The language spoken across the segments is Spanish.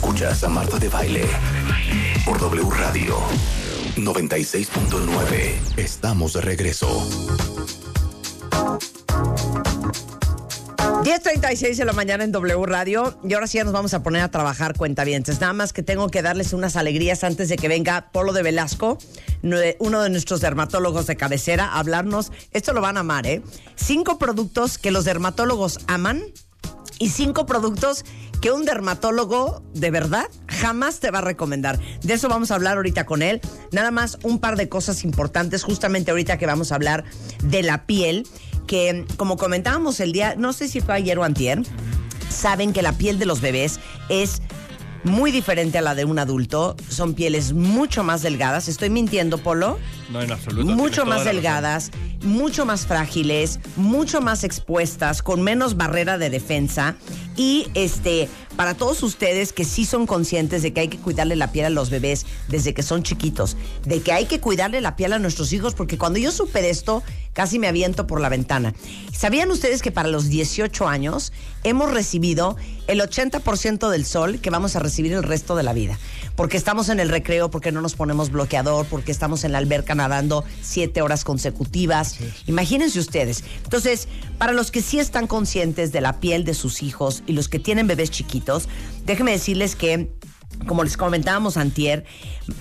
Escuchas a Marta de Baile por W Radio 96.9. Estamos de regreso. 10.36 de la mañana en W Radio y ahora sí ya nos vamos a poner a trabajar cuentavientes. Nada más que tengo que darles unas alegrías antes de que venga Polo de Velasco, uno de nuestros dermatólogos de cabecera, a hablarnos. Esto lo van a amar, ¿eh? Cinco productos que los dermatólogos aman y cinco productos que un dermatólogo de verdad jamás te va a recomendar. De eso vamos a hablar ahorita con él. Nada más un par de cosas importantes justamente ahorita que vamos a hablar de la piel, que como comentábamos el día, no sé si fue ayer o antier, saben que la piel de los bebés es muy diferente a la de un adulto. Son pieles mucho más delgadas. ¿Estoy mintiendo, Polo? No, en absoluto. mucho más delgadas, mucho más frágiles, mucho más expuestas, con menos barrera de defensa. Y este, para todos ustedes que sí son conscientes de que hay que cuidarle la piel a los bebés desde que son chiquitos, de que hay que cuidarle la piel a nuestros hijos, porque cuando yo supe de esto, casi me aviento por la ventana. ¿Sabían ustedes que para los 18 años hemos recibido el 80% del sol que vamos a recibir el resto de la vida? Porque estamos en el recreo, porque no nos ponemos bloqueador, porque estamos en la alberca nadando siete horas consecutivas. Imagínense ustedes. Entonces, para los que sí están conscientes de la piel de sus hijos y los que tienen bebés chiquitos, déjenme decirles que como les comentábamos antier,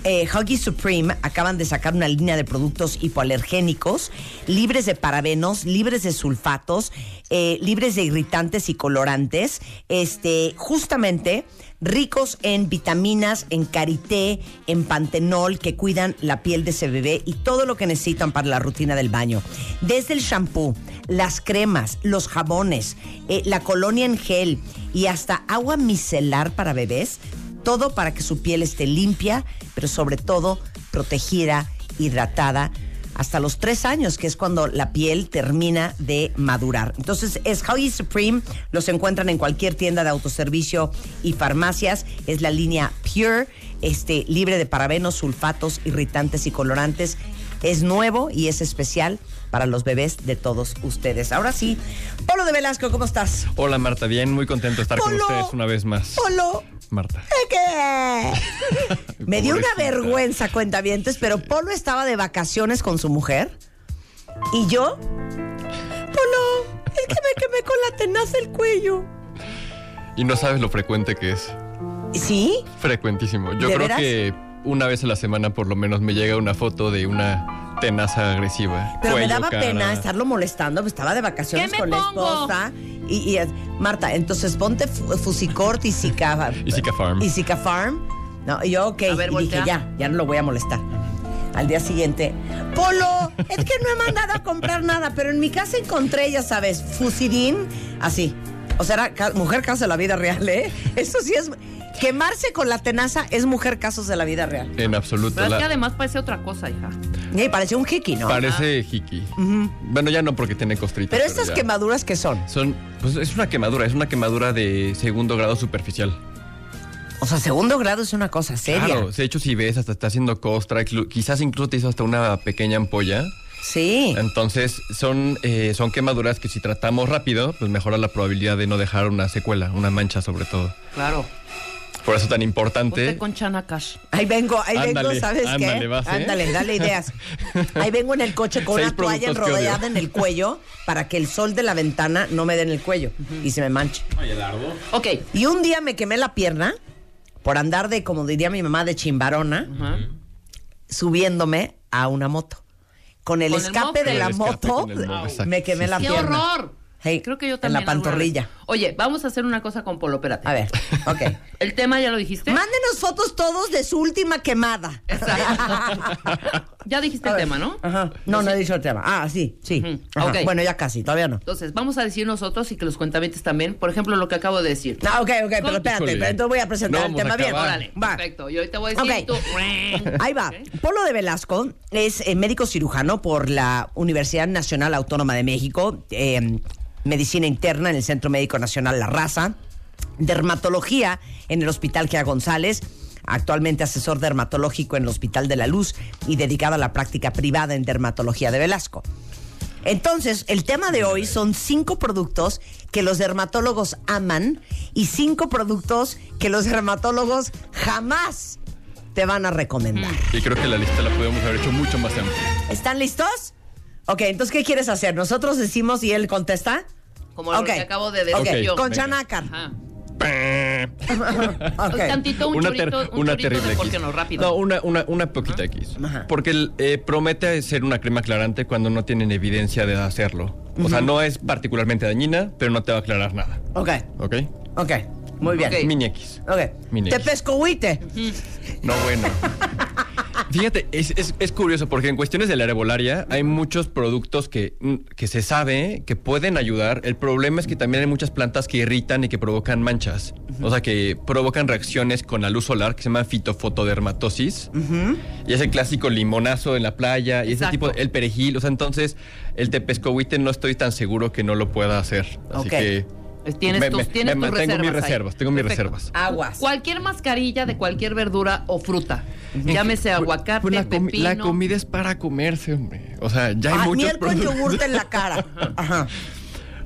eh, Huggies Supreme acaban de sacar una línea de productos hipoalergénicos, libres de parabenos, libres de sulfatos, eh, libres de irritantes y colorantes, este, justamente ricos en vitaminas, en karité, en pantenol, que cuidan la piel de ese bebé y todo lo que necesitan para la rutina del baño. Desde el shampoo, las cremas, los jabones, eh, la colonia en gel y hasta agua micelar para bebés, todo para que su piel esté limpia, pero sobre todo protegida, hidratada, hasta los tres años, que es cuando la piel termina de madurar. Entonces, es Huggies Supreme, los encuentran en cualquier tienda de autoservicio y farmacias, es la línea Pure, este, libre de parabenos, sulfatos, irritantes y colorantes. Es nuevo y es especial para los bebés de todos ustedes. Ahora sí, Polo de Velasco, ¿cómo estás? Hola Marta, bien, muy contento de estar con ustedes una vez más. Polo, Marta. ¿Qué? Me dio una vergüenza, cuentavientes, pero Polo estaba de vacaciones con su mujer y yo, Polo, es que me quemé con la tenaza el cuello. Y no sabes lo frecuente que es. ¿Sí? Frecuentísimo. Yo ¿De creo veras? que una vez a la semana por lo menos me llega una foto de una tenaza agresiva. Pero me daba cara. pena estarlo molestando, pues estaba de vacaciones ¿Qué me con la pongo? esposa. Y, y es- Marta, entonces ponte fu- Fusicort y Zika, Y Zika Farm. Y Zika Farm. No, y yo, ok. A ver, y dije, ya, ya no lo voy a molestar. Al día siguiente, Polo, es que no he mandado a comprar nada, pero en mi casa encontré, ya sabes, Fusidín, así. O sea, era ca- mujer caso de la vida real, ¿eh? Eso sí es. Quemarse con la tenaza es mujer casos de la vida real. En absoluto. Pero es la- que además parece otra cosa, hija. Y parecía un hiki, ¿no? Parece hiki. Bueno, ya no porque tiene costritas. pero estas ya. quemaduras, ¿qué son? Son, pues es una quemadura, es una quemadura de segundo grado superficial. O sea, segundo grado es una cosa seria. Claro, de hecho si ves hasta está haciendo costra, quizás incluso te hizo hasta una pequeña ampolla. Sí. Entonces son, eh, son quemaduras que si tratamos rápido, pues mejora la probabilidad de no dejar una secuela, una mancha sobre todo. Claro. Por eso tan Ponte importante. con Chana Cash. Ahí vengo, ahí vengo, ¿sabes ándale, qué? vas, ¿eh? Ándale, dale ideas. Ahí vengo en el coche con Seis una toalla odio. en el cuello para que el sol de la ventana no me dé en el cuello y se me manche. Ok. Y un día me quemé la pierna por andar de, como diría mi mamá, de chimbarona, subiéndome a una moto. Con el Con el escape de la El moto, con el me quemé la ¡Qué pierna. horror! Hey, Creo que yo en también. la alguna pantorrilla. vez. Oye, vamos a hacer una cosa con Polo, espérate. A ver, ok. ¿El tema ya lo dijiste? Mándenos fotos todos de su última quemada. Exacto. ya dijiste A el ver. tema, ¿no? Ajá. No, no he dicho el tema. Ah, sí, sí. Ajá. Bueno, ya casi, todavía no. Entonces, vamos a decir nosotros y que los cuentavientes también, por ejemplo, lo que acabo de decir. No, ok, ok, pero espérate, pero entonces voy a presentar No el tema bien. Órale, Va. perfecto. Y hoy te voy a decir Ok. tú. Ahí va. Polo de Velasco es eh, médico cirujano por la Universidad Nacional Autónoma de México, eh, medicina interna en el Centro Médico Nacional La Raza, dermatología en el Hospital Quea González, actualmente asesor dermatológico en el Hospital de la Luz y dedicado a la práctica privada en dermatología de Velasco. Entonces, el tema de hoy son cinco productos que los dermatólogos aman y cinco productos que los dermatólogos jamás te van a recomendar. Y creo que la lista la podemos haber hecho mucho más amplia. ¿Están listos? Ok, entonces, ¿qué quieres hacer? ¿Nosotros decimos y él contesta? Como lo Ok. que acabo de decir Ok, yo. con. Chanácar. Ajá. Ok. Un tantito, un una, un una chorrito terrible de ¿por qué X. no? Rápido. No, una, una, una poquita X. Ajá. Porque eh, promete ser una crema aclarante cuando no tienen evidencia de hacerlo. O sea, no es particularmente dañina, pero no te va a aclarar nada. Ok, ¿Ok? ok. Muy bien. Ok. Mini X. Ok. Mini Te X. pescohuite. No, bueno. Fíjate, es, es- es curioso porque en cuestiones de la herbolaria hay muchos productos que, mm, que se sabe que pueden ayudar. El problema es que también hay muchas plantas que irritan y que provocan manchas. O sea, que provocan reacciones con la luz solar que se llama fitofotodermatosis. Y es el clásico limonazo en la playa y ese tipo, el perejil. O sea, entonces el tepescohuite no estoy tan seguro que no lo pueda hacer. Así Ok. que... Tienes me- tus, me- tienes me tus mantengo mis reservas ahí. reservas, tengo mis Perfecto. reservas. Aguas. Cualquier mascarilla de cualquier verdura o fruta. Llámese aguacate, Pues la, comi- pepino. la comida es para comerse, hombre. O sea, ya hay Ah, muchos miel con yogurte en la cara. Ajá.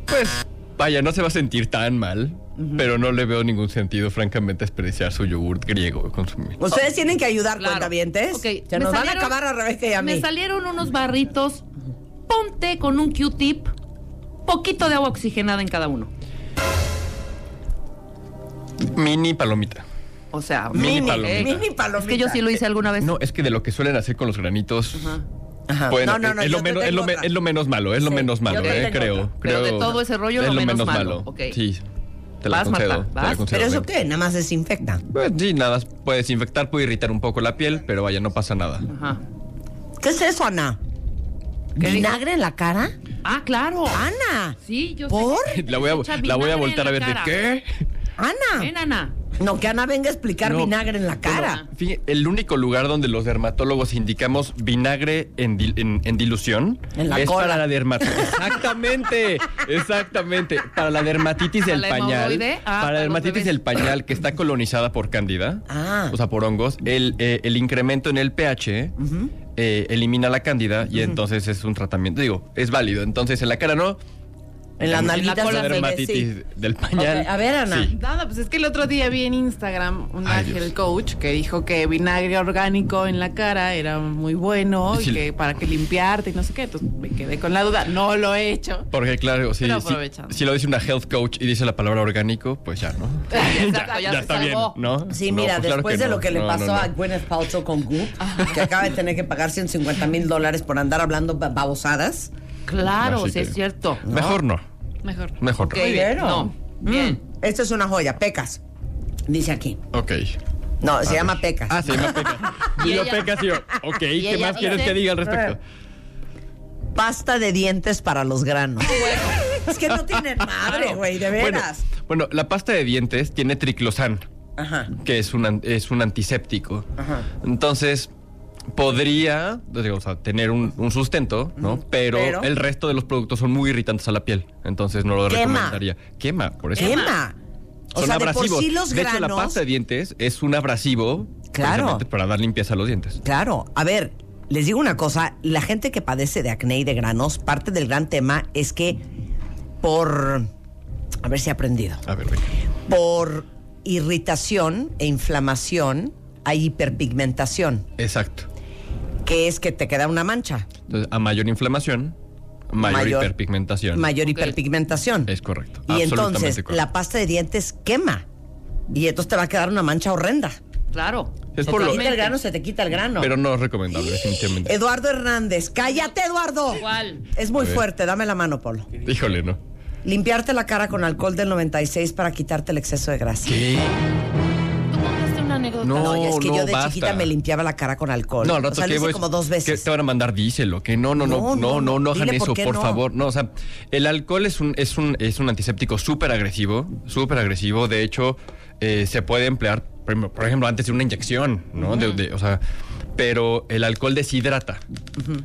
Pues, vaya, no se va a sentir tan mal, pero no le veo ningún sentido, francamente, desperdiciar su yogurt griego consumir. Ustedes tienen que ayudar, Claro. cuentavientes. Ok, Se me nos van a acabar a Rebeca y a mí. Me salieron unos barritos. Ponte con un Q-tip. Poquito de agua oxigenada en cada uno. Mini palomita. O sea, Mini ok. palomita. Mini palomita. Es que yo sí lo hice alguna vez. No, es que de lo que suelen hacer con los granitos. Ajá. pueden- no, no, no. es, lo te menos, es, tengo lo, me- otra. es lo menos malo, es lo Sí, menos malo, te eh, creo, otra. Pero creo. de todo ese rollo, es lo menos malo. Ok. Sí, te la Vas, concedo. Marta, te la vas. concedo, ¿Pero eso ven. qué? Nada más desinfecta. Pues, sí, nada, puede desinfectar, puede irritar un poco la piel, pero vaya, no pasa nada. Ajá. ¿Qué es eso, Ana? ¿Qué ¿Vinagre en la cara? Ah, claro. Ana. Sí, yo ¿Por? sé. La voy a, la voy a voltar a ver de qué. Ana. Ven, Ana. No, que Ana venga a explicar No. vinagre en la cara. Fíjate, el único lugar donde los dermatólogos indicamos vinagre en, dil- en- en dilución En la es cola. para la dermatitis. Exactamente, exactamente. Para la dermatitis ¿Para del la pañal. Ah, para para la dermatitis del pañal que está colonizada por cándida. Ah. O sea, por hongos. El, eh, el incremento en el pH eh, elimina la cándida y entonces es un tratamiento. Digo, es válido. Entonces en la cara no. En las la cola dermatitis sí. del pañal. A ver, Ana. Sí. Nada, pues es que el otro día vi en Instagram un ángel coach que dijo que vinagre orgánico en la cara era muy bueno Sí. y que para que limpiarte y no sé qué. Entonces me quedé con la duda. No lo he hecho. Porque claro, si, Pero si, si lo dice una health coach y dice la palabra orgánico, pues ya, ¿no? Exacto, ya, se está bien. ¿no? Sí, No, mira, pues claro después de no. lo que le pasó no, no. a Gwyneth Paltrow con Goop, que acaba de tener que pagar 150 mil dólares por andar hablando ba- babosadas. Claro, sí es cierto. Mejor no. Mejor. Mejor Ok, no. bien. No, bien. Mm, Esto es una joya, pecas. Dice aquí. Ok. No, se llama pecas. Ah, se llama Pecas. Y yo Pecas y yo, ok, ¿qué más quieres dice- que diga al respecto? Pasta de dientes para los granos. Es que no tienen madre, güey, de Bueno, veras. bueno, la pasta de dientes tiene triclosan, Ajá. que es un, es un antiséptico. Ajá. Entonces, podría digo, o sea, tener un, un sustento, ¿no? Pero, Pero- el resto de los productos son muy irritantes a la piel. Entonces no lo Quema. recomendaría. Quema, por eso. Quema. O Son sea, de por abrasivos. sí los de hecho, la pasta de dientes es un abrasivo Claro. para dar limpieza a los dientes. Claro, a ver, les digo una cosa, la gente que padece de acné y de granos, parte del gran tema es que por, a ver si he aprendido, A ver, venga. por irritación e inflamación hay hiperpigmentación, Exacto. Que es que te queda una mancha. Entonces, a mayor inflamación, mayor, hiperpigmentación. Mayor hiperpigmentación. Es correcto. Y entonces correcto. la pasta de dientes quema. Y entonces te va a quedar una mancha horrenda. Claro. Es Se por te lo- quita el grano, se te quita el grano. Pero no es recomendable, definitivamente. Eduardo Hernández, cállate Eduardo. ¿Cuál? Es muy fuerte, dame la mano, Polo. Híjole, ¿no? Limpiarte la cara con alcohol del 96 para quitarte el exceso de grasa. ¿Qué? No, No, es que yo de basta. chiquita me limpiaba la cara con alcohol. No, al o rato lo que hice voy- como dos que veces. te van a mandar díselo, que no, no, No, no, no, no, hagan por eso, por favor. No, o sea, el alcohol es un, es un, es un antiséptico súper agresivo, súper agresivo. De hecho, eh, se puede emplear, por ejemplo- antes de una inyección, ¿no? De- de- o sea, pero el alcohol deshidrata.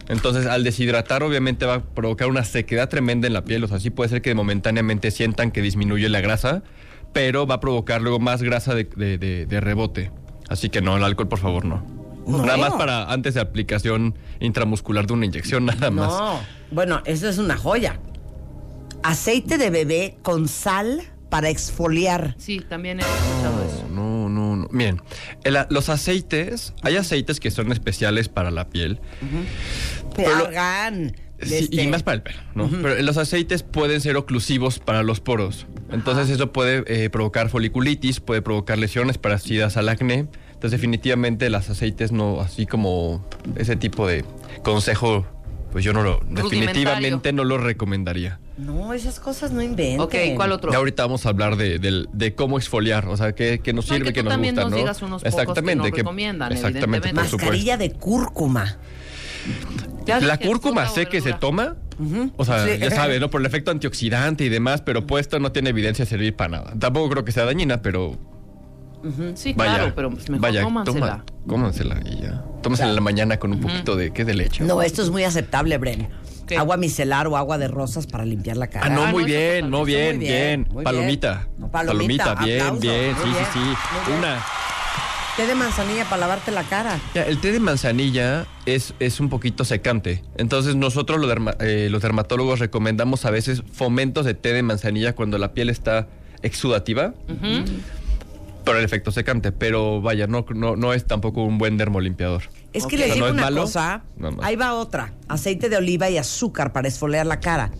Entonces, al deshidratar, obviamente va a provocar una sequedad tremenda en la piel. O sea, sí puede ser que momentáneamente sientan que disminuye la grasa, pero va a provocar luego más grasa de, de- de- de rebote. Así que no, el alcohol, por favor, no. No. Nada más para antes de aplicación intramuscular de una inyección, nada más. No. Bueno, eso es una joya. Aceite de bebé con sal para exfoliar. Sí, también he escuchado eso. No, no, no. Bien, el los aceites, hay aceites que son especiales para la piel. Pero lo- Argan. Sí, este, y más para el pelo, ¿no? Pero los aceites pueden ser oclusivos para los poros. Entonces eso puede eh, provocar foliculitis, puede provocar lesiones parecidas al acné. Entonces definitivamente los aceites no, así como ese tipo de consejo, pues yo no lo, definitivamente no lo recomendaría. No, esas cosas no inventen. Ok, ¿cuál otro? Ya ahorita vamos a hablar de, de cómo exfoliar, o sea, qué, qué nos No, sirve, que qué nos gusta, nos ¿no? digas unos pocos que nos recomiendan, exactamente, por evidentemente. supuesto. Mascarilla de cúrcuma. Ya La cúrcuma sé que se toma. O sea, Sí. ya sabe, ¿no? Por el efecto antioxidante y demás, pero puesto no tiene evidencia de servir para nada. Tampoco creo que sea dañina, pero Ujú, Sí, vaya. claro, pero pues mejor vaya, cómansela. toma, cómansela y ya. Tómasela en la mañana con un poquito de, ¿qué? De leche. No, esto es muy aceptable, Bren. ¿Qué? Agua micelar o agua de rosas para limpiar la cara. Ah, no, Ah, muy no, bien, no, bien, muy bien. Palomita. bien. No, palomita, bien, aplauso. bien. Sí, bien, sí, sí. Una. Té de manzanilla para lavarte la cara. Ya, el té de manzanilla es, es un poquito secante. Entonces nosotros los, derma- eh, los dermatólogos recomendamos a veces fomentos de té de manzanilla cuando la piel está exudativa. Por el efecto secante, pero vaya, no, no, no es tampoco un buen dermolimpiador. Es que Ok. les O sea, digo ¿no una malo? cosa. Ahí va otra. Aceite de oliva y azúcar para esfoliar la cara.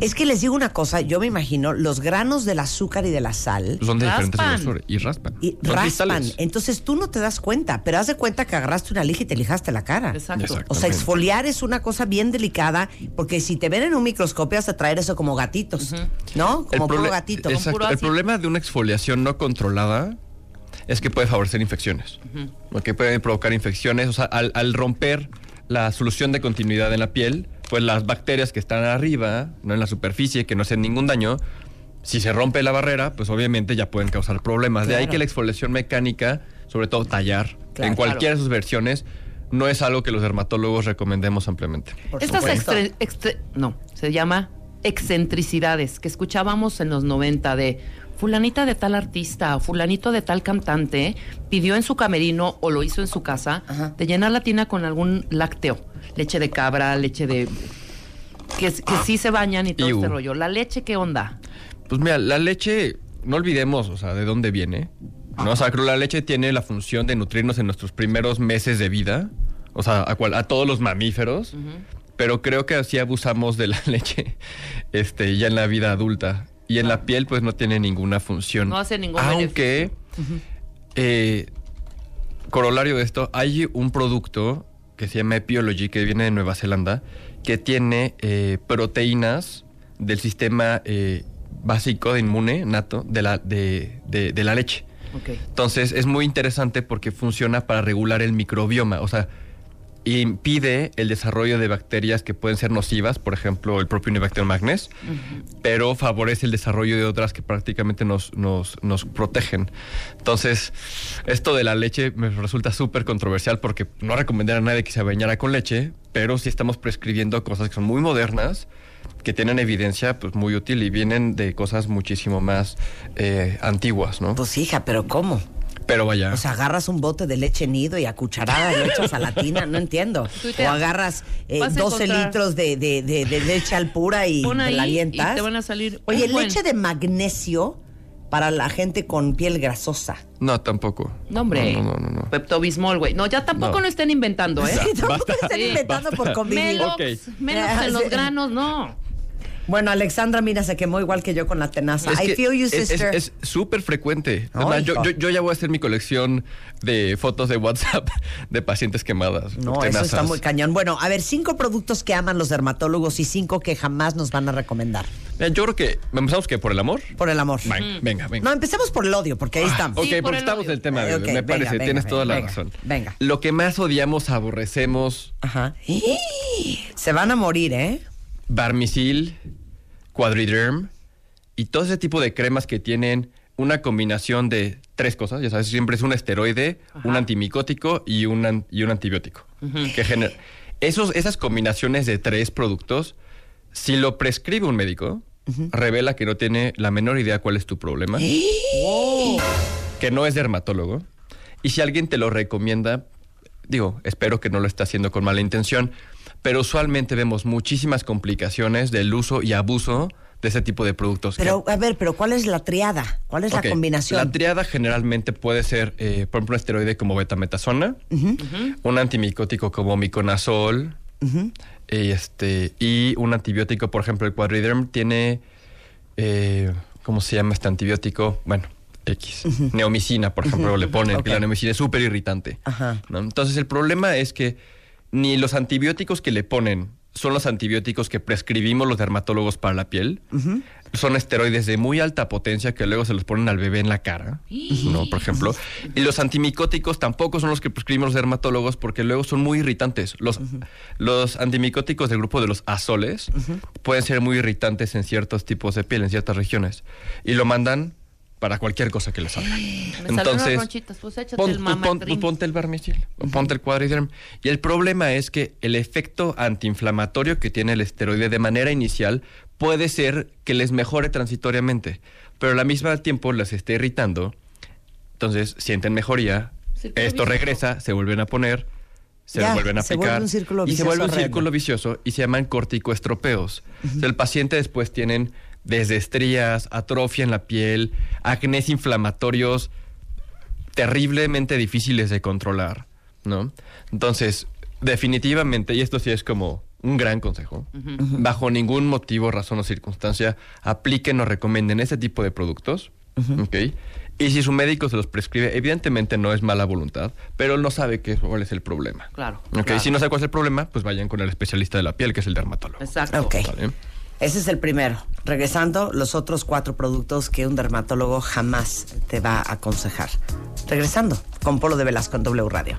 Es que les digo una cosa. Yo me imagino los granos del azúcar y de la sal Son de diferentes y raspan. y raspan. cristales. Entonces tú no te das cuenta, pero haz de cuenta que agarraste una lija y te lijaste la cara. Exacto. O sea, exfoliar es una cosa bien delicada porque si te ven en un microscopio vas a traer eso como gatitos, ¿no? Como puro gatito. Exacto. puro El problema de una exfoliación no controlada es que puede favorecer infecciones. Que puede provocar infecciones. O sea, al, al romper la solución de continuidad en la piel, pues las bacterias que están arriba, no en la superficie, que no hacen ningún daño, si se rompe la barrera, pues obviamente ya pueden causar problemas. De ahí que la exfoliación mecánica, sobre todo tallar, Claro. en cualquiera de sus versiones, no es algo que los dermatólogos recomendemos ampliamente. Por Estas supuesto. extre- extre- no, se llama excentricidades que escuchábamos en los 90 de fulanita de tal artista o fulanito de tal cantante pidió en su camerino o lo hizo en su casa Ajá. de llenar la tina con algún lácteo, leche de cabra, leche de que, que sí se bañan y todo Iu. este rollo. La leche, ¿qué onda? Pues mira, la leche, no olvidemos, o sea, de dónde viene. ¿no? O sea, creo que la leche tiene la función de nutrirnos en nuestros primeros meses de vida. O sea, a, cual- a todos los mamíferos. Pero creo que así abusamos de la leche este, ya en la vida adulta. Y en la piel, pues no tiene ninguna función. No hace ningún Aunque, eh, corolario de esto, hay un producto que se llama Epiology, que viene de Nueva Zelanda, que tiene eh, proteínas del sistema eh, básico de inmune nato de la, de, de- de la leche. Entonces es muy interesante porque funciona para regular el microbioma, o sea, impide el desarrollo de bacterias que pueden ser nocivas, por ejemplo, el propio Unibacterium magnes, pero favorece el desarrollo de otras que prácticamente nos, nos, nos protegen. Entonces, esto de la leche me resulta súper controversial porque no recomendaría a nadie que se bañara con leche, pero sí estamos prescribiendo cosas que son muy modernas, que tienen evidencia pues muy útil y vienen de cosas muchísimo más eh, antiguas, ¿no? Pues hija, pero ¿cómo? Pero vaya. O sea, agarras un bote de leche nido y a cucharadas lo echas a la tina, no entiendo. O agarras eh, Vas a 12 encontrar- litros de, de- de- de leche al pura y Pon te la y avientas. te van a salir Oye, buen- leche de magnesio para la gente con piel grasosa. No, tampoco. No, hombre. No, no, no, no. Pepto-Bismol, güey. No, ya tampoco No. lo estén inventando, ¿eh? Sí, tampoco basta. están Sí, inventando por convivir. Melox, Ok. menos en los granos, no. Bueno, Alexandra, mira, se quemó igual que yo con la tenaza. Es I feel you, sister. Es súper frecuente. Yo, yo- yo ya voy a hacer mi colección de fotos de WhatsApp de pacientes quemadas. No, eso está muy cañón. Bueno, a ver, cinco productos que aman los dermatólogos y cinco que jamás nos van a recomendar. Mira, Yo creo que empezamos que por el amor. Por el amor. Venga, venga, venga. No, empecemos por el odio, porque ahí estamos. Ok, Sí, por porque estamos odio. en el tema de me venga, parece, venga, tienes toda la venga, razón. venga. Lo que más odiamos, aborrecemos, Ajá. Se van a morir, ¿eh? Barmisil, Quadriderm y todo ese tipo de cremas que tienen una combinación de tres cosas, ya sabes, siempre es un esteroide, un antimicótico y un, y un antibiótico. que gener- Esos, esas combinaciones de tres productos, si lo prescribe un médico, revela que no tiene la menor idea cuál es tu problema, que no es dermatólogo, y si alguien te lo recomienda, Digo, espero que no lo esté haciendo con mala intención, pero usualmente vemos muchísimas complicaciones del uso y abuso de ese tipo de productos. que- Pero, a ver, pero ¿cuál es la triada? ¿Cuál es la combinación? La triada generalmente puede ser, eh, por ejemplo, un esteroide como betametasona, un antimicótico como miconazol, y, este, y un antibiótico, por ejemplo, el Quadriderm tiene, eh, ¿cómo se llama este antibiótico? Bueno, X. Neomicina, por ejemplo, le ponen, que la neomicina es súper irritante. Ajá. ¿no? Entonces, el problema es que ni los antibióticos que le ponen son los antibióticos que prescribimos los dermatólogos para la piel. Son esteroides de muy alta potencia que luego se los ponen al bebé en la cara, ¿no? Por ejemplo. Y los antimicóticos tampoco son los que prescribimos los dermatólogos porque luego son muy irritantes. Los, los antimicóticos del grupo de los azoles pueden ser muy irritantes en ciertos tipos de piel, en ciertas regiones. Y lo mandan para cualquier cosa que les salga. Me ronchitas, pues échate pon- el pon- ponte el ponte el Quadriderm. Y el problema es que el efecto antiinflamatorio que tiene el esteroide de manera inicial puede ser que les mejore transitoriamente, pero al mismo tiempo les esté irritando. Entonces sienten mejoría, Círculo esto vicioso. regresa, se vuelven a poner, se Ya, vuelven a se aplicar. vuelve un círculo y se vuelve un círculo vicioso y se llaman corticoestropeos. O sea, el paciente después tienen desde estrías, atrofia en la piel, acnés inflamatorios terriblemente difíciles de controlar, ¿no? Entonces, definitivamente, y esto sí es como un gran consejo, bajo ningún motivo, razón o circunstancia, apliquen o recomienden este tipo de productos, ¿ok? Y si su médico se los prescribe, evidentemente no es mala voluntad, pero él no sabe qué, cuál es el problema. Claro, ¿Ok? claro. Si no sabe cuál es el problema, pues vayan con el especialista de la piel, que es el dermatólogo. Exacto. Ok. ¿Vale? Ese es el primero. Regresando, los otros cuatro productos que un dermatólogo jamás te va a aconsejar. Regresando, con Polo de Velasco en W Radio.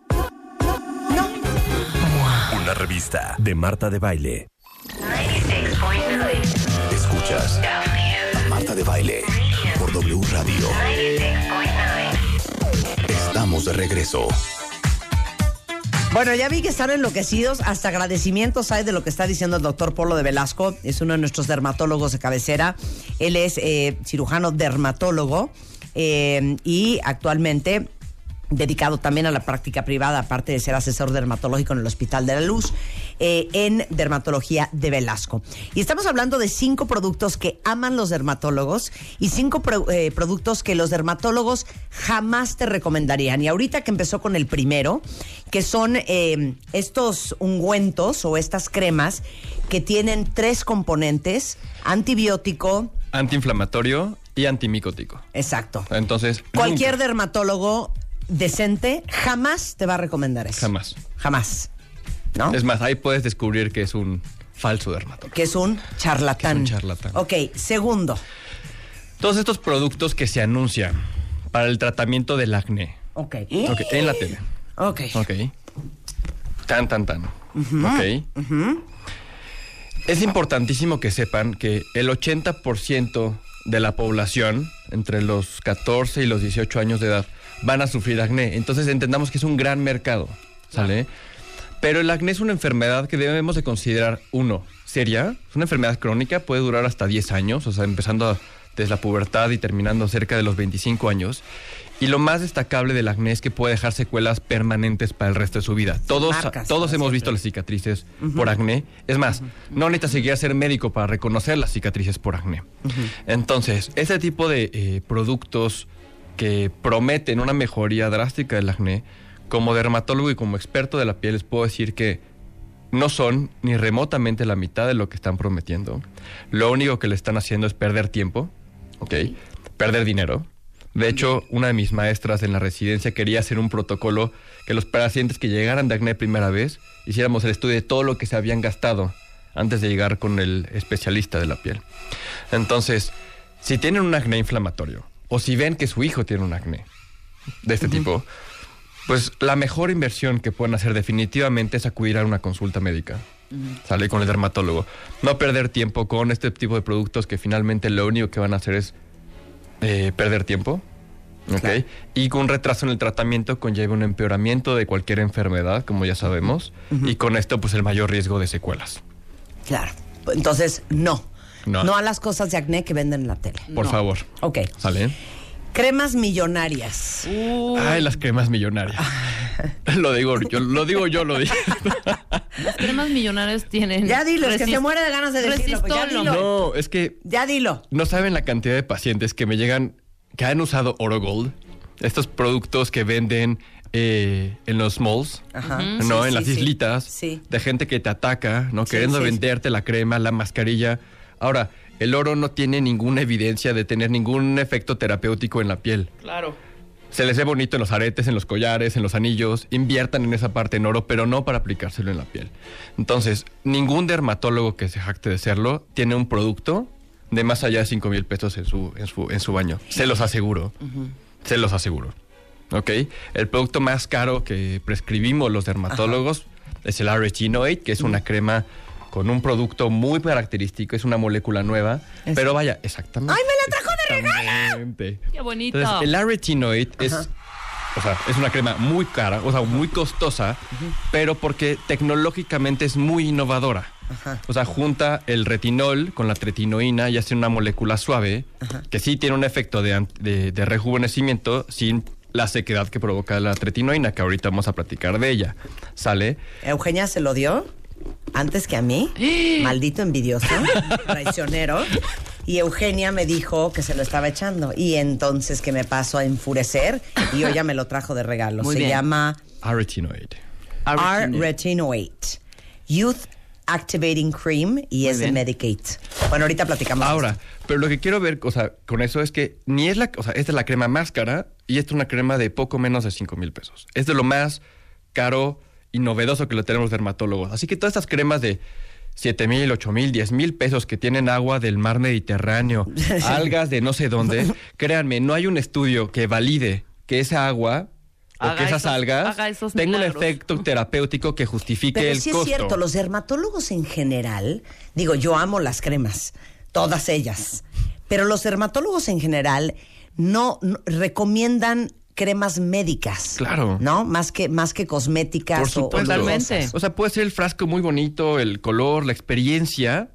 Una revista de Marta de Baile. Escuchas Marta de Baile por W Radio. Estamos de regreso. Bueno, ya vi que están enloquecidos, hasta agradecimientos hay de lo que está diciendo el doctor Polo de Velasco, es uno de nuestros dermatólogos de cabecera, él es eh, cirujano dermatólogo eh, y actualmente dedicado también a la práctica privada, aparte de ser asesor dermatológico en el Hospital de la Luz, eh, en dermatología de Velasco. Y estamos hablando de cinco productos que aman los dermatólogos y cinco pro- eh, productos que los dermatólogos jamás te recomendarían. Y ahorita que empezó con el primero, que son eh, estos ungüentos o estas cremas que tienen tres componentes, antibiótico, Antiinflamatorio y antimicótico. exacto. Entonces, Cualquier nunca, dermatólogo decente jamás te va a recomendar eso. Jamás. Jamás. ¿No? Es más, ahí puedes descubrir que es un falso dermatólogo. que es un charlatán. Que es un charlatán. Ok, segundo. Todos estos productos que se anuncian para el tratamiento del acné. Ok. Ok, en la tele. Ok. Ok. Tan, tan, tan. Ok. Es importantísimo que sepan que el 80% de la población, entre los 14 y los 18 años de edad, van a sufrir acné. Entonces entendamos que es un gran mercado, ¿sale? Pero el acné es una enfermedad que debemos de considerar, uno, seria, es una enfermedad crónica, puede durar hasta 10 años, o sea, empezando a- desde la pubertad y terminando cerca de los 25 años. Y lo más destacable del acné es que puede dejar secuelas permanentes para el resto de su vida. Todos, Marcas todos hemos siempre. visto las cicatrices por acné. Es más, no necesitas seguir a ser médico para reconocer las cicatrices por acné. Entonces, ese tipo de eh, productos que prometen una mejoría drástica del acné, como dermatólogo y como experto de la piel, les puedo decir que no son ni remotamente la mitad de lo que están prometiendo. Lo único que le están haciendo es perder tiempo, ¿ok? Perder dinero. De hecho, una de mis maestras en la residencia quería hacer un protocolo que los pacientes que llegaran de acné primera vez hiciéramos el estudio de todo lo que se habían gastado antes de llegar con el especialista de la piel. Entonces, si tienen un acné inflamatorio o si ven que su hijo tiene un acné de este tipo, Pues la mejor inversión que pueden hacer definitivamente es acudir a una consulta médica. Sale con el dermatólogo. No perder tiempo con este tipo de productos que finalmente lo único que van a hacer es eh, perder tiempo. Y con un retraso en el tratamiento conlleva un empeoramiento de cualquier enfermedad, como ya sabemos. Y con esto, pues el mayor riesgo de secuelas. Claro. Entonces, no. No. No a las cosas de acné que venden en la tele. Por favor. Ok. ¿Sale? Cremas millonarias. Ay, las cremas millonarias. lo digo yo, lo digo yo, lo digo. Las cremas millonarias tienen. Ya dilo, es que se muere de ganas de decirlo. pues ya dilo. No, es que Ya dilo. no saben la cantidad de pacientes que me llegan que han usado Orogold, estos productos que venden eh, en los malls, Ajá. ¿no? Sí, en sí, las sí. islitas, Sí. de gente que te ataca, ¿no? Queriendo sí, sí. venderte la crema, la mascarilla. Ahora, el oro no tiene ninguna evidencia de tener ningún efecto terapéutico en la piel. Claro. Se les ve bonito en los aretes, en los collares, en los anillos. Inviertan en esa parte en oro, pero no para aplicárselo en la piel. Entonces, ningún dermatólogo que se jacte de serlo tiene un producto de más allá de 5 mil pesos en su, en, su, en su baño. Se los aseguro. Se los aseguro. ¿Ok? El producto más caro que prescribimos los dermatólogos es el Aretinoate, que es una crema con un producto muy característico, es una molécula nueva. Pero vaya, exactamente. ¡Ay, me la trajo de regalo! Qué bonito. Entonces, el Aretinoid es, o sea, es una crema muy cara, o sea, muy costosa, pero porque tecnológicamente es muy innovadora. O sea, junta el retinol con la tretinoína y hace una molécula suave que sí tiene un efecto de, de rejuvenecimiento sin la sequedad que provoca la tretinoína, que ahorita vamos a platicar de ella. ¿Sale? Eugenia se lo dio antes que a mí. Maldito envidioso, traicionero. Y Eugenia me dijo que se lo estaba echando. Y entonces que me paso a enfurecer y hoy ya me lo trajo de regalo. Muy se bien. llama Aretinoid. R-Retinoate. Youth Activating Cream y es de bien. Medicate. Bueno, ahorita platicamos. Ahora, pero lo que quiero ver, o sea, con eso es que ni es la, o sea, esta es la crema más cara y esta es una crema de poco menos de 5 mil pesos. Es de lo más caro y novedoso que lo tenemos los dermatólogos. Así que todas estas cremas de 7 mil, 8 mil, 10 mil pesos que tienen agua del mar Mediterráneo, algas de no sé dónde, créanme, no hay un estudio que valide que esa agua o Haga que esas esos- algas tengan un efecto terapéutico que justifique Pero el sí costo. es cierto, los dermatólogos en general, digo, yo amo las cremas, todas ellas, pero los dermatólogos en general no, no- recomiendan cremas médicas. Claro. ¿No? Más que, más que cosméticas Por o- o supuesto. Totalmente. O sea, puede ser el frasco muy bonito, el color, la experiencia,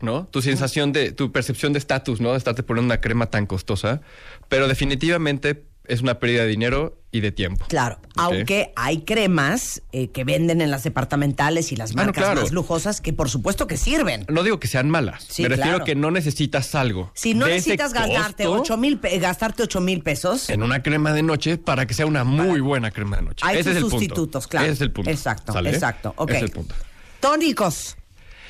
¿no? Tu sensación de, tu percepción de estatus, ¿no? De estarte poniendo una crema tan costosa. Pero definitivamente es una pérdida de dinero y de tiempo. Claro, aunque hay cremas eh, que venden en las departamentales y las Ah, no, marcas claro. más lujosas que por supuesto que sirven. No digo que sean malas. Sí, Me refiero claro. a que no necesitas algo. Si no necesitas gastarte ocho mil, gastarte ocho mil pesos, En una crema de noche para que sea una muy buena crema de noche. hay Ese sus es el punto. sustitutos, claro. Ese es el punto. Exacto, ¿Sale? exacto. Ese es el punto. Tónicos.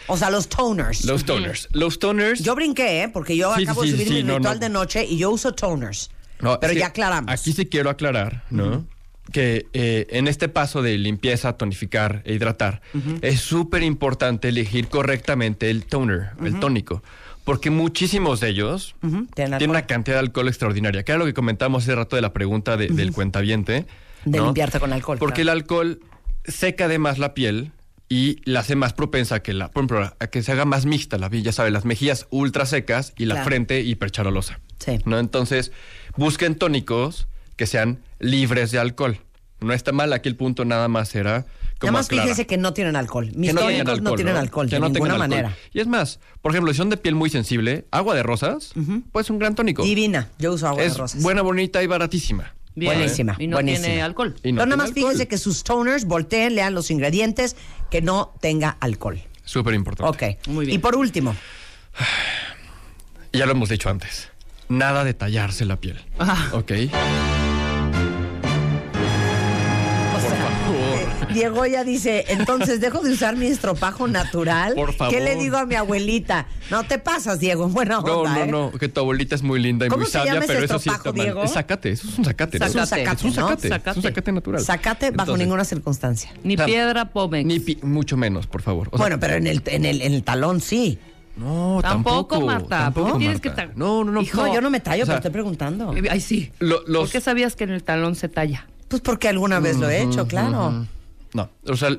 O sea, los toners. Los toners. Los toners. Yo brinqué, ¿eh? Porque yo Sí, acabo sí, de subir mi no, ritual no. de noche y yo uso toners. No, Pero ya aclaramos. Aquí sí quiero aclarar, ¿no? Que eh, en este paso de limpieza, tonificar e hidratar, es súper importante elegir correctamente el toner, el tónico. Porque muchísimos de ellos tienen una cantidad de alcohol extraordinaria. Que era lo que comentamos hace rato de la pregunta de- del cuentaviente. De ¿no? limpiarte con alcohol, Porque claro. el alcohol seca además la piel y la hace más propensa a que, la, por ejemplo, a que se haga más mixta la piel. Ya sabes, las mejillas ultra secas y la Claro. frente hipercharolosa. Sí. ¿no? Entonces, busquen tónicos que sean libres de alcohol. No está mal, aquí el punto nada más era como Nada más fíjese que no tienen alcohol. Mis no tónicos no tienen alcohol, Que de no ninguna alcohol. manera. Y es más, por ejemplo, si son de piel muy sensible, agua de rosas, pues un gran tónico. Divina. Yo uso agua es de rosas. buena, bonita y baratísima. Bien. Buenísima, Y no buenísima. tiene alcohol. Y no Pero nada más alcohol. fíjense que sus toners volteen, lean los ingredientes, que no tenga alcohol. Súper importante. Ok. Muy bien. Y por último, Ya lo hemos dicho antes. Nada de tallarse la piel. Ah. ¿Ok? eh, Diego ya dice, entonces dejo de usar mi estropajo natural. Por favor. ¿Qué le digo a mi abuelita? No te pasas, Diego, en buena No, onda, no, ¿eh? no, que tu abuelita es muy linda y ¿Cómo muy se sabia, llama ese pero eso sí estropajo, está mal. Diego? Es zacate, eso es un zacate. ¿no? Es un zacate, Es un ¿no? zacate, es Zacate. un zacate natural. Sacate bajo Entonces, ninguna circunstancia. Ni piedra Pomex. Ni pi- mucho menos, por favor. O sea, bueno, pero en el, en, el, en el talón sí. No, Tampoco, tampoco. Marta, Tampoco, ¿por qué tienes Marta. que No, no, no. Hijo, No, yo no me tallo, o sea, pero estoy preguntando. Ay, sí. Lo- los- ¿Por qué sabías que en el talón se talla? Pues porque alguna vez lo he hecho, claro. No, o sea,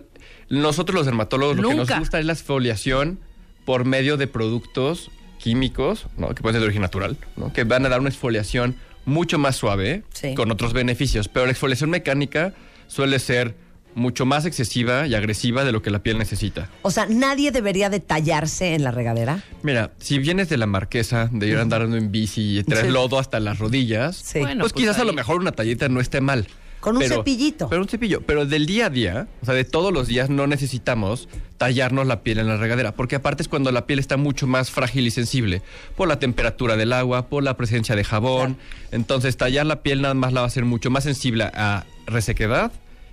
nosotros los dermatólogos lo que nos gusta es la exfoliación por medio de productos químicos, ¿no? que pueden ser de origen natural, ¿no? que van a dar una exfoliación mucho más suave, Sí. con otros beneficios. Pero la exfoliación mecánica suele ser mucho más excesiva y agresiva de lo que la piel necesita. O sea, nadie debería de tallarse en la regadera. Mira, si vienes de la marquesa, de ir andando en bici y traes Sí. lodo hasta las rodillas, Sí. Bueno, pues, pues quizás a lo mejor una tallita no esté mal. Con un cepillito. Pero un cepillo. Pero del día a día, o sea, de todos los días, no necesitamos tallarnos la piel en la regadera. Porque aparte es cuando la piel está mucho más frágil y sensible. Por la temperatura del agua, por la presencia de jabón. Entonces, tallar la piel nada más la va a hacer mucho más sensible a resequedad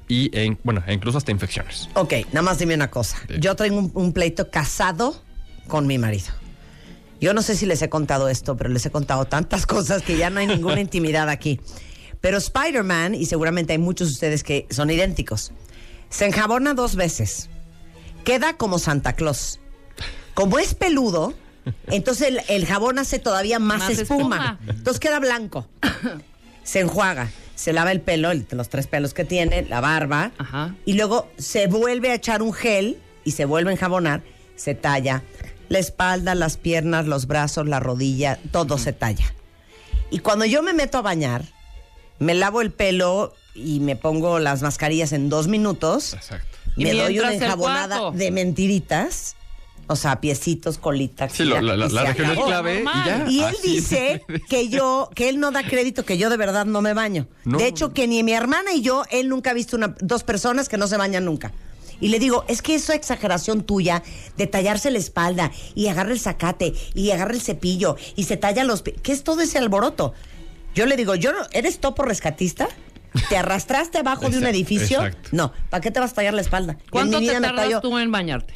y, en- bueno, incluso hasta infecciones. Ok, nada más dime una cosa. Sí. Yo tengo un, un pleito casado con mi marido. Yo no sé si les he contado esto, pero les he contado tantas cosas que ya no hay ninguna intimidad aquí. Pero Spider-Man, y seguramente hay muchos de ustedes que son idénticos, se enjabona dos veces. Queda como Santa Claus. Como es peludo, entonces el, el jabón hace todavía más, Más espuma. espuma. Entonces queda blanco. Se enjuaga, se lava el pelo, el- los tres pelos que tiene, la barba, Ajá. y luego se vuelve a echar un gel y se vuelve a enjabonar, se talla la espalda, las piernas, los brazos, la rodilla, todo se talla. Y cuando yo me meto a bañar, me lavo el pelo y me pongo las mascarillas en dos minutos. Exacto. Y me doy una enjabonada de mentiritas. O sea, piecitos, colita. Sí, lo- la, la- región es clave y ya. Y él Así dice es. que yo, que él no da crédito, que yo de verdad no me baño. No. De hecho, que ni mi hermana y yo, él nunca ha visto una, dos personas que no se bañan nunca. Y le digo, es que eso exageración tuya de tallarse la espalda y agarra el zacate y agarra el cepillo y se talla los pies. ¿Qué es todo ese alboroto? Yo le digo, yo no, ¿eres topo rescatista? ¿Te arrastraste abajo de un edificio? exacto. No, ¿para qué te vas a tallar la espalda? ¿Cuánto te me tardas tallo tú en bañarte?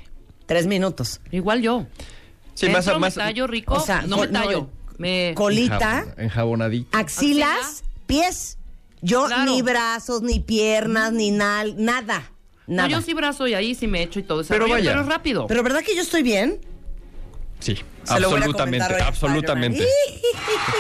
Tres minutos. Igual yo. Sí, Entro, más, más me tallo rico. O sea, no me tallo. no, me... Colita, enjabon- enjabonadito. axilas, ¿Axila? pies. Yo Claro. ni brazos, ni piernas, ni nal, nada. No, Nada. yo sí brazo y ahí sí me echo y todo eso. Pero vaya. Pero es rápido. Pero ¿verdad que yo estoy bien? Sí, Se absolutamente, absolutamente.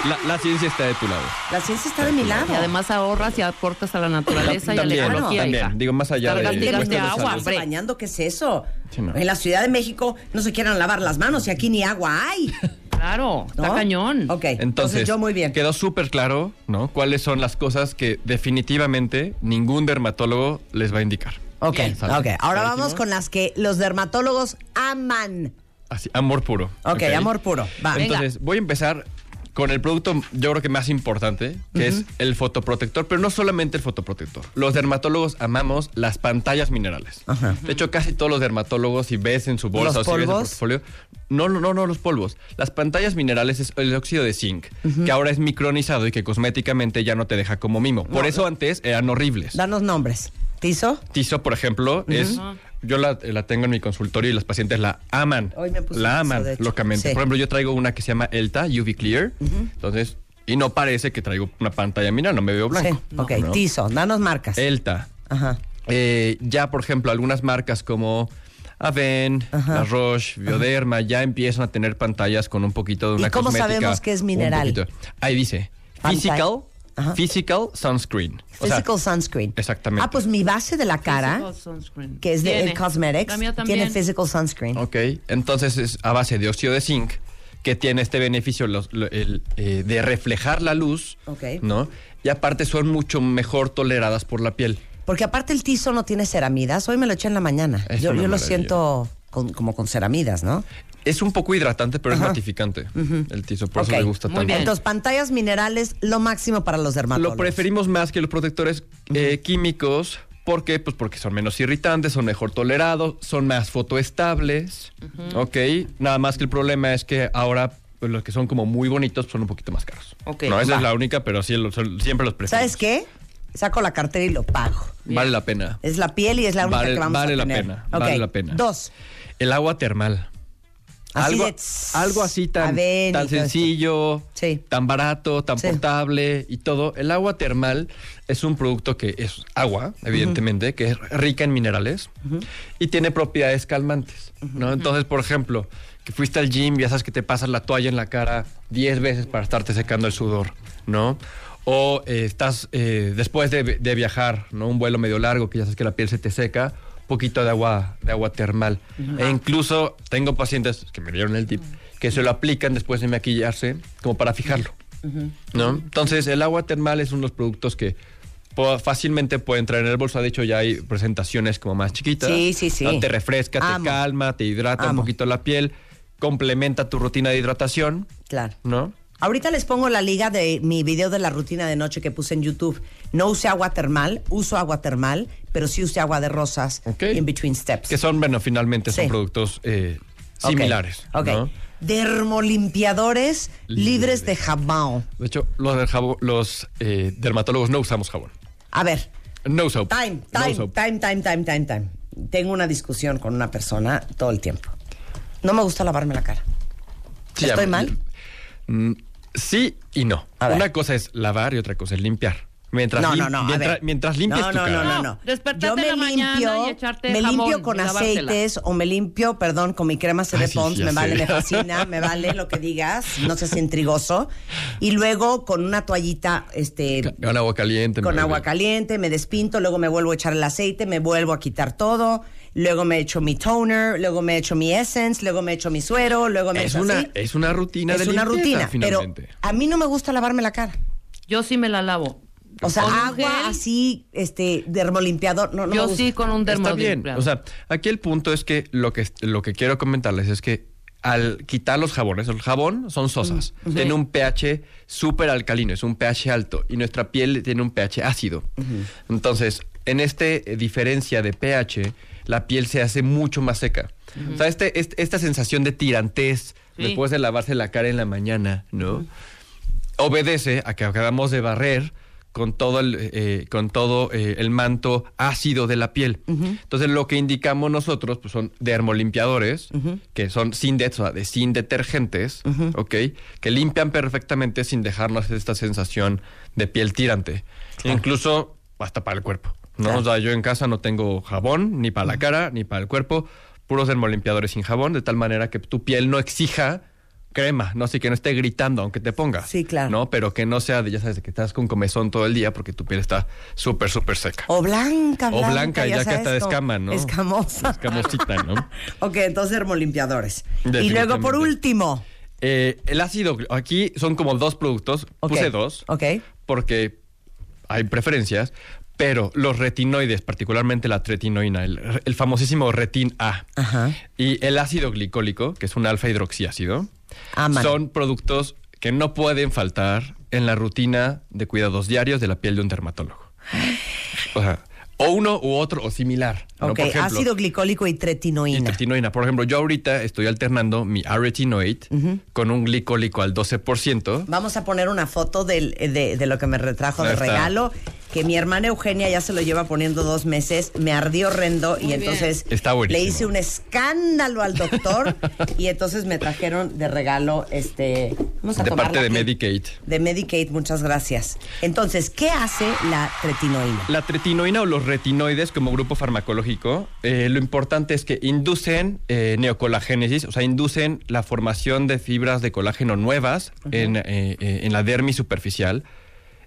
La, la ciencia está de tu lado. La ciencia está de mi lado. y además ahorras y aportas a la naturaleza y a la También, ecología. también. hija. Digo, más allá de Cargas de de agua, hombre. bañando, ¿qué es eso? Sí, no. En la Ciudad de México no se quieran lavar las manos y aquí ni agua hay. Claro, está ¿no? cañón. Ok, entonces, Entonces, yo muy bien. quedó súper claro, ¿no? Cuáles son las cosas que definitivamente ningún dermatólogo les va a indicar. Ok, Bien, ¿sale? ok. Ahora vamos con las que los dermatólogos aman. Así, amor puro. Ok, amor puro. Va. Entonces, voy a empezar con el producto, yo creo que más importante, que es el fotoprotector, pero no solamente el fotoprotector. Los dermatólogos amamos las pantallas minerales. De hecho, casi todos los dermatólogos, si ves en su bolsa ¿Los o si ves en su portfolio, no, no, no, no, los polvos. Las pantallas minerales es el óxido de zinc, que ahora es micronizado y que cosméticamente ya no te deja como mimo. Por eso antes eran horribles. Danos nombres. ¿Tizo? Tizo, por ejemplo, es. Yo la, la tengo en mi consultorio y los pacientes la aman. Hoy me puse la aman locamente. Sí. Por ejemplo, yo traigo una que se llama Elta UV Clear. Entonces, y no parece que traigo una pantalla mineral, no me veo blanco. Sí. Ok, ¿no? Tizo. Danos marcas. Elta. Ajá. Eh, ya, por ejemplo, algunas marcas como Aven, Ajá. La Roche, Bioderma, ya empiezan a tener pantallas con un poquito de ¿Y una cómo cosmética, sabemos que es mineral? Ahí dice, Pantalla. physical, Ajá. physical sunscreen. O sea, Physical sunscreen. exactamente. Ah, pues mi base de la cara, Physical sunscreen. que es de Tiene. Cosmetics, La mía también. tiene physical sunscreen. Ok, entonces es a base de óxido de zinc que tiene este beneficio los- lo- el, eh, de reflejar la luz, Ok. ¿no? Y aparte son mucho mejor toleradas por la piel. Porque aparte el tizo no tiene ceramidas. Hoy me lo eché en la mañana. Es Yo, una yo lo maravilla. siento con- como con ceramidas, ¿no? Es un poco hidratante, pero Ajá. es matificante el tizo, por eso me gusta muy tanto. bien. Entonces, pantallas minerales, lo máximo para los dermatólogos. Lo preferimos más que los protectores eh, químicos. ¿Por qué? Pues porque son menos irritantes, son mejor tolerados, son más fotoestables. Ok. Nada más que el problema es que ahora pues, los que son como muy bonitos son un poquito más caros. Ok, no, esa va. es la única, pero sí, lo- siempre los preferimos. ¿Sabes qué? Saco la cartera y lo pago. Vale la pena. Es la piel y es la única Vale- que vamos vale a la tener. pena, vale la pena. Dos. El agua termal. Así algo, algo así tan, tan sencillo, Sí. tan barato, tan Sí. portable y todo. El agua termal es un producto que es agua, evidentemente, que es rica en minerales y tiene propiedades calmantes. ¿no? Entonces, por ejemplo, que fuiste al gym y ya sabes que te pasas la toalla en la cara 10 veces para estarte secando el sudor, ¿no? O eh, estás eh, después de, de viajar, ¿no? Un vuelo medio largo que ya sabes que la piel se te seca, poquito de agua, de agua termal. E incluso tengo pacientes que me dieron el tip que se lo aplican después de maquillarse como para fijarlo. ¿no? Entonces, el agua termal es uno de los productos que fácilmente puede entrar en el bolso. De hecho, ya hay presentaciones como más chiquitas. Sí, sí, sí. ¿no? Te refresca, Amo. te calma, te hidrata un poquito la piel, complementa tu rutina de hidratación, Claro. ¿no? Ahorita les pongo la liga de mi video de la rutina de noche que puse en YouTube. No use agua termal, uso agua termal, pero sí use agua de rosas Ok. in between steps. Que son, bueno, finalmente son Sí. productos eh, similares. Ok. ¿no? Dermolimpiadores libres de jabón. De hecho, los, eh, dermatólogos no usamos jabón. A ver, No soap. time, No time, soap. time, time, time, time, time. Tengo una discusión con una persona todo el tiempo. No me gusta lavarme la cara. Sí, ¿Estoy ya- mal? Mm, sí y no. Una cosa es lavar y otra cosa es limpiar. Mientras, No, lim- no, no. mientras, limpies no, tu no, cara. No, no, No, no. despertarte Yo me la mañana limpio, y echarte me jabón limpio con aceites o me limpio, perdón, con mi crema CD Ay, sí, Pons, me vale, me fascina, me vale lo que digas, no seas intrigoso. Y luego con una toallita, este, Con agua caliente. con agua caliente, me despinto, luego me vuelvo a echar el aceite, me vuelvo a quitar todo, luego me echo mi toner, luego me echo mi essence, luego me echo mi suero, luego me Es echo una, así. es una rutina es de una limpieza, rutina, pero finalmente. a mí no me gusta lavarme la cara. Yo sí me la lavo. O sea, ¿Con un agua gel? así, este, dermolimpiador, no, no Yo sí con un Está bien. dermolimpiador. O sea, aquí el punto es que lo que, lo que quiero comentarles es que al quitar los jabones, el jabón son sosas, tiene un pH súper alcalino, es un pH alto y nuestra piel tiene un pH ácido. Entonces, en este eh, diferencia de pH, la piel se hace mucho más seca. O sea, este, este- esta sensación de tirantez Sí. después de lavarse la cara en la mañana, ¿no? obedece a que acabamos de barrer con todo el, eh, con todo eh, el manto ácido de la piel. Entonces, lo que indicamos nosotros pues, son dermolimpiadores, que son sin de, o sea, de sin detergentes, ¿ok? Que limpian perfectamente sin dejarnos esta sensación de piel tirante. Incluso hasta para el cuerpo. ¿No? Claro. O sea, yo en casa no tengo jabón, ni para la cara, ni para el cuerpo, puros dermolimpiadores sin jabón, de tal manera que tu piel no exija crema, no así que no esté gritando aunque te pongas. Sí, claro. No, pero que no sea de, ya sabes, de que estás con comezón todo el día porque tu piel está súper, súper seca. O blanca, O blanca. blanca, ya que hasta de escama, ¿no? Escamosa. Escamosita, ¿no? ok, entonces dermolimpiadores. Y luego, por último. Eh, el ácido, aquí son como dos productos, puse dos, ok. porque hay preferencias, pero los retinoides, particularmente la tretinoína, el, el famosísimo retin A, Ajá. y el ácido glicólico, que es un alfa hidroxiácido, Aman. son productos que no pueden faltar en la rutina de cuidados diarios de la piel de un dermatólogo. O sea, o uno u otro o similar. ¿no? Ok, Por ejemplo, ácido glicólico y y tretinoína. tretinoína. Por ejemplo, yo ahorita estoy alternando mi aretinoid con un glicólico al 12%. Vamos a poner una foto del- de, de lo que me retrajo de está. Que mi hermana Eugenia ya se lo lleva poniendo dos meses, me ardió horrendo y entonces Está le hice un escándalo al doctor y entonces me trajeron de regalo este... Vamos a De parte de Medicaid. De Medicaid, muchas gracias. Entonces, ¿qué hace la tretinoína? La tretinoína o los retinoides como grupo farmacológico, eh, lo importante es que inducen eh, neocolagénesis, o sea, inducen la formación de fibras de colágeno nuevas en, eh, eh, en la dermis superficial,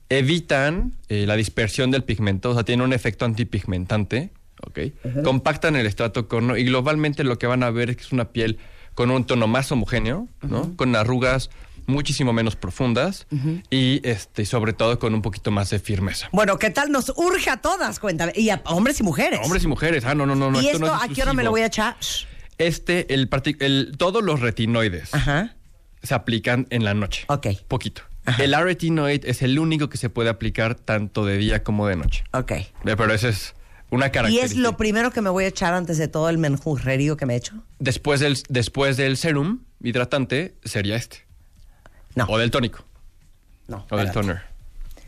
evitan eh, la dispersión del pigmento, o sea, tienen un efecto antipigmentante, ¿ok? Compactan el estrato corno y globalmente lo que van a ver es que es una piel con un tono más homogéneo, ¿no? Con arrugas muchísimo menos profundas y este sobre todo con un poquito más de firmeza. Bueno, ¿qué tal nos urge a todas? Cuéntame. Y a hombres y mujeres. Hombres y mujeres. Ah, no, no, no. no ¿Y esto esto, no es a qué hora me lo voy a echar? Este, el, el- todos los retinoides Ajá. se aplican en la noche. Ok. Poquito. El aretinoid es el único que se puede aplicar tanto de día como de noche. Ok. Eh, Pero esa es una ¿Y característica. es lo primero que me voy a echar antes de todo el menjurrerío que me he hecho? Después del, después del serum hidratante sería este. No. O del tónico. No. O del toner.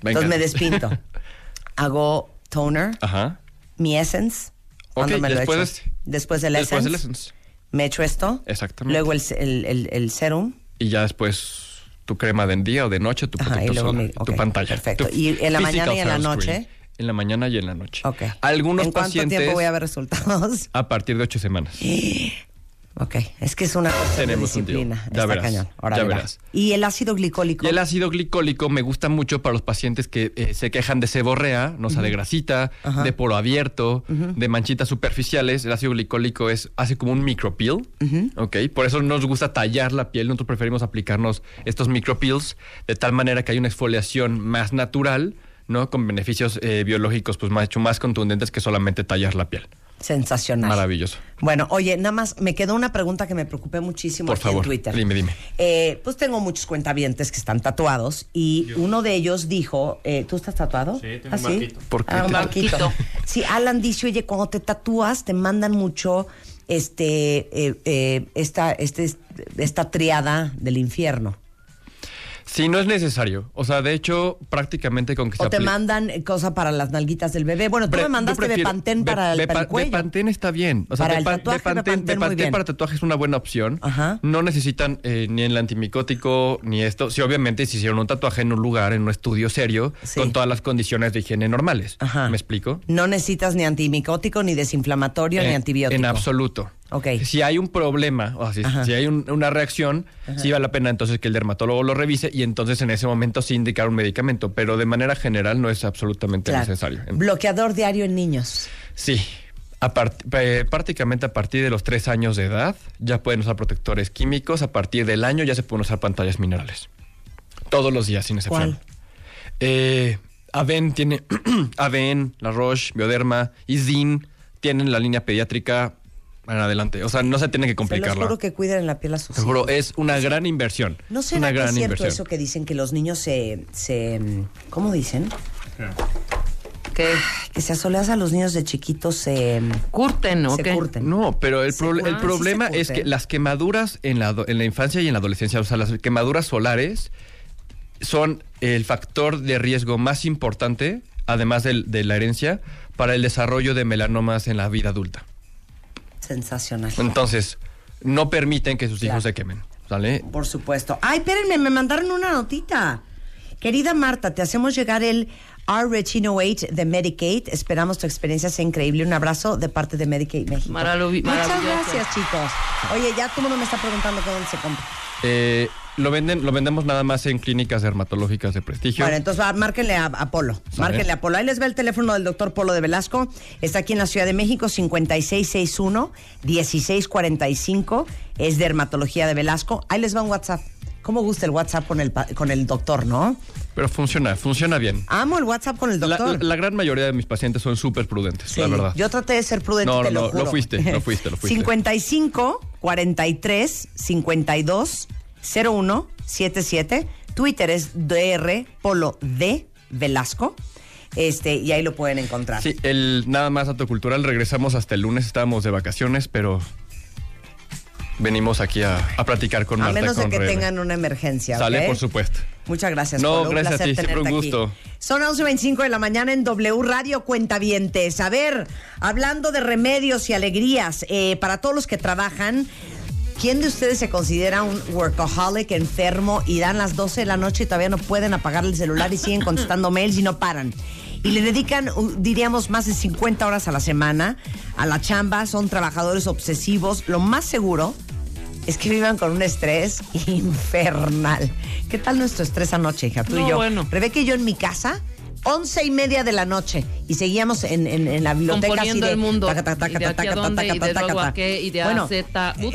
Venga. Entonces me despinto. Hago toner, Ajá. mi essence. ¿Cuándo Ok, me lo después de este. Después del Después essence. del essence. Me echo esto. Exactamente. Luego el, el- el- el serum. Y ya después tu crema de día o de noche, tu Ajá, protector solar, mi- tu pantalla. perfecto. tu ¿Y en la mañana y en la noche? En la mañana y en la noche. Ok. Algunos ¿En cuánto pacientes tiempo voy a ver resultados? a partir de ocho semanas. Ok, es que es una de Tenemos un tío. disciplina. Ya Está verás, cañón. Ahora ya verá. verás. Y el ácido glicólico. Y el ácido glicólico me gusta mucho para los pacientes que eh, se quejan de seborrea, no sea, de grasita, de poro abierto, de manchitas superficiales. El ácido glicólico es hace como un micropeel, ¿ok? Por eso nos gusta tallar la piel. Nosotros preferimos aplicarnos estos micropeels de tal manera que hay una exfoliación más natural, ¿no? Con beneficios eh, biológicos pues mucho más contundentes que solamente tallar la piel. Sensacional. Maravilloso. Bueno, oye, nada más me quedó una pregunta que me preocupé muchísimo Por aquí favor, en Twitter. dime, dime. Eh, pues tengo muchos cuentavientes que están tatuados y uno de ellos dijo, eh, ¿tú estás tatuado? Sí, tengo ¿Ah, un barquito. ¿Por qué Ah, un. Barquito. Sí, Alan dice, oye, cuando te tatúas te mandan mucho este, eh, eh, esta, este, esta triada del infierno. Sí, no es necesario. O sea, de hecho, prácticamente con que se O te mandan eh, cosa para las nalguitas del bebé. Bueno, tú Pre- me mandaste Bepantén Be- para, el, para el cuello. Bepantén está bien. O sea, Para el tatuaje, Bepantén, Bepantén para tatuaje es una buena opción. Ajá. No necesitan eh, ni el antimicótico ni esto. Sí, obviamente, si hicieron un tatuaje en un lugar, en un estudio serio, Sí. con todas las condiciones de higiene normales. Ajá. ¿Me explico? No necesitas ni antimicótico, ni desinflamatorio, ni En- antibiótico. En absoluto. Si hay un problema, o si, Ajá. si hay un- una reacción, sí vale la pena entonces que el dermatólogo lo revise y entonces en ese momento sí indicar un medicamento, pero de manera general no es absolutamente Claro. necesario. Bloqueador diario en niños. Sí. A part- eh, prácticamente a partir de los tres años de edad ya pueden usar protectores químicos. A partir del año ya se pueden usar pantallas minerales. Todos los días, sin excepción. ¿Cuál? Eh, Aven tiene. Aven, La Roche, Bioderma, Isdin tienen la línea pediátrica en adelante. O sea, no se tiene que Se los complicarla. juro que cuiden la piel a sus Te juro, hijos. es una gran inversión. ¿No será una que gran es cierto inversión. eso que dicen que los niños se, se ¿cómo dicen? Que Que se asoleas a los niños de chiquitos se, curten, ¿o se qué? curten. No, pero el, Se el Ah, sí problema se es que las quemaduras en la, en la infancia y en la adolescencia, o sea, las quemaduras solares son el factor de riesgo más importante, además del- de, la herencia, para el desarrollo de melanomas en la vida adulta. Sensacional. Entonces, no permiten que sus hijos Claro. se quemen, ¿sale? Por supuesto. Ay, espérenme, me mandaron una notita. Querida Marta, te hacemos llegar el R-Rechino-8 de Medicaid. Esperamos tu experiencia sea increíble. Un abrazo de parte de Medicaid México. Maravilloso. Muchas gracias, chicos. Oye, ya todo el mundo me está preguntando que dónde se compra. Eh, lo, venden, lo vendemos nada más en clínicas dermatológicas de prestigio. Bueno, entonces va, márquenle a, a Polo. Márquenle a Polo. Ahí les ve el teléfono del doctor Polo de Velasco. Está aquí en la Ciudad de México, 5661-1645. Es dermatología de Velasco. Ahí les va un WhatsApp. ¿Cómo gusta el WhatsApp con el, con el doctor, no? Pero funciona, funciona bien. Amo el WhatsApp con el doctor. la- la gran mayoría de mis pacientes son súper prudentes, Sí, la verdad. Yo traté de ser prudente, No, te no, lo no, juro. lo fuiste, lo fuiste, lo fuiste. 55 43 52 01 77. Twitter es DR Polo de Velasco. Este, y ahí lo pueden encontrar. Sí, el nada más dato cultural, regresamos hasta el lunes, estábamos de vacaciones, pero venimos aquí a, a platicar con a Marta. menos de que tengan una emergencia. Sale, por supuesto. Muchas gracias. No, Polo. Un gracias a ti, siempre un aquí. gusto. Son 11.25 de la mañana en W Radio Cuentavientes. A ver, hablando de remedios y alegrías, eh, para todos los que trabajan, ¿quién de ustedes se considera un workaholic enfermo y dan las 12 de la noche y todavía no pueden apagar el celular y siguen contestando mails y no paran? Y le dedican, diríamos, más de 50 horas a la semana a la chamba, son trabajadores obsesivos. Lo más seguro es que vivan con un estrés infernal. ¿Qué tal nuestro estrés anoche, hija? Tú y yo. bueno. Rebeca y yo en mi casa, once y media de la noche. Y seguíamos en, en- en la biblioteca así Componiendo de... el mundo. Bueno.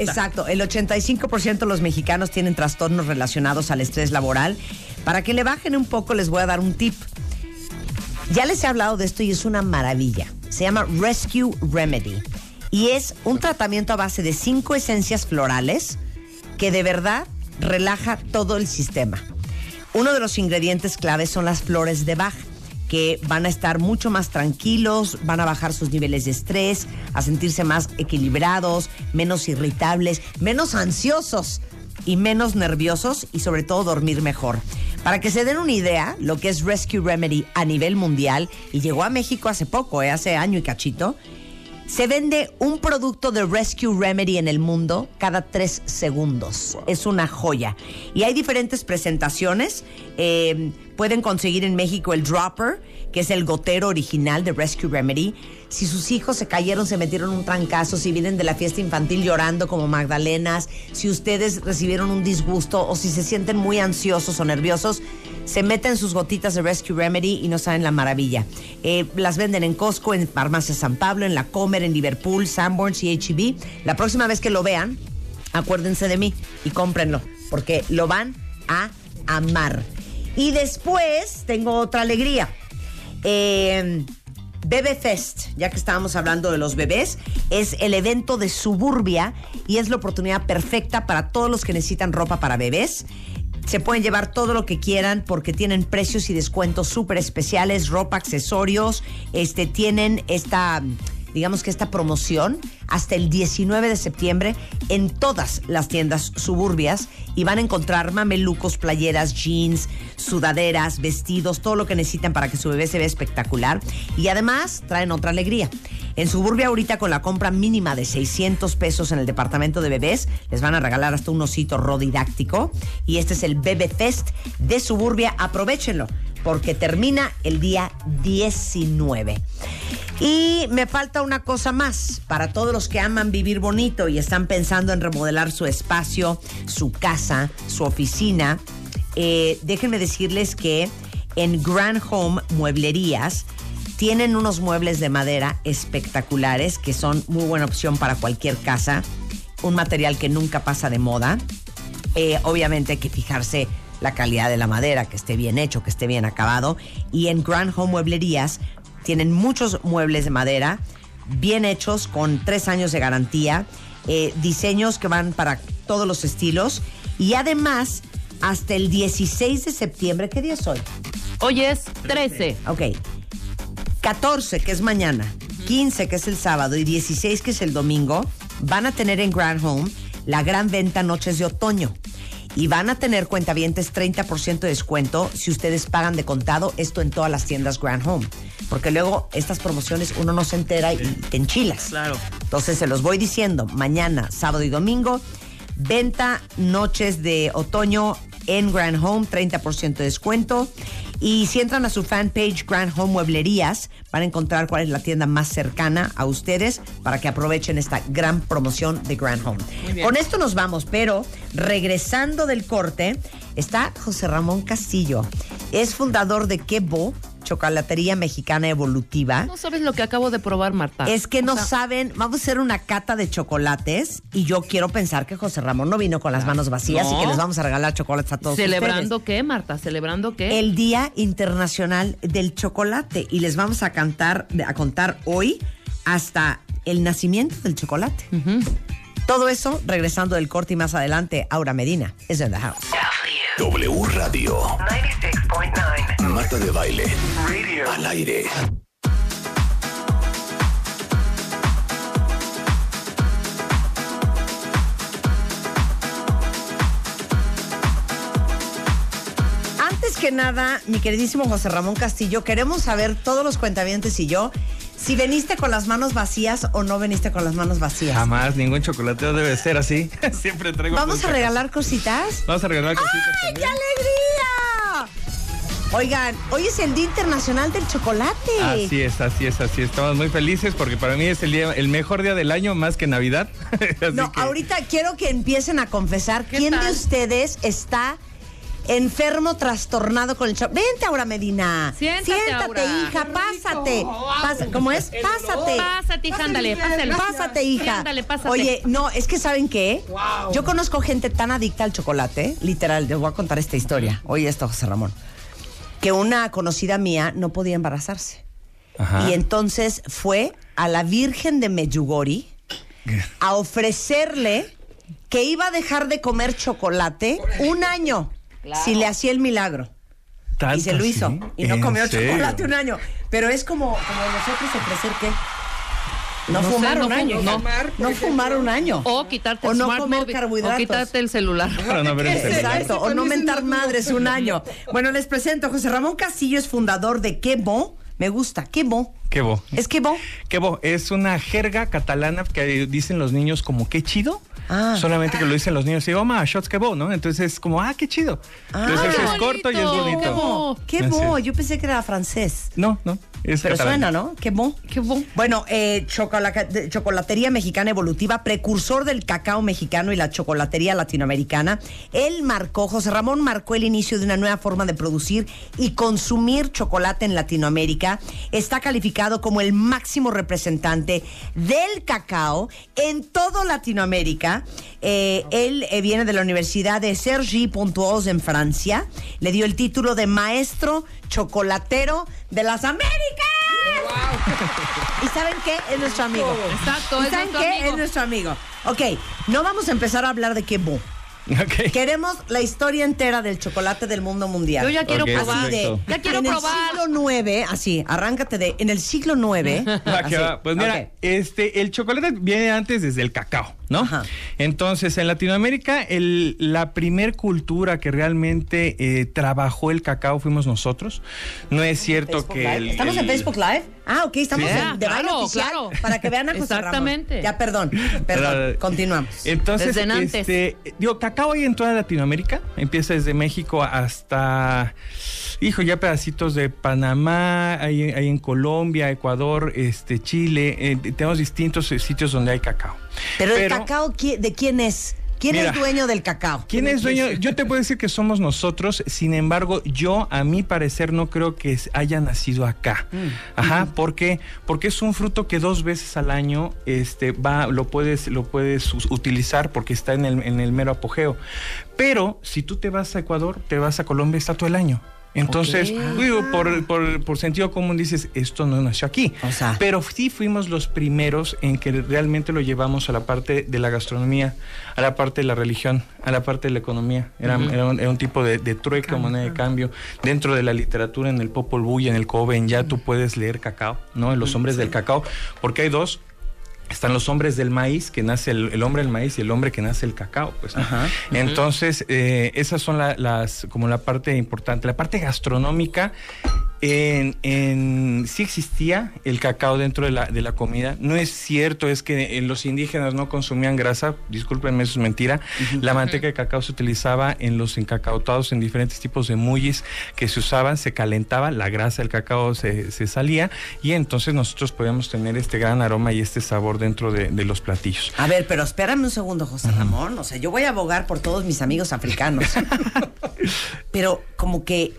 Exacto. El 85% de los mexicanos tienen trastornos relacionados al estrés laboral. Para que le bajen un poco, les voy a dar un tip. Ya les he hablado de esto y es una maravilla. Se llama Rescue Remedy. Y es un tratamiento a base de cinco esencias florales que de verdad relaja todo el sistema. Uno de los ingredientes claves son las flores de Bach, que van a estar mucho más tranquilos, van a bajar sus niveles de estrés, a sentirse más equilibrados, menos irritables, menos ansiosos y menos nerviosos y sobre todo dormir mejor. Para que se den una idea, lo que es Rescue Remedy a nivel mundial, y llegó a México hace poco, ¿eh? hace año y cachito, se vende un producto de Rescue Remedy en el mundo cada tres segundos. Es una joya. Y hay diferentes presentaciones. Eh, pueden conseguir en México el Dropper, que es el gotero original de Rescue Remedy. Si sus hijos se cayeron, se metieron un trancazo, si vienen de la fiesta infantil llorando como Magdalenas, si ustedes recibieron un disgusto o si se sienten muy ansiosos o nerviosos, se meten sus gotitas de Rescue Remedy y no saben la maravilla. Eh, las venden en Costco, en Farmacia San Pablo, en La Comer, en Liverpool, Sanborns y H-E La próxima vez que lo vean, acuérdense de mí y cómprenlo, porque lo van a amar. Y después tengo otra alegría. Eh, Bebe Fest, ya que estábamos hablando de los bebés, es el evento de Suburbia y es la oportunidad perfecta para todos los que necesitan ropa para bebés. Se pueden llevar todo lo que quieran porque tienen precios y descuentos súper especiales, ropa, accesorios, este, tienen esta digamos que esta promoción hasta el 19 de septiembre en todas las tiendas suburbias y van a encontrar mamelucos, playeras, jeans, sudaderas, vestidos, todo lo que necesitan para que su bebé se vea espectacular. Y además traen otra alegría. En Suburbia ahorita con la compra mínima de 600 pesos en el departamento de bebés, les van a regalar hasta un osito rodidáctico. Y este es el Bebe Fest de Suburbia. Aprovechenlo porque termina el día 19. Y me falta una cosa más para todos los que aman vivir bonito y están pensando en remodelar su espacio, su casa, su oficina. Eh, déjenme decirles que en Grand Home Mueblerías tienen unos muebles de madera espectaculares que son muy buena opción para cualquier casa. Un material que nunca pasa de moda. Eh, obviamente hay que fijarse la calidad de la madera, que esté bien hecho, que esté bien acabado. Y en Grand Home Mueblerías tienen muchos muebles de madera, bien hechos, con tres años de garantía, eh, diseños que van para todos los estilos. Y además, hasta el 16 de septiembre, ¿qué día es hoy? Hoy es 13. Ok. 14, que es mañana, 15, que es el sábado, y 16, que es el domingo, van a tener en Grand Home la gran venta Noches de Otoño. Y van a tener cuentavientes 30% de descuento si ustedes pagan de contado esto en todas las tiendas Grand Home. Porque luego estas promociones uno no se entera y te enchilas. Claro. Entonces se los voy diciendo, mañana, sábado y domingo, venta noches de otoño en Grand Home, 30% de descuento. Y si entran a su fanpage Grand Home Mueblerías, van a encontrar cuál es la tienda más cercana a ustedes para que aprovechen esta gran promoción de Grand Home. Con esto nos vamos, pero regresando del corte, está José Ramón Castillo. Es fundador de Quebo, Chocolatería Mexicana Evolutiva. No sabes lo que acabo de probar, Marta. Es que O no sea, saben, vamos a hacer una cata de chocolates y yo quiero pensar que José Ramón no vino con las manos vacías No. y que les vamos a regalar chocolates a todos ¿Celebrando ustedes. qué, Marta? ¿Celebrando qué? El Día Internacional del Chocolate y les vamos a cantar, a contar hoy hasta el nacimiento del chocolate. Todo eso regresando del corte y más adelante, Aura Medina es en the house. W Radio. 96.9. Marta de baile. Radio. Al aire. Antes que nada, mi queridísimo José Ramón Castillo, queremos saber todos los cuentavientes y yo si veniste con las manos vacías o no veniste con las manos vacías. Jamás, ningún chocolateo debe ser así. Siempre traigo. ¿Vamos a regalar cositas? Vamos a regalar cositas ¡Ay, qué alegría! Oigan, hoy es el Día Internacional del Chocolate. Así es, así es, así es. Estamos muy felices porque para mí es el día, el mejor día del año más que Navidad. Así No, que- ahorita quiero que empiecen a confesar quién de ustedes está enfermo, trastornado con el chocolate. Vente, Aura Medina. Siéntate, Aura. hija, pásate. ¿Cómo es? Pásate. Pásate, hija, ándale, pásale. Pásate, hija. Ándale, pásate. Oye, no, es que ¿saben qué? Yo conozco gente tan adicta al chocolate, literal, les voy a contar esta historia. Oye esto, José Ramón. Que una conocida mía no podía embarazarse. Ajá. Y entonces fue a la Virgen de Meyugori a ofrecerle que iba a dejar de comer chocolate un año si le hacía el milagro. Y ¿Tanto se lo hizo. así? Y no ¿En comió serio? chocolate un año. Pero es como, como nosotros ofrecer qué. No, No sé, fumar no un año. fumar, No, no fumar un año. O quitarte O el no smart comer carbohidratos. O quitarte el celular. Para no ver el celular. Exacto, o no mentar madres un año. Bueno, les presento, José Ramón Castillo es fundador de Qué Bo. Me gusta, Qué Bo. Qué bo. ¿Es Qué Bo? Qué bo. Es una jerga catalana que dicen los niños como qué chido. Ah. Solamente que lo dicen los niños y digo, ma, shots que bo, ¿no? Entonces es como, ah, qué chido. Entonces qué es corto y es bonito. Qué bo. Yo pensé que era francés. No, no. Es Pero catalán. suena, ¿no? Qué bo. Qué bo. Bueno, eh, Chocolatería Mexicana Evolutiva, precursor del cacao mexicano y la chocolatería latinoamericana. Él marcó, José Ramón marcó el inicio de una nueva forma de producir y consumir chocolate en Latinoamérica. Está calificado como el máximo representante del cacao en toda Latinoamérica. Eh, él eh, viene de la Universidad de Cergy Pontoise en Francia. Le dio el título de maestro chocolatero de las Américas. ¿Y saben qué? Es nuestro amigo. Exacto, ¿Y es saben qué? amigo. Es nuestro amigo. Ok, no vamos a empezar a hablar de qué bo. Ok. Queremos la historia entera del chocolate del mundo mundial. Yo ya quiero Ok, probar. Así de. Ya quiero en probar. el siglo IX, así, arráncate de, en el siglo IX. Pues mira, ok. este, el chocolate viene antes desde el cacao, ¿no? Ajá. Entonces, en Latinoamérica, el- la primer cultura que realmente eh, trabajó el cacao fuimos nosotros. No es cierto Facebook que el- ¿Estamos en Facebook Live? Ah, ok, estamos Sí. en de Claro, baile oficial claro. para que vean a José Ramón. Exactamente. Ya, perdón, perdón, Pero- continuamos. Entonces, Desde este, digo, cacao hay en toda Latinoamérica. Empieza desde México hasta, hijo, ya pedacitos de Panamá, hay, hay en Colombia, Ecuador, este, Chile. eh, tenemos distintos eh, sitios donde hay cacao. Pero el cacao, ¿qui- ¿de quién es? ¿Quién Mira, es dueño del cacao? ¿Quién es dueño? Yo te puedo decir que somos nosotros, sin embargo, yo a mi parecer no creo que haya nacido acá. Ajá, ¿por qué? Porque es un fruto que dos veces al año este, va, lo puedes, lo puedes utilizar porque está en el, en el mero apogeo. Pero si tú te vas a Ecuador, te vas a Colombia, está todo el año. Entonces, digo, por, por- por sentido común dices, esto no nació aquí. O sea. Pero sí fuimos los primeros en que realmente lo llevamos a la parte de la gastronomía, a la parte de la religión, a la parte de la economía. Era, era un, era un tipo de, de trueque, moneda de cambio. Dentro de la literatura, en el Popol Vuh y en el Coven, ya tú puedes leer cacao, ¿no? En los hombres del cacao, porque hay dos. Están los hombres del maíz, que nace el, el hombre del maíz y el hombre que nace el cacao, pues. ¿no? Entonces, eh, esas son la- las, como la parte importante. La parte gastronómica, en, en- sí existía el cacao dentro de la, de la comida. No es cierto, es que eh, los indígenas no consumían grasa, discúlpenme, eso es mentira. La manteca de cacao se utilizaba en los encacautados, en diferentes tipos de mullis que se usaban, se calentaba, la grasa del cacao se, se salía y entonces nosotros podíamos tener este gran aroma y este sabor dentro de, de los platillos. A ver, pero espérame un segundo, José Ramón. O sea, yo voy a abogar por todos mis amigos africanos. pero como que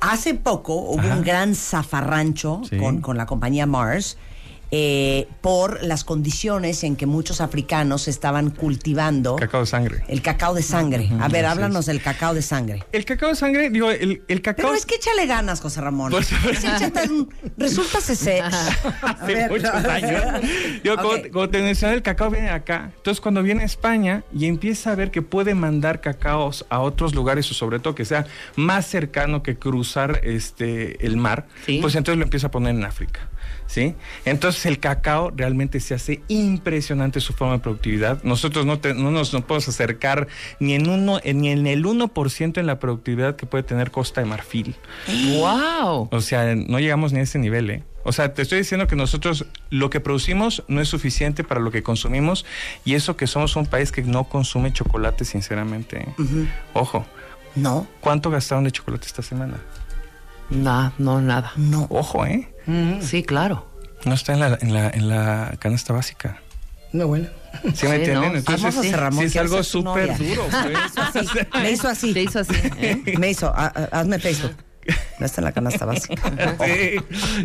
hace poco hubo Ajá. un gran zafarrancho Sí. con, con la compañía Mars eh, por las condiciones en que muchos africanos estaban cultivando Cacao de sangre. el cacao de sangre. A ver, háblanos del cacao de sangre. El cacao de sangre, digo, el, el cacao... Pero es que échale ganas, José Ramón. Pues- resulta ese. hace muchos años. Digo, como te mencioné, el cacao viene de acá. Entonces, cuando viene a España y empieza a ver que puede mandar cacaos a otros lugares, o sobre todo que sea más cercano que cruzar este el mar, Sí. pues entonces lo empieza a poner en África. ¿Sí? Entonces el cacao realmente se hace impresionante su forma de productividad. Nosotros no, te- no nos no podemos acercar ni en uno, en- ni en el 1% en la productividad que puede tener Costa de Marfil. ¡Wow! O sea, no llegamos ni a ese nivel, ¿eh? O sea, te estoy diciendo que nosotros lo que producimos no es suficiente para lo que consumimos y eso que somos un país que no consume chocolate, sinceramente. ¿eh? Ojo, No, ¿cuánto gastaron de chocolate esta semana? Nah, no, nada. no. Ojo, ¿eh? Sí, claro. No está en la, en la, en la canasta básica. No, bueno. ¿Sí me Sí, entienden? ¿no? Entonces, Vamos a hacer, Ramón, sí es algo súper duro. pues. Me hizo así. Te hizo así. ¿eh? Me hizo, a- a- hazme Facebook. No está en la canasta básica. Sí,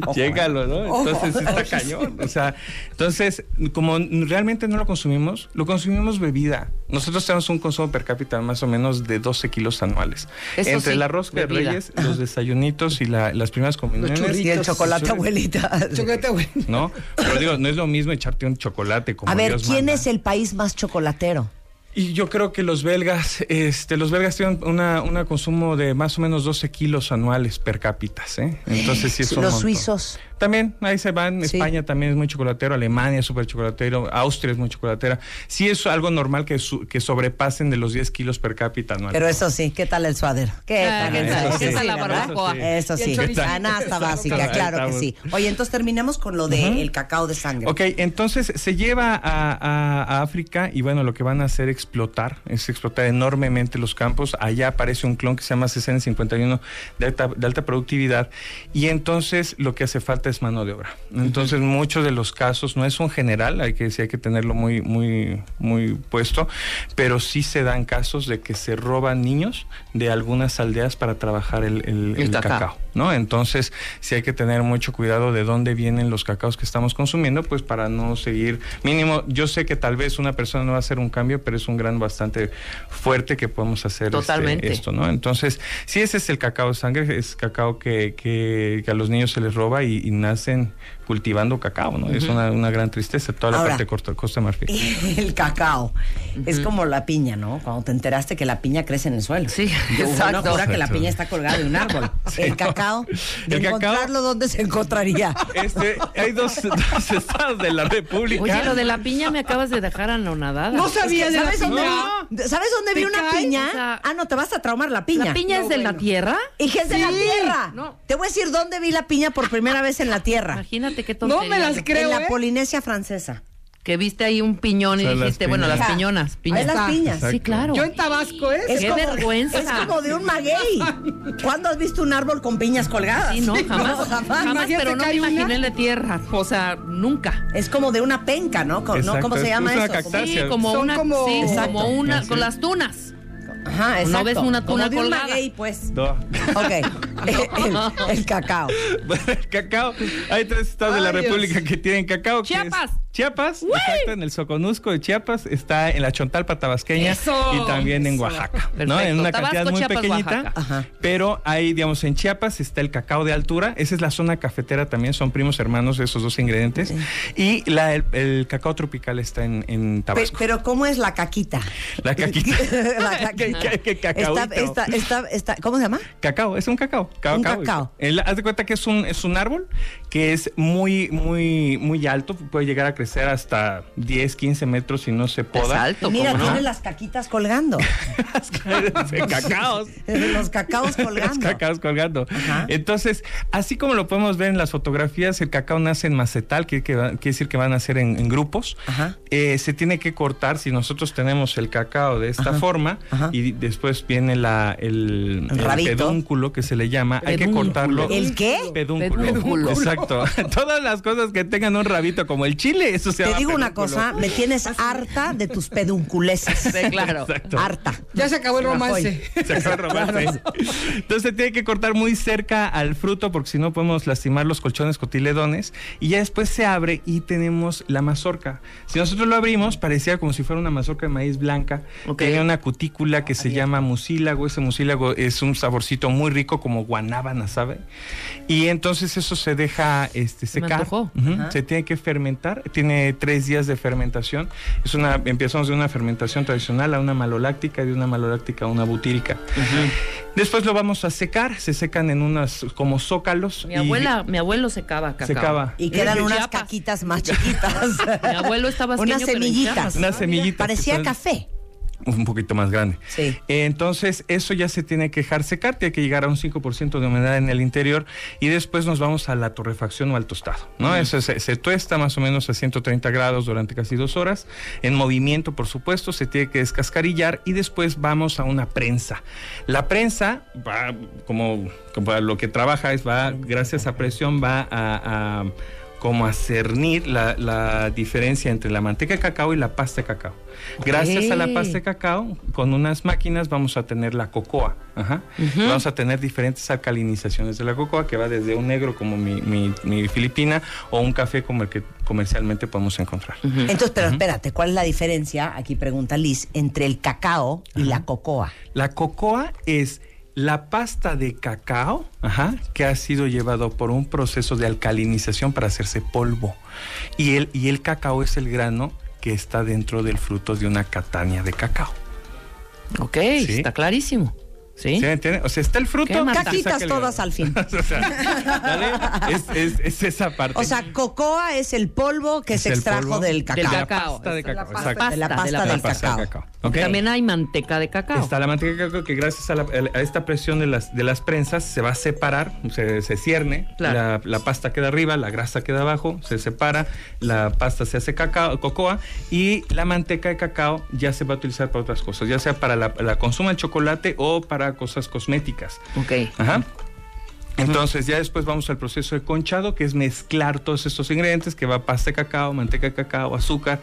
Ojo, llégalo, ¿no? Ojo. Entonces está cañón. O sea, entonces, como realmente no lo consumimos, lo consumimos bebida. Nosotros tenemos un consumo per cápita más o menos de 12 kilos anuales. Eso Entre sí, la rosca de reyes, los desayunitos y la- las primeras comuniones. Y el chocolate, abuelita. Chocolate, abuelita. ¿No? Pero digo, no es lo mismo echarte un chocolate como A ver, Dios ¿quién manda. es el país más chocolatero? Y yo creo que los belgas, este, los belgas tienen una, una consumo de más o menos 12 kilos anuales per cápita, ¿eh? Entonces sí es un Los montón. suizos. También, ahí se van. Sí. España también es muy chocolatero, Alemania es súper chocolatero, Austria es muy chocolatera. Sí es algo normal que, su- que sobrepasen de los 10 kilos per cápita anual. Pero eso sí, ¿qué tal el suadero? ¿Qué Ah, tal? ¿qué el tal? suadero? ¿Qué tal la barbacoa? Eso sí, canasta básica, claro que sí. Oye, entonces terminemos con lo del cacao de sangre. Ok, entonces se lleva a, a- a África y bueno, lo que van a hacer explotar, es explotar enormemente los campos. Allá aparece un clon que se llama CCN51 de alta, de alta productividad y entonces lo que hace falta es mano de obra. Entonces muchos de los casos, no es un general, hay que, sí hay que tenerlo muy, muy, muy puesto, pero sí se dan casos de que se roban niños de algunas aldeas para trabajar el, el- El el cacao. cacao. ¿no? Entonces, sí hay que tener mucho cuidado de dónde vienen los cacaos que estamos consumiendo, pues para no seguir mínimo. Yo sé que tal vez una persona no va a hacer un cambio, pero es un gran bastante fuerte que podemos hacer este, esto, ¿no? Entonces, sí, ese es el cacao de sangre, es cacao que, que- que a los niños se les roba y, y nacen cultivando cacao, ¿no? Es una, una gran tristeza, toda la Ahora, parte de Costa, Costa de Marfil. El cacao. Es como la piña, ¿no? Cuando te enteraste que la piña crece en el suelo. Sí, Uno exacto. jura que la piña está colgada de un árbol. El cacao, de El cacao- encontrarlo, ¿dónde se encontraría? Este, hay dos, dos estados de la República. Oye, lo de la piña me acabas de dejar anonadada. No sabía Es que, de la ¿Sabes dónde piña. vi? ¿Sabes dónde vi ¿Te una cae? piña? O sea, ah, no, te vas a traumar la piña. ¿La piña es de la tierra? Y que es de la tierra. No. Te voy a decir dónde vi la piña por primera vez en la tierra. Imagínate qué No me las en creo, la ¿eh? Polinesia francesa. Que viste ahí un piñón y las dijiste, bueno, las piñonas. Ahí las piñas. Sí, claro. Yo en Tabasco, ¿eh? Es Qué como, vergüenza. Es como de un maguey. ¿Cuándo has visto un árbol con piñas colgadas? Sí, no, jamás. jamás. pero no me imaginé de tierra. O sea, nunca. Es como de una penca, ¿no? ¿Cómo se llama eso? Sí, como Son una. como- Sí, Exacto. como una. Sí. Con las tunas. Ajá, exacto. No ves una Como tuna un colgada. maguey, pues. No. Ok. el, el cacao. El cacao. Hay tres estados de la Dios. República que tienen cacao. que es Chiapas. Exacto, en el Soconusco de Chiapas, está en la Chontalpa tabasqueña Eso. y también en. Oaxaca, ¿no? En una Tabasco, cantidad muy Chiapas, pequeñita, pero ahí, digamos, en Chiapas está el cacao de altura, esa es la zona cafetera también, son primos hermanos de esos dos ingredientes, y la, el, el cacao tropical está en, en Pe- Tabasco. pero ¿cómo es la caquita? La caquita. la caquita. ¿Qué- qué- qué Está, cacahuito? está, está, está- ¿Cómo se llama? Cacao, es un cacao. Un cacao. El- haz de cuenta que es un, es un árbol que es muy, muy, muy alto. Puede llegar a crecer hasta 10, 15 metros si no se Es poda. alto, Mira, ¿cómo no? tiene las caquitas colgando. de cacaos. Los cacaos Los colgando. cacaos colgando. Ajá. Entonces, así como lo podemos ver en las fotografías, el cacao nace en macetal, quiere, que va- quiere decir que van a ser en, en grupos. Ajá. Eh, se tiene que cortar, si nosotros tenemos el cacao de esta Ajá. forma, Ajá. y después viene la, el, El el rabito. pedúnculo que se le llama, hay que cortarlo. ¿El qué? Pedúnculo. Pedúnculo. Exacto. Todas las cosas que tengan un rabito como el chile, eso se Te digo una cosa, me tienes harta de tus pedunculeses. Sí, claro. Exacto. Harta. Ya se acabó el romance. Se acaba de romper. Entonces tiene que cortar muy cerca al fruto porque si no podemos lastimar los colchones cotiledones y ya después se abre y tenemos la mazorca. Si nosotros lo abrimos parecía como si fuera una mazorca de maíz blanca. Ok. Tenía una cutícula que se llama mucílago. Ese mucílago es un saborcito muy rico como guanábana, ¿sabe? Y entonces eso se deja este, Se me secar. Se tiene que fermentar. Tiene tres días de fermentación. Es una, empezamos de una fermentación tradicional a una maloláctica y de una maloláctica a una butírica. Después lo vamos a secar. Se secan en unas como zócalos. Mi y abuela, mi abuelo secaba cacao. Secaba. Y quedan unas Chiapas. caquitas más chiquitas. Mi abuelo estaba Unas semillitas. Unas semillitas. Parecía son- café. Un poquito más grande. Sí. Entonces, eso ya se tiene que dejar secar, tiene que llegar a un 5% de humedad en el interior y después nos vamos a la torrefacción o al tostado, ¿no? Eso se, se tuesta más o menos a 130 grados durante casi dos horas, en movimiento, por supuesto, se tiene que descascarillar y después vamos a una prensa. La prensa va, como, como lo que trabaja es, va, gracias a presión, va a... a como a cernir la, la diferencia entre la manteca de cacao y la pasta de cacao. Gracias a la pasta de cacao, con unas máquinas vamos a tener la cocoa. Ajá. Vamos a tener diferentes alcalinizaciones de la cocoa, que va desde un negro como mi, mi- mi filipina o un café como el que comercialmente podemos encontrar. Entonces, pero espérate, ¿cuál es la diferencia? Aquí pregunta Liz, entre el cacao y la cocoa. La cocoa es la pasta de cacao ajá, que ha sido llevado por un proceso de alcalinización para hacerse polvo. Y el, y el cacao es el grano que está dentro del fruto de una catania de cacao. Ok, Sí. está clarísimo. ¿Sí? me entiende? O sea, está el fruto. Caquitas todas al fin. o sea, ¿vale? Es, es- es esa parte. O sea, cocoa es el polvo que Es se el extrajo polvo del Del cacao. cacao. pasta de la cacao, pasta. De la Pasta pasta de la del pasta de cacao. cacao. También hay manteca de cacao. Está la manteca de cacao que gracias a, la- a esta presión de las, de las prensas se va a separar, se, se cierne, Claro. la, la pasta queda arriba, la grasa queda abajo, se separa, la pasta se hace cacao, cocoa y la manteca de cacao ya se va a utilizar para otras cosas, ya sea para la, la consumo del chocolate o para cosas cosméticas. Ok. Ajá. Entonces ya después vamos al proceso de conchado, que es mezclar todos estos ingredientes, que va pasta de cacao, manteca de cacao, azúcar,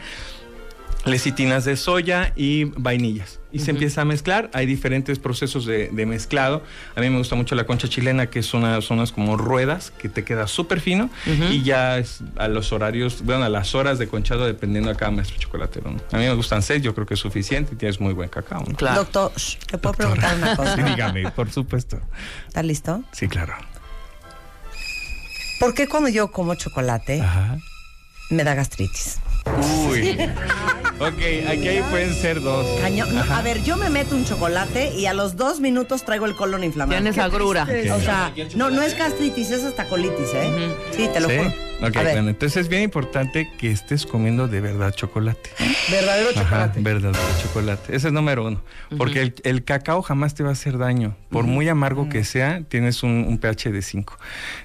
lecitinas de soya y vainillas. Y se empieza a mezclar, hay diferentes procesos de, de mezclado. A mí me gusta mucho la concha chilena, que son unas, son unas como ruedas, que te queda súper fino. Y ya es a los horarios, bueno, a las horas de conchado, dependiendo a cada maestro chocolatero. ¿no? A mí me gustan seis, yo creo que es suficiente y tienes muy buen cacao. ¿no? Claro. Doctor, ¿te puedo preguntar una cosa? Sí, dígame, por supuesto. ¿Está listo? Sí, claro. ¿Por qué cuando yo como chocolate Ajá. me da gastritis? Uy. ok, aquí ahí pueden ser dos. Cañón. No, a ver, yo me meto un chocolate y a los dos minutos traigo el colon inflamado. Tienes agrura. O sea, no, no es gastritis, es hasta colitis, ¿eh? Sí, te lo ¿Sí? juro. Ok, a bueno, entonces es bien importante que estés comiendo de verdad chocolate. Verdadero Ajá, chocolate. verdadero chocolate. Ese es número uno. Porque el, el cacao jamás te va a hacer daño. Por muy amargo que sea, tienes un, un pH de 5.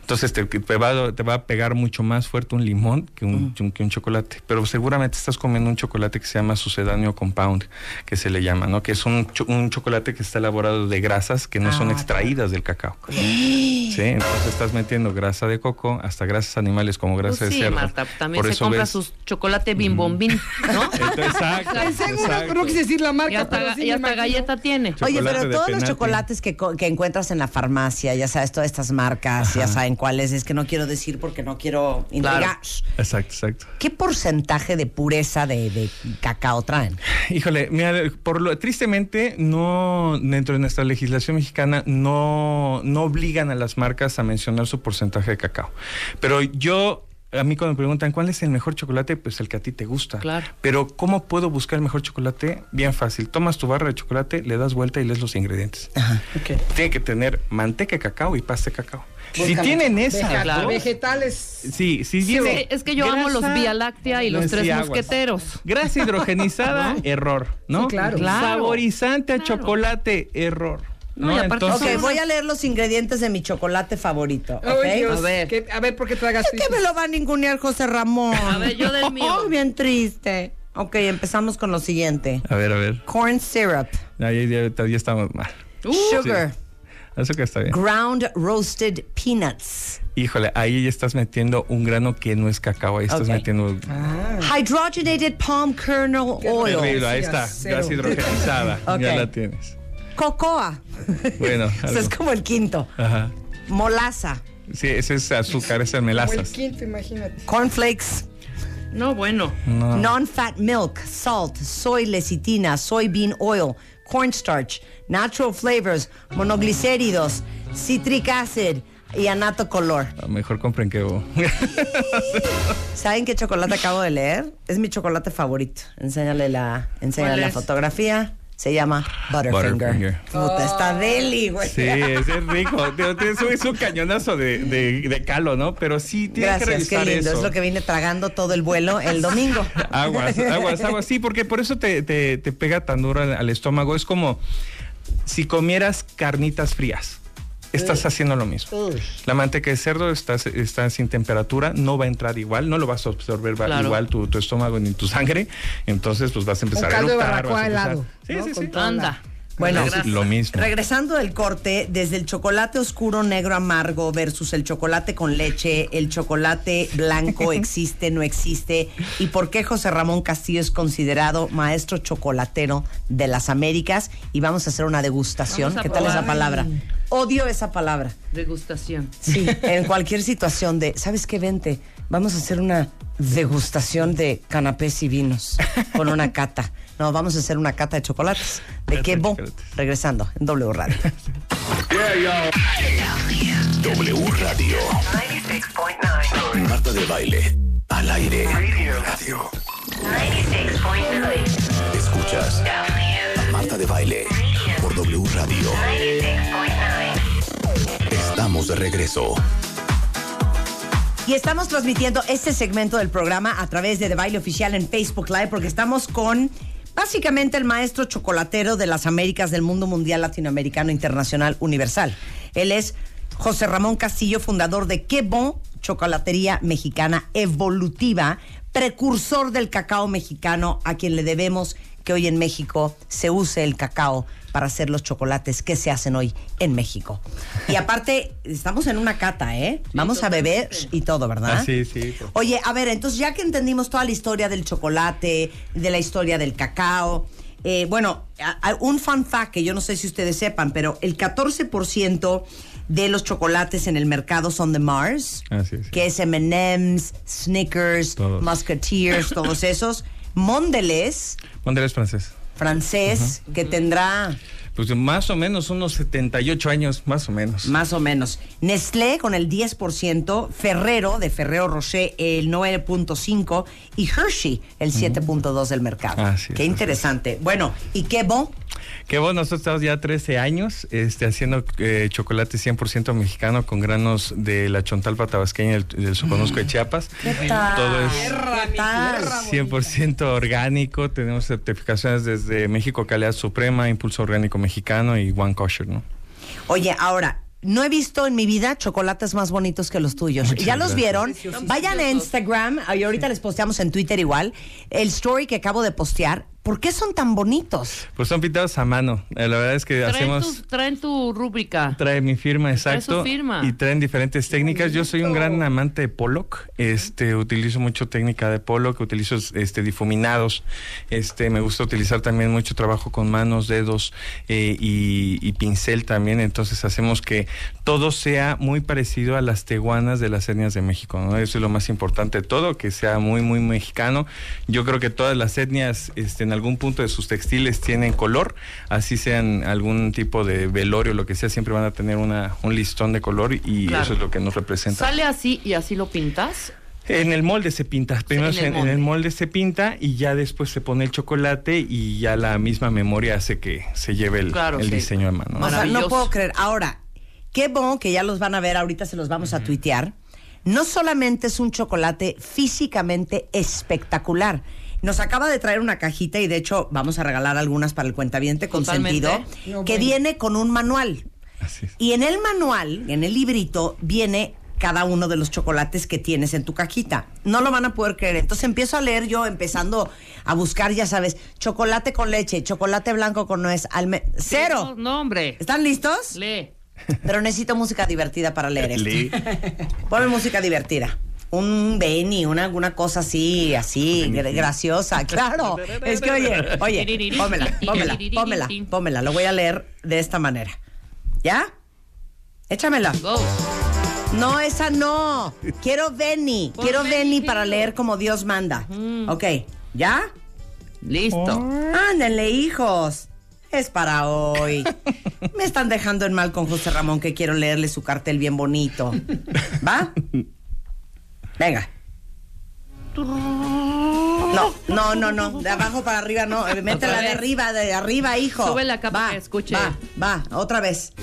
Entonces te, te va, a- te va a pegar mucho más fuerte un limón que un, que un chocolate. Pero seguramente estás comiendo un chocolate que se llama sucedáneo compound, que se le llama, ¿no? Que es un, cho- un chocolate que está elaborado de grasas que no son extraídas del cacao. Sí, entonces estás metiendo grasa de coco, hasta grasas animales como grasa Pues de sí, cerdo. Marta, también Por se eso compra ves- sus chocolate bim bombín, ¿no? Exacto, Seguro, exacto. no quise decir la marca, Y hasta, pero sí y me hasta imagino. galleta tiene. Oye, chocolate pero de todos los chocolates que, que encuentras en la farmacia, ya sabes, todas estas marcas, ya saben cuáles, es que no quiero decir porque no quiero intrigar. Claro. Exacto, exacto. ¿Qué porcentaje de pureza de, cacao traen? Híjole, mira, por lo, tristemente no dentro de nuestra legislación mexicana no, no obligan a las marcas a mencionar su porcentaje de cacao. Pero yo a mí cuando me preguntan cuál es el mejor chocolate, pues el que a ti te gusta. Claro. Pero ¿cómo puedo buscar el mejor chocolate? Bien fácil. Tomas tu barra de chocolate, le das vuelta y lees los ingredientes. Ok. Tiene que tener manteca de cacao y pasta de cacao. Si tienen esas Veja- Claro. dos, Vegetales. Sí, sí, Sí, es que yo amo los Vía Láctea y los no, tres aguas. mosqueteros. Grasa hidrogenizada, error, ¿no? Sí, claro. Claro. Saborizante a Claro. chocolate, error. No, ¿no? y aparte- Entonces, Ok, voy a leer los ingredientes de mi chocolate favorito. ¿ok? Ay, Dios. A ver. ¿Qué- a ver, ¿por qué tragas Es que me lo va a ningunear José Ramón. A ver, yo del mío. Ay, bien triste. Ok, empezamos con lo siguiente. A ver, a ver. Corn syrup, Ahí ya, ya estamos mal. sugar, Eso que está bien. ground roasted peanuts, Híjole, ahí ya estás metiendo un grano que no es cacao. Ahí estás Ok. metiendo. hydrogenated palm kernel oil, Terrible, ahí Sí, está. Gas hidrogenizada. Ok. Ya la tienes. Cocoa. Bueno, Eso es como el quinto. Ajá. Molaza, Sí, ese es azúcar, ese es Como el melazas. quinto, imagínate. cornflakes, No, bueno. No. non-fat milk, salt, soy lecitina, soybean oil, cornstarch, natural flavors, monoglicéridos, citric acid y anato color. A lo Mejor compren que ¿Saben qué chocolate acabo de leer? Es mi chocolate favorito. Enséñale la, enséñale ¿Cuál la es? fotografía. Se llama Butterfinger. Butterfinger. Puta, está deli, güey. Sí, ese es rico. Es un, es un cañonazo de, de, de calo, ¿no? Pero sí, tienes que Gracias, qué revisar lindo. eso. Es lo que vine tragando todo el vuelo el domingo. Aguas, aguas, aguas. Sí, porque por eso te, te- te pega tan duro al, al estómago. Es como si comieras carnitas frías. Estás haciendo lo mismo. La manteca de cerdo está, está sin temperatura, no va a entrar igual, no lo vas a absorber va- Claro. igual tu, tu estómago ni tu sangre. Entonces, pues vas a empezar Un a caldo de eructar. barbacoa vas a empezar- helado, Sí, ¿no? sí, sí. Anda. Bueno, La. Lo mismo. Regresando del corte, desde el chocolate oscuro negro amargo versus el chocolate con leche, el chocolate blanco existe, no existe, y por qué José Ramón Castillo es considerado maestro chocolatero de las Américas, y vamos a hacer una degustación. ¿Qué tal esa probar. palabra? Odio esa palabra. Degustación. Sí, en cualquier situación de, ¿sabes qué? Vente, vamos a hacer una degustación de canapés y vinos con una cata. No, vamos a hacer una cata de chocolates. ¿De qué. Regresando en W Radio. W Radio. 96.9. Marta de baile. Al aire. Radio. 96.9. Escuchas. Marta de baile por W Radio. 96.9. Estamos de regreso. Y estamos transmitiendo este segmento del programa a través de The Baile Oficial en Facebook Live porque estamos con básicamente el maestro chocolatero de las Américas del mundo mundial latinoamericano internacional universal. Él es José Ramón Castillo, fundador de Qué Bon Chocolatería Mexicana Evolutiva, precursor del cacao mexicano a quien le debemos que hoy en México se use el cacao para hacer los chocolates que se hacen hoy en México. Y aparte, estamos en una cata, ¿eh? Vamos a beber y todo, ¿verdad? Ah, sí, sí. Oye, a ver, entonces ya que entendimos toda la historia del chocolate, de la historia del cacao, eh, bueno, a- a- un fun fact que yo no sé si ustedes sepan, pero el 14% de los chocolates en el mercado son de Mars, Así es. que es M&M's, Snickers, Todos. Musketeers, todos esos. Mondelez, Mondelez francés. Francés, que tendrá Pues más o menos unos 78 años, más o menos. Más o menos. Nestlé con el 10%, Ferrero de Ferrero Rocher el 9.5% y Hershey el 7.2% del mercado. Qué interesante. Bueno, ¿y qué bon? Qué bueno, nosotros estamos ya 13 años este, haciendo eh, chocolate 100% mexicano con granos de la chontalpa tabasqueña del, del soconusco de Chiapas. ¿Qué tal? Todo es ¿Qué tal? 100% orgánico. Tenemos certificaciones desde México Calidad Suprema, Impulso Orgánico Mexicano y One Kosher, ¿no? Oye, ahora, no he visto en mi vida chocolates más bonitos que los tuyos. Muchas ¿Ya los vieron? Vayan a Instagram, y ahorita les posteamos en Twitter igual, el story que acabo de postear. ¿Por qué son tan bonitos? Pues son pintados a mano. Eh, la verdad es que Traen, hacemos... tu, traen tu rúbrica. Trae mi firma, Trae su exacto. firma. Y traen diferentes técnicas. Yo soy un gran amante de Pollock. Este, utilizo mucho técnica de Pollock, utilizo este difuminados. Este, me gusta utilizar también mucho trabajo con manos, dedos eh, y, y pincel también. Entonces hacemos que todo sea muy parecido a las teguanas de las etnias de México. ¿no? Eso es lo más importante de todo, que sea muy, muy mexicano. Yo creo que todas las etnias, este, en algún punto de sus textiles tienen color, así sean algún tipo de velorio, lo que sea, siempre van a tener una, un listón de color y Claro. eso es lo que nos representa. ¿Sale así y así lo pintas? En el molde se pinta, primero en el en, molde. el molde se pinta y ya después se pone el chocolate y ya la misma memoria hace que se lleve el, Claro, el sí. diseño a mano. ¿no? O sea, no puedo creer. Ahora, qué bon que ya los van a ver, ahorita se los vamos a tuitear. No solamente es un chocolate físicamente espectacular. Nos acaba de traer una cajita y de hecho vamos a regalar algunas para el cuentaviente Totalmente. consentido, que viene con un manual. Así es. Y en el manual, en el librito, viene cada uno de los chocolates que tienes en tu cajita. No lo van a poder creer. Entonces empiezo a leer yo, empezando a buscar, ya sabes, chocolate con leche, chocolate blanco con nuez, alme... ¡Cero! No, no, hombre. ¿Están listos? Lee. Pero necesito música divertida para leer esto. Lee. Ponme música divertida. Un Benny, una alguna cosa así, así, gra- graciosa, claro. Es que oye, oye, pómela, pómela, pómela, pómela. Lo voy a leer de esta manera. ¿Ya? Échamela. Go. No, esa no. Quiero Benny. Pon Quiero Benny, para leer como Dios manda. Ok, ¿ya? Listo. Ándenle, hijos. Es para hoy. Me están dejando en mal con José Ramón que quiero leerle su cartel bien bonito. ¿Va? Venga. No, no, no, no. De abajo para arriba no. Eh, Métela de arriba, de arriba, hijo. Sube la capa Va, que escuche. Va, va, otra vez.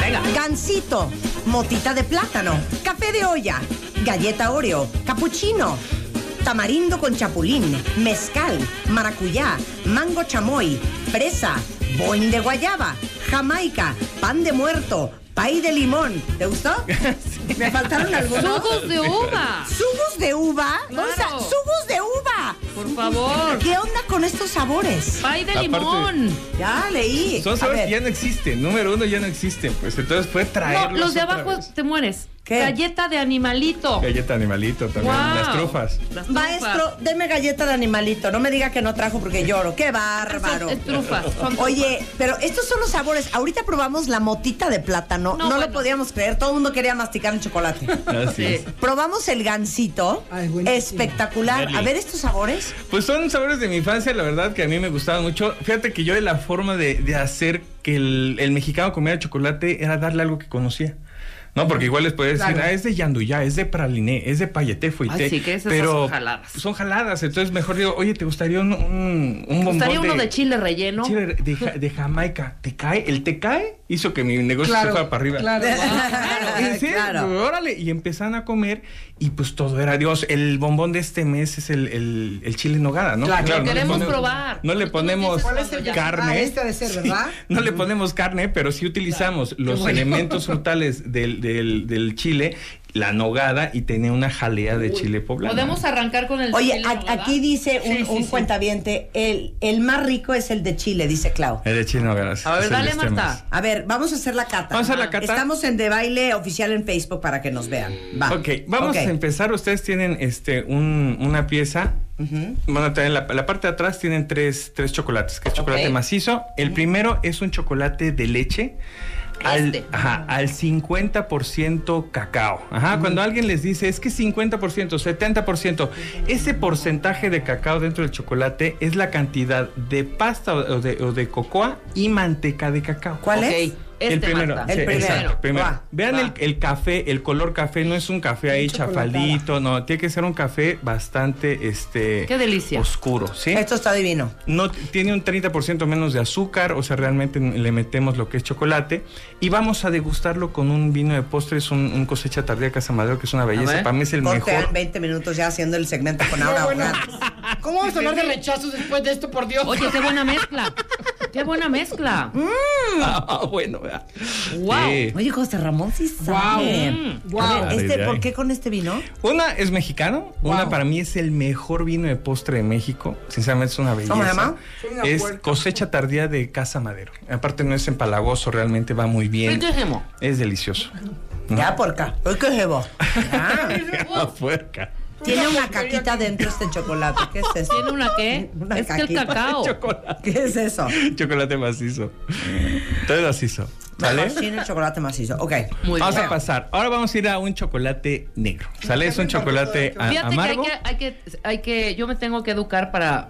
Venga. Gansito, motita de plátano, café de olla, galleta Oreo, cappuccino, tamarindo con chapulín, mezcal, maracuyá, mango chamoy, fresa, boing de guayaba, jamaica, pan de muerto, pay de limón. ¿Te gustó? Me faltaron algunos. Jugos de uva. ¿Sugos de uva? Claro. O sea, ¡Sugos de uva! Por favor. ¿Qué onda con estos sabores? Pay de Aparte- limón. Ya leí. Son sabores que ya no existen. Número uno ya no existen. Pues entonces fue traerlos. No, los de abajo vez. te mueres. ¿Qué? Galleta de animalito. Galleta animalito también. Las trufas. Las trufas. Maestro, deme galleta de animalito. No me diga que no trajo porque lloro. ¡Qué bárbaro! Es trufas. son Oye, pero estos son los sabores. Ahorita probamos la motita de plátano. No, No, lo podíamos creer. Todo el mundo quería masticar el chocolate. Así Sí. es. Probamos el gansito. Espectacular. A ver estos sabores. Pues son sabores de mi infancia, la verdad que a mí me gustaban mucho. Fíjate que yo de la forma de, hacer que el, el mexicano comiera chocolate era darle algo que conocía. No, porque igual les puedes decir, Claro. ah, es de yanduyá, es de praliné, es de payeté, fuité. Ay, sí, que esas pero son jaladas. Son jaladas, entonces mejor digo, oye, ¿te gustaría un, un, un ¿Me bombón gustaría uno de chile relleno? chile de, de Jamaica? ¿Te cae? ¿El te cae? Hizo que mi negocio Claro, se fuera para arriba. claro. Claro. Órale. Y empezaron a comer y pues todo era Dios. El bombón de este mes es el, el, el chile en nogada, ¿no? Claro, le queremos ponemos- probar. No le ponemos dices ¿Cuál es el de- carne. Ah, este de ser, Sí, ¿verdad? no le ponemos carne, pero sí utilizamos los bueno. elementos frutales del, del, del chile, la nogada y tenía una jalea de chile poblano. ¿Podemos arrancar con el Oye, a- aquí dice un, Sí, sí, un sí. cuentaviente, el, el más rico es el de Chile, dice Clau. El de chile en nogada. A ver, dale, este Marta. A ver, vamos a hacer la cata. Vamos a hacer la cata. Estamos en De Baile Oficial en Facebook para que nos vean. Va. Ok, vamos a empezar. Ustedes tienen este un- una pieza. A tener la, la parte de atrás tienen tres, tres chocolates, que es chocolate macizo. El primero es un chocolate de leche. Al, Este. ajá, al 50% cacao. Ajá, cuando alguien les dice es que 50%, 70%, ese porcentaje de cacao dentro del chocolate es la cantidad de pasta o de, o de cocoa y manteca de cacao. ¿Cuál es? Este, el primero. Marta. El sí, primero. exacto, primero. Va, Vean va. El, el café, el color café no es un café ahí chafaldito, no, tiene que ser un café bastante este Qué delicia. oscuro, ¿sí? Esto está divino. No tiene un 30% menos de azúcar, o sea, realmente le metemos lo que es chocolate y vamos a degustarlo con un vino de postre, es un, un cosecha tardía de Casa Madero que es una belleza, para mí es el Corte mejor. en 20 minutos ya haciendo el segmento con Aura bueno. Orgaz. ¿Cómo vamos a hablar de rechazos después de esto, por Dios? Oye, qué buena mezcla. Qué buena mezcla. Ah, bueno. Wow. Sí. Oye, José Ramón sí sabe. Mm, A guau. ver, este. ¿por qué con este vino? Una es mexicano, una Wow. para mí es el mejor vino de postre de México. Sinceramente es una belleza. ¿Cómo se llama? Es cosecha tardía de Casa Madero. Aparte no es empalagoso, realmente va muy bien. Es delicioso. Ya, por acá. ¿Por qué llevo? Ah, A puerca. Tiene una caquita dentro este chocolate. ¿Qué es eso? ¿Tiene una qué? Una es que el caquita. cacao. Chocolate. ¿Qué es eso? Chocolate macizo. Todo macizo. ¿Vale? Tiene el chocolate macizo. Ok. Muy Vamos bien. a pasar. Ahora vamos a ir a un chocolate negro. ¿Sale? Es un chocolate a- Fíjate amargo. que hay, que hay que hay que yo me tengo que educar para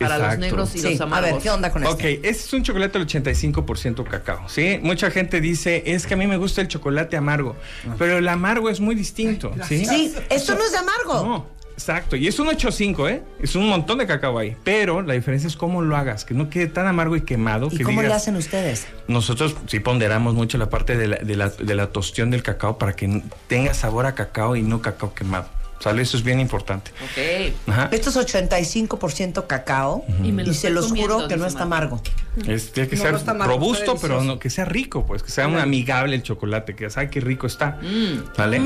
para los negros y Sí, los a amargos. ver, ¿qué onda con Ok, este? es un chocolate al 85% cacao, ¿sí? Mucha gente dice, es que a mí me gusta el chocolate amargo, pero el amargo es muy distinto, ¿sí? Sí, esto no es de amargo. No, exacto. Y es un 8.5, ¿eh? Es un montón de cacao ahí. Pero la diferencia es cómo lo hagas, que no quede tan amargo y quemado. ¿Y que cómo le digas, hacen ustedes? Nosotros sí ponderamos mucho la parte de la, de, la, de la tostión del cacao para que tenga sabor a cacao y no cacao quemado. ¿Sale? Eso es bien importante. Ok. Ajá. Esto es 85% cacao Y me lo y se los juro que no está amargo. Es- tiene que No, ser no amargo, robusto, pero no, que sea rico, pues, que sea un amigable el chocolate, que sabe qué rico está. Mm. ¿Vale?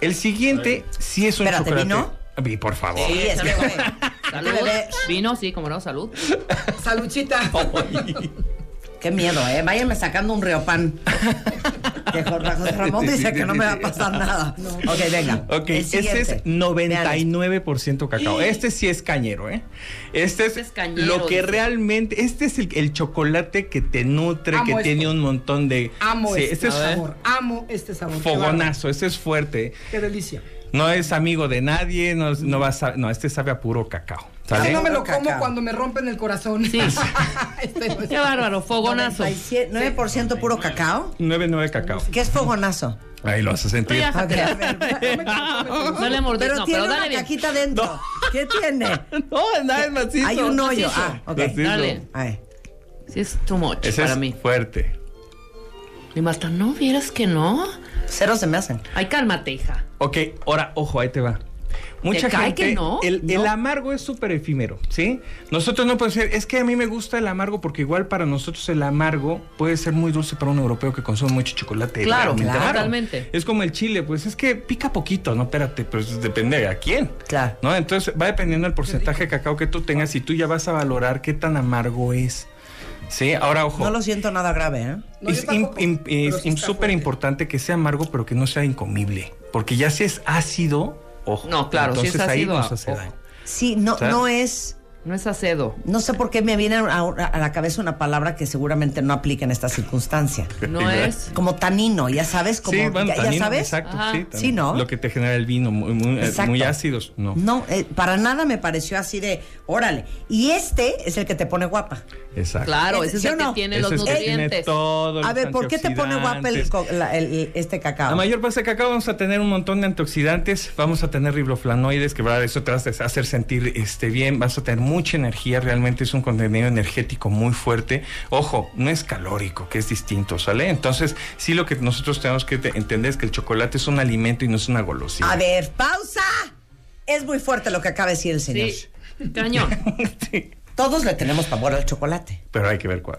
El siguiente sí es un Espérate, chocolate. ¿vino? Vi, por favor. Sí, es que, güey. Salud. Vino, sí, como no, salud. Saluchita. Qué miedo, ¿eh? Váyanme sacando un riopan. Que Jorge Ramón dice que no me va a pasar nada. Ok, venga. Ok, este es 99% cacao. Este sí es cañero, ¿eh? Este es, Este es cañero, lo que dice. realmente. Este es el, el chocolate que te nutre, Amo que esto. tiene un montón de. Amo Sí, este, este es sabor. Amo este sabor. Fogonazo, este es fuerte. Qué delicia. No es amigo de nadie, no, no va a no, este sabe a puro cacao. ¿Sale? Ay, no me lo Cacao. como cuando me rompen el corazón. Sí. Este Qué bárbaro, fogonazo. 97, 9% puro cacao. 9-9 cacao. ¿Qué es fogonazo? Ahí lo a sentir. Ya. Ok, a ver. No le mordí, Pero no, tiene pero una dale bien. caquita dentro. ¿Qué tiene? No, nada es macizo. Hay un hoyo. Macizo. Ah, ok. Macizo. Dale. Ay. Sí, es too much Ese para es mí. fuerte. Y Marta, ¿no vieras que no? Cero se me hacen. Ay, cálmate, hija. Ok, ahora, ojo, ahí te va. Mucha ¿Te cae gente. que no? El, el amargo es súper efímero, ¿sí? Nosotros no podemos decir, es que a mí me gusta el amargo porque igual para nosotros el amargo puede ser muy dulce para un europeo que consume mucho chocolate. Claro, claro. amargo. Totalmente. Es como el chile, pues es que pica poquito, no, espérate, pues depende de a quién. Claro. ¿No? Entonces va dependiendo del porcentaje de cacao que tú tengas y tú ya vas a valorar qué tan amargo es. Sí, ahora ojo. No lo siento nada grave, ¿eh? No, es sí súper importante que sea amargo, pero que no sea incomible. Porque ya si es ácido, ojo. No, claro, si es entonces ahí ácido, nos hace ojo. daño. Sí, no, ¿Sabes? no es No es acedo. No sé por qué me viene a, a la cabeza una palabra que seguramente no aplica en esta circunstancia. No es. Como tanino, ya sabes, como sí, bueno, ya, ya tanino, sabes. Exacto, Ajá. sí, Sí. ¿no? Lo que te genera el vino, muy, muy, eh, muy ácidos, no. No, eh, para nada me pareció así de, órale. Y este es el que te pone guapa. Exacto. Claro, ese es ¿Sí o el que no? tiene Ese los es el que tiene nutrientes. todos A los ver, ¿por qué te pone guapa el, la- este cacao? A mayor base de cacao vamos a tener un montón de antioxidantes, vamos a tener riboflavonoides, que verdad, eso te va a hacer sentir este, bien, vas a tener mucha energía, realmente es un contenido energético muy fuerte. Ojo, no es calórico, que es distinto, ¿sale? Entonces, sí lo que nosotros tenemos que te- entender es que el chocolate es un alimento y no es una golosina. A ver, pausa. Es muy fuerte lo que acaba de decir el señor. Sí. Cañón. Sí, Todos le tenemos pavor al chocolate. Pero hay que ver cuál.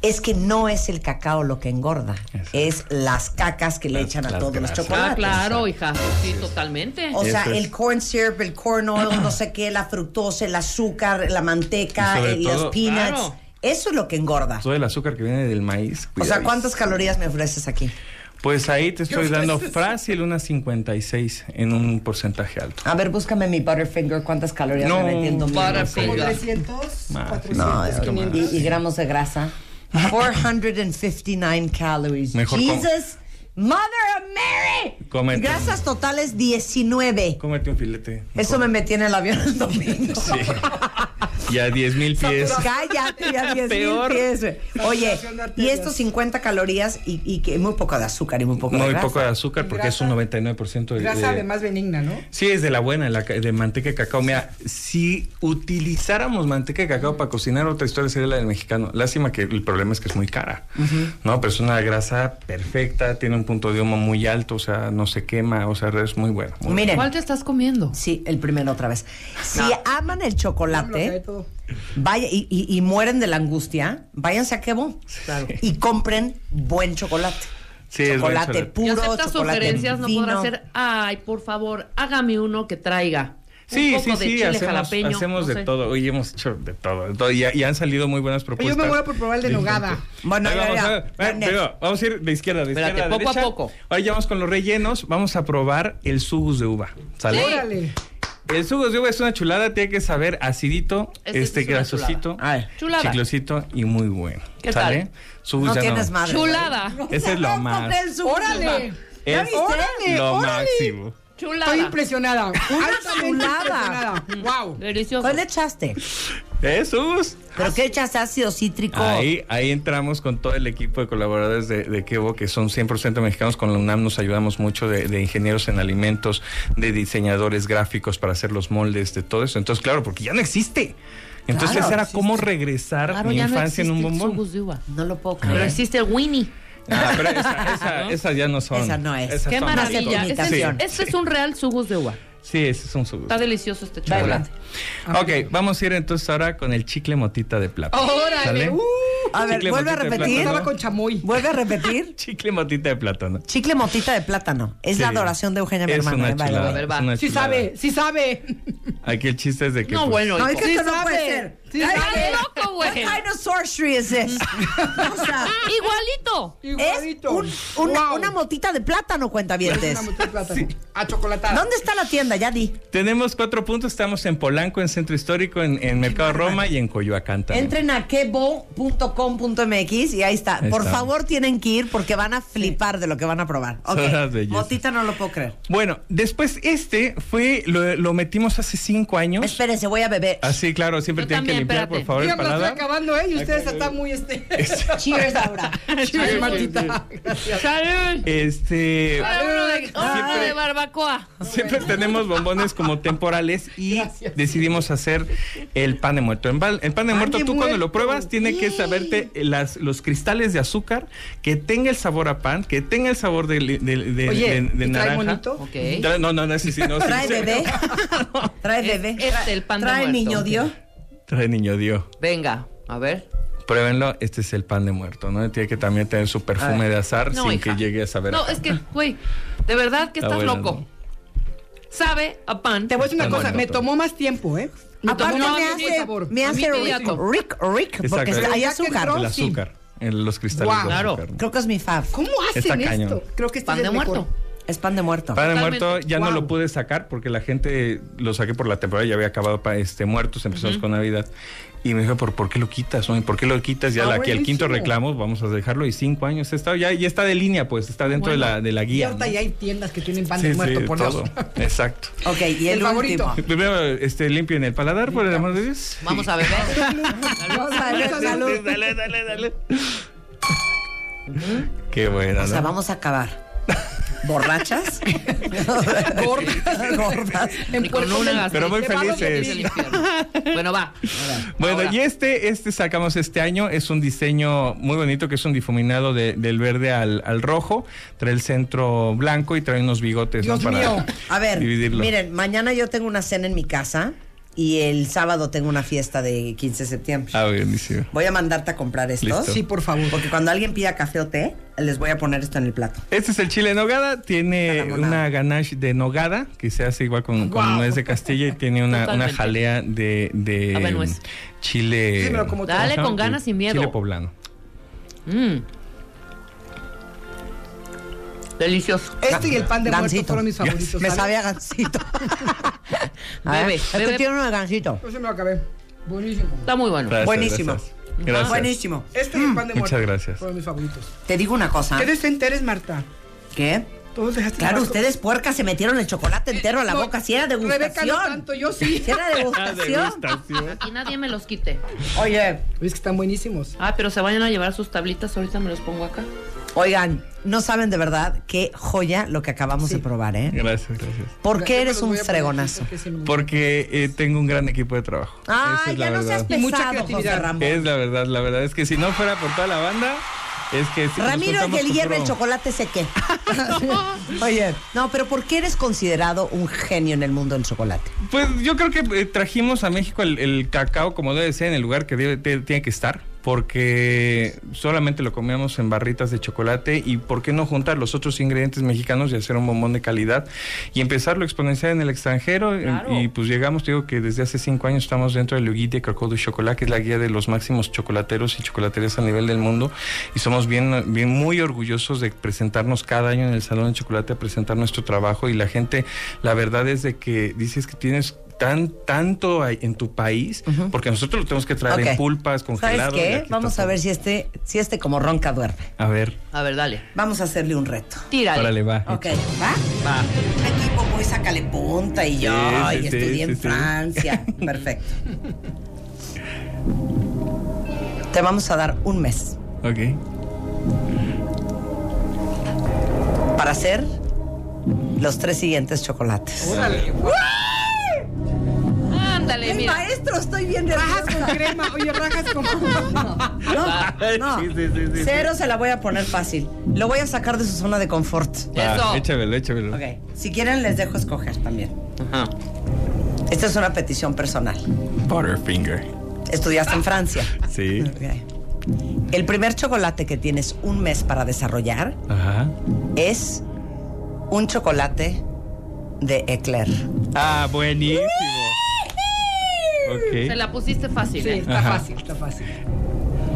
Es que no es el cacao lo que engorda, Exacto. es las cacas que le Las- echan a todos los grasas. chocolates. Ah, claro, hija. Sí, totalmente. O sea, es. el corn syrup, el corn oil, no sé qué, la fructosa, el azúcar, la manteca, el- los peanuts. Claro. Eso es lo que engorda. Todo el azúcar que viene del maíz. O sea. ¿cuántas calorías me ofreces aquí? Pues ahí te estoy dando fácil unas 56 en un porcentaje alto. A ver, búscame mi Butterfinger, ¿cuántas calorías No, me metiendo? Butterfinger. 300, Más, 400, No, 500. y, y gramos de grasa. 459 calories. Mejor Jesus, Mother of Mary. Cómete. Grasas totales 19. Cómete un filete. Eso me metí en el avión el domingo. Sí. Y a 10 mil pies. Cállate, ya 10 mil pies. Oye, de y estos 50 calorías y, y que muy poco de azúcar y muy poco de Muy grasa. poco de azúcar porque es un 99% de... Grasa de- además benigna, ¿no? Sí, es de la buena, la de manteca de cacao. Mira, si utilizáramos manteca de cacao para cocinar, otra historia sería la del mexicano. Lástima que el problema es que es muy cara. No, pero es una grasa perfecta, tiene un punto de humo muy alto, o sea, no se quema, o sea, es muy bueno. muy Miren. ¿Cuál te estás comiendo? Sí, el primero otra vez. Si aman el chocolate, vaya y, y- y mueren de la angustia, váyanse a Quebo y compren buen chocolate. Sí, es buen chocolate. Y puro, acepta chocolate sugerencias, no podrá ser, ay, por favor, hágame uno que traiga un Sí, poco sí, de sí, chile hacemos, jalapeño. hacemos no de sé. todo. Hoy hemos hecho de todo. de todo, Y, y han salido muy buenas propuestas. yo me muero por probar el de nogada. Bueno, Ahí ya, vamos, ya. a ver, Ya, next. digo, vamos a ir de izquierda, de Espérate, izquierda a poco a derecha. poco. Ahora ya vamos con los rellenos. Vamos a probar el sugus de uva. ¿Sale? Órale. El sugus de uva es una chulada, tiene que saber acidito, Este este es grasosito. Chulada. chiclosito y muy bueno. ¿Qué ¿Sale? tal? Sugus No ya tienes madre. Chulada. Ese es lo más. Órale. Es Órale, lo órale. máximo. Chulada. Estoy impresionada. Altamente chulada. Wow. Delicioso. ¿Cuál le echaste? Jesús. ¿Pero qué echaste? Ácido cítrico. Ahí, ahí entramos con todo el equipo de colaboradores de, de Kevo, que son 100% mexicanos. Con la UNAM nos ayudamos mucho de, de ingenieros en alimentos, de diseñadores gráficos para hacer los moldes, de todo eso. Entonces, claro, porque ya no existe. Entonces Claro, era existe. como regresar Claro, mi no infancia en un bombón. sugus de uva. No lo puedo Pero creer. existe el Winnie. Ah, pero esa- esa- esas ya no son. Esa no es. Esas Qué maravilla. Este, imitación. es, este es un real sugus de uva. Sí, ese es un sugus. Está delicioso este chocolate. Ok, vamos a ir entonces ahora con el chicle motita de plata. Órale. Uh, A ver, Chicle vuelve a repetir. plátano. estaba con chamoy. Vuelve a repetir. Chicle motita de plátano. Chicle motita de plátano. Es Sí. la adoración de Eugenia, mi Es hermana. una eh, chulada. A ver, va. Sí chulada. sabe, sí sabe. Aquí el chiste es de que. No, pues, bueno, No, es que Sí esto no sabe. puede ser. Ay, loco, güey. What kind of sorcery is this? o sea, Igualito. es Igualito. un- una, Wow. una motita de plátano, cuenta Es una motita de plátano. A chocolatada. ¿Dónde está la tienda? Ya di. Tenemos cuatro puntos. Estamos en Polanco, en Centro Histórico, en, en Mercado Roma y en Coyoacán también. Entren a quebo.com.mx y ahí está. Ahí Por está. favor, tienen que ir porque van a flipar de lo que van a probar. Son las bellezas. Motita no lo puedo creer. Bueno, después este fue, lo, lo metimos hace cinco años. Espérense, voy a beber. Así, claro, siempre Yo tienen que limpiar, espérate. por favor, el Dígame, la estoy acabando, ¿eh? Y ustedes están muy este. Cheers, Laura. Cheers, Martita. Gracias. ¡Salud! Este. Uno Siempre- de barbacoa. Siempre tenemos bombones como temporales y Gracias. decidimos hacer el pan de muerto. El pan, el pan de Pan muerto, de tú cuando lo muerto. pruebas, tiene que saberte las, los cristales de azúcar, que tenga el sabor a pan, que tenga el sabor de, de, de- Oye, de- de ¿y trae naranja. monito? Ok. Trae- No, no, no, ese sí, no. sí, Trae sí. bebé. Trae Es bebé. este, el pan de Trae muerto. niño Dios. Trae niño Dios. Venga, a ver. Pruébenlo, este es el pan de muerto, ¿no? Tiene que también tener su perfume de azar No, sin hija. que llegue a saber. No, a es que, güey, de verdad que Está estás bueno, loco. ¿no? Sabe a pan. Te voy a decir una cosa, me tomó más tiempo, ¿eh? Me Aparte tomó no, me hace, sabor. me hace inmediato. rick, rick, rick, porque Exacto. está- hay azúcar. El azúcar, en los cristales Guau. de Claro. azúcar. ¿no? Creo que es mi fave. ¿Cómo hacen Está esto? cañón. Creo que este Pan es de el mejor. muerto. Es pan de muerto. Pan de Totalmente. muerto ya no lo pude sacar porque la gente lo saqué por la temporada, ya había acabado este, muertos, empezamos con Navidad. Y me dijo, ¿por, ¿por qué lo quitas? no? ¿Y ¿Por qué lo quitas? Ya Ah, la- aquí el quinto reclamo, vamos a dejarlo y cinco años está, ya, ya está de línea, pues está dentro de, la, de la Y guía. ahorita ¿no? ya hay tiendas que tienen pan Sí, de sí, muerto, por todo. Exacto. Ok, y el, El favorito. último. Primero, este, limpien el paladar, por el amor de Dios. Vamos a beber. Vamos a ver, salud. Dale, dale, dale. Qué bueno, O sea, ¿no? vamos a acabar. ¿Borrachas? Gordas. Gordas. Y con una Pero muy felices. del infierno. Bueno, va. Bueno, Ahora. y este, este sacamos este año, es un diseño muy bonito que es un difuminado de- del verde al, al rojo, trae el centro blanco y trae unos bigotes ¿no? Dios mío. A ver, dividirlo. miren, mañana yo tengo una cena en mi casa y el sábado tengo una fiesta de 15 de septiembre. Ah, buenísimo. Voy a mandarte a comprar estos. Listo. Sí, por favor. Porque cuando alguien pida café o té, les voy a poner esto en el plato. Este es el chile en nogada, tiene una ganache de nogada que se hace igual con, con Guau. nuez de Castilla y tiene una, una jalea de, de chile. Sí, me lo como. Dale ¿cómo se con ganas y miedo. Chile poblano. Mm. Delicioso. Este y el pan de muerto fueron mis favoritos. Me sabe a gansito. A ver, Bebe, es que bebe. tiene uno de gansito. Yo se me lo acabé. Buenísimo. Está muy bueno. Gracias, Buenísimo. Gracias. Gracias. Buenísimo. Este y el pan de Muchas muerto. gracias. Fueron mis favoritos. Te digo una cosa. ¿Qué decente eres, Marta? ¿Qué? Todos dejaste Claro, ustedes puercas se metieron el chocolate entero a la No, boca. Si era Rebeca degustación. no tanto, yo sí. Si era degustación. Y nadie me los quite. Oye, Es que están buenísimos. Ah, pero se vayan a llevar sus tablitas. Ahorita me los pongo acá. Oigan, no saben de verdad qué joya lo que acabamos Sí. de probar, ¿eh? Gracias, gracias. ¿Por qué eres un fregonazo? porque eh, tengo un gran equipo de trabajo. Ah, es ya la no seas. Y mucha pesado, José creatividad. Ramón. Es la verdad, la verdad es que si no fuera por toda la banda, es que si Ramiro y el hierro, el chocolate sé qué. Oye, no, pero ¿por qué eres considerado un genio en el mundo del chocolate? Pues yo creo que eh, trajimos a México el, el cacao como debe ser en el lugar que debe- te- tiene que estar, porque solamente lo comíamos en barritas de chocolate y por qué no juntar los otros ingredientes mexicanos y hacer un bombón de calidad y empezarlo a exponenciar en el extranjero Claro. y pues llegamos, digo que desde hace cinco años estamos dentro del Guide de Cacao du Chocolat, que es la guía de los máximos chocolateros y chocolaterías a nivel del mundo. Y somos bien, bien muy orgullosos de presentarnos cada año en el Salón de Chocolate a presentar nuestro trabajo. Y la gente, la verdad es de que dices que tienes tan tanto en tu país, porque nosotros lo tenemos que traer en pulpas, ¿Sabes congelado. y qué? aquí Vamos a ver si este, si este como ronca duerme. A ver, A ver, dale. Vamos a hacerle un reto. Tírale. órale, va. Ok, ¿va? Va. Un equipo muy sácale punta y yo, Sí, y sí, estudié sí, en sí. Francia. Perfecto. Te vamos a dar un mes Ok. para hacer los tres siguientes chocolates. Órale. Ándale, ¡El mira. maestro! Estoy bien Rajas nerviosa. con crema. Oye, rajas con No, no. Sí, sí, sí, sí, Cero se la voy a poner fácil. Lo voy a sacar de su zona de confort. Va, Eso. échamelo, échamelo. Ok. Si quieren, les dejo escoger también. Ajá. Esta es una petición personal. Butterfinger. Estudiaste en Francia. Sí. Ok. El primer chocolate que tienes un mes para desarrollar Ajá. es un chocolate de eclair. Ah, buenísimo. Se Ok. la pusiste fácil, Sí, ¿eh? está Ajá. fácil, está fácil.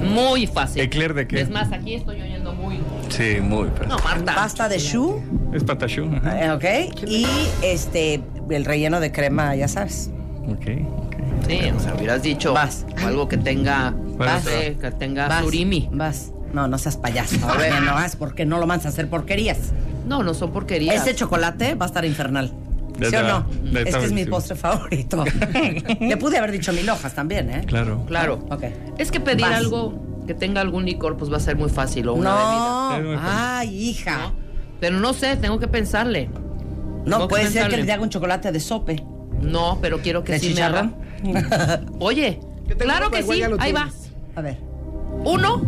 Muy fácil. ¿Eclair de qué? Es más, aquí estoy oyendo muy. Sí, muy fácil. No, Marta. Pasta de choux, Es patachú. Ajá. eh, ¿ok? Y este, el relleno de crema, ya sabes. Ok, ok. Sí, o sea, hubieras dicho Vas. algo que tenga. Vas. sé, que tenga Vas, surimi. Vas. No, no seas payaso. A ver, no vas porque no lo mandas a hacer porquerías. No, no son porquerías. Ese chocolate va a estar infernal. ¿Sí o no? ya Es está que es mi postre favorito. Le pude haber dicho mil hojas también, ¿eh? Claro. Claro. Ok. Es que pedir Vas. algo que tenga algún licor, pues va a ser muy fácil o una bebida. No. fácil. Ay, hija. ¿no? Pero no sé, tengo que pensarle. No, Tengo que puede ser que le haga un chocolate de sope. No, pero quiero que ¿De sí chicharrón? me haga. Oye, claro que sí. Ahí va. A ver. Uno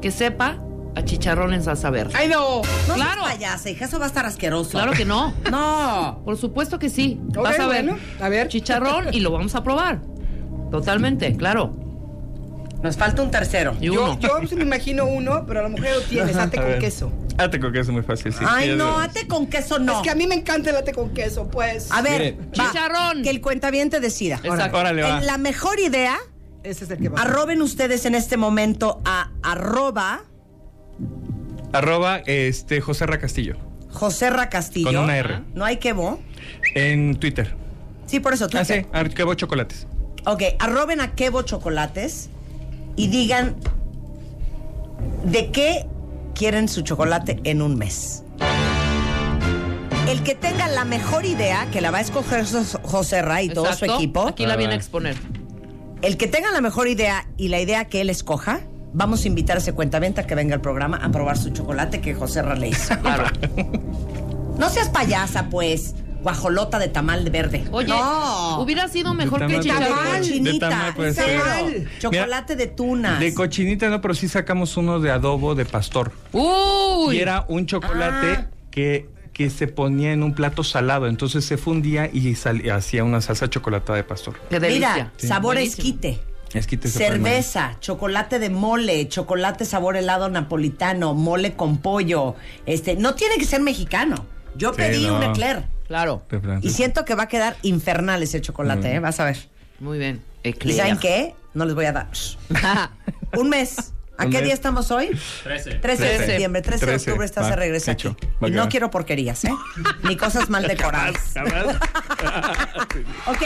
que sepa a chicharrón en salsa verde. ¡Ay, no! No Claro. seas payasa, hija, eso va a estar asqueroso. Claro que no. No. Por supuesto que sí. Vas a ver. bueno, a ver. Chicharrón y lo vamos a probar. Totalmente, claro. Nos falta un tercero. Y Yo, uno. yo sí me imagino uno, pero a lo mejor lo tienes. Ate A con queso. Ate con queso es muy fácil, sí. Ay, no, ate con queso no. Es que a mí me encanta el ate con queso, pues. A ver, va, Chicharrón. Que el cuentaviente decida. Exacto. Órale, va. En la mejor idea, Ese es el que va. arroben ustedes en este momento a arroba Arroba este José Ra Castillo. Joserra Castillo. Con una R. No hay quebo. En Twitter. Sí, por eso. Ah, sí, Twitter. Arquebo Chocolates. Ok, arroben a Quebo Chocolates y digan de qué quieren su chocolate en un mes. El que tenga la mejor idea, que la va a escoger Jos- José Ra y todo su equipo, Aquí la viene a exponer. el que tenga la mejor idea y la idea que él escoja, vamos a invitar a ese cuentaventa que venga al programa a probar su chocolate que José Ra le hizo. Claro. No seas payasa, pues, guajolota de tamal de verde. Oye, no. hubiera sido mejor De que chicharrón. Chocolate de De cochinita, tamal. Chocolate de tunas. De cochinita no, pero sí sacamos uno de adobo de pastor. Uy. Y era un chocolate Ah. que, que se ponía en un plato salado. Entonces se fundía y hacía una salsa chocolatada de pastor. Qué delicia. Mira, sabor Buenísimo. esquite. Es que te Cerveza, chocolate de mole, chocolate sabor helado napolitano, mole con pollo. Este, no tiene que ser mexicano. Yo Sí, pedí no. un eclair Claro. Y siento que va a quedar infernal ese chocolate, ¿eh? Vas a ver. Muy bien. ¿Y Eclair. saben qué? No les voy a dar. un mes. ¿A qué día estamos hoy? 13. 13 de septiembre, 13 de 13. octubre estás de regreso aquí. Y no quiero porquerías, ¿eh? Ni cosas mal decoradas. Ok,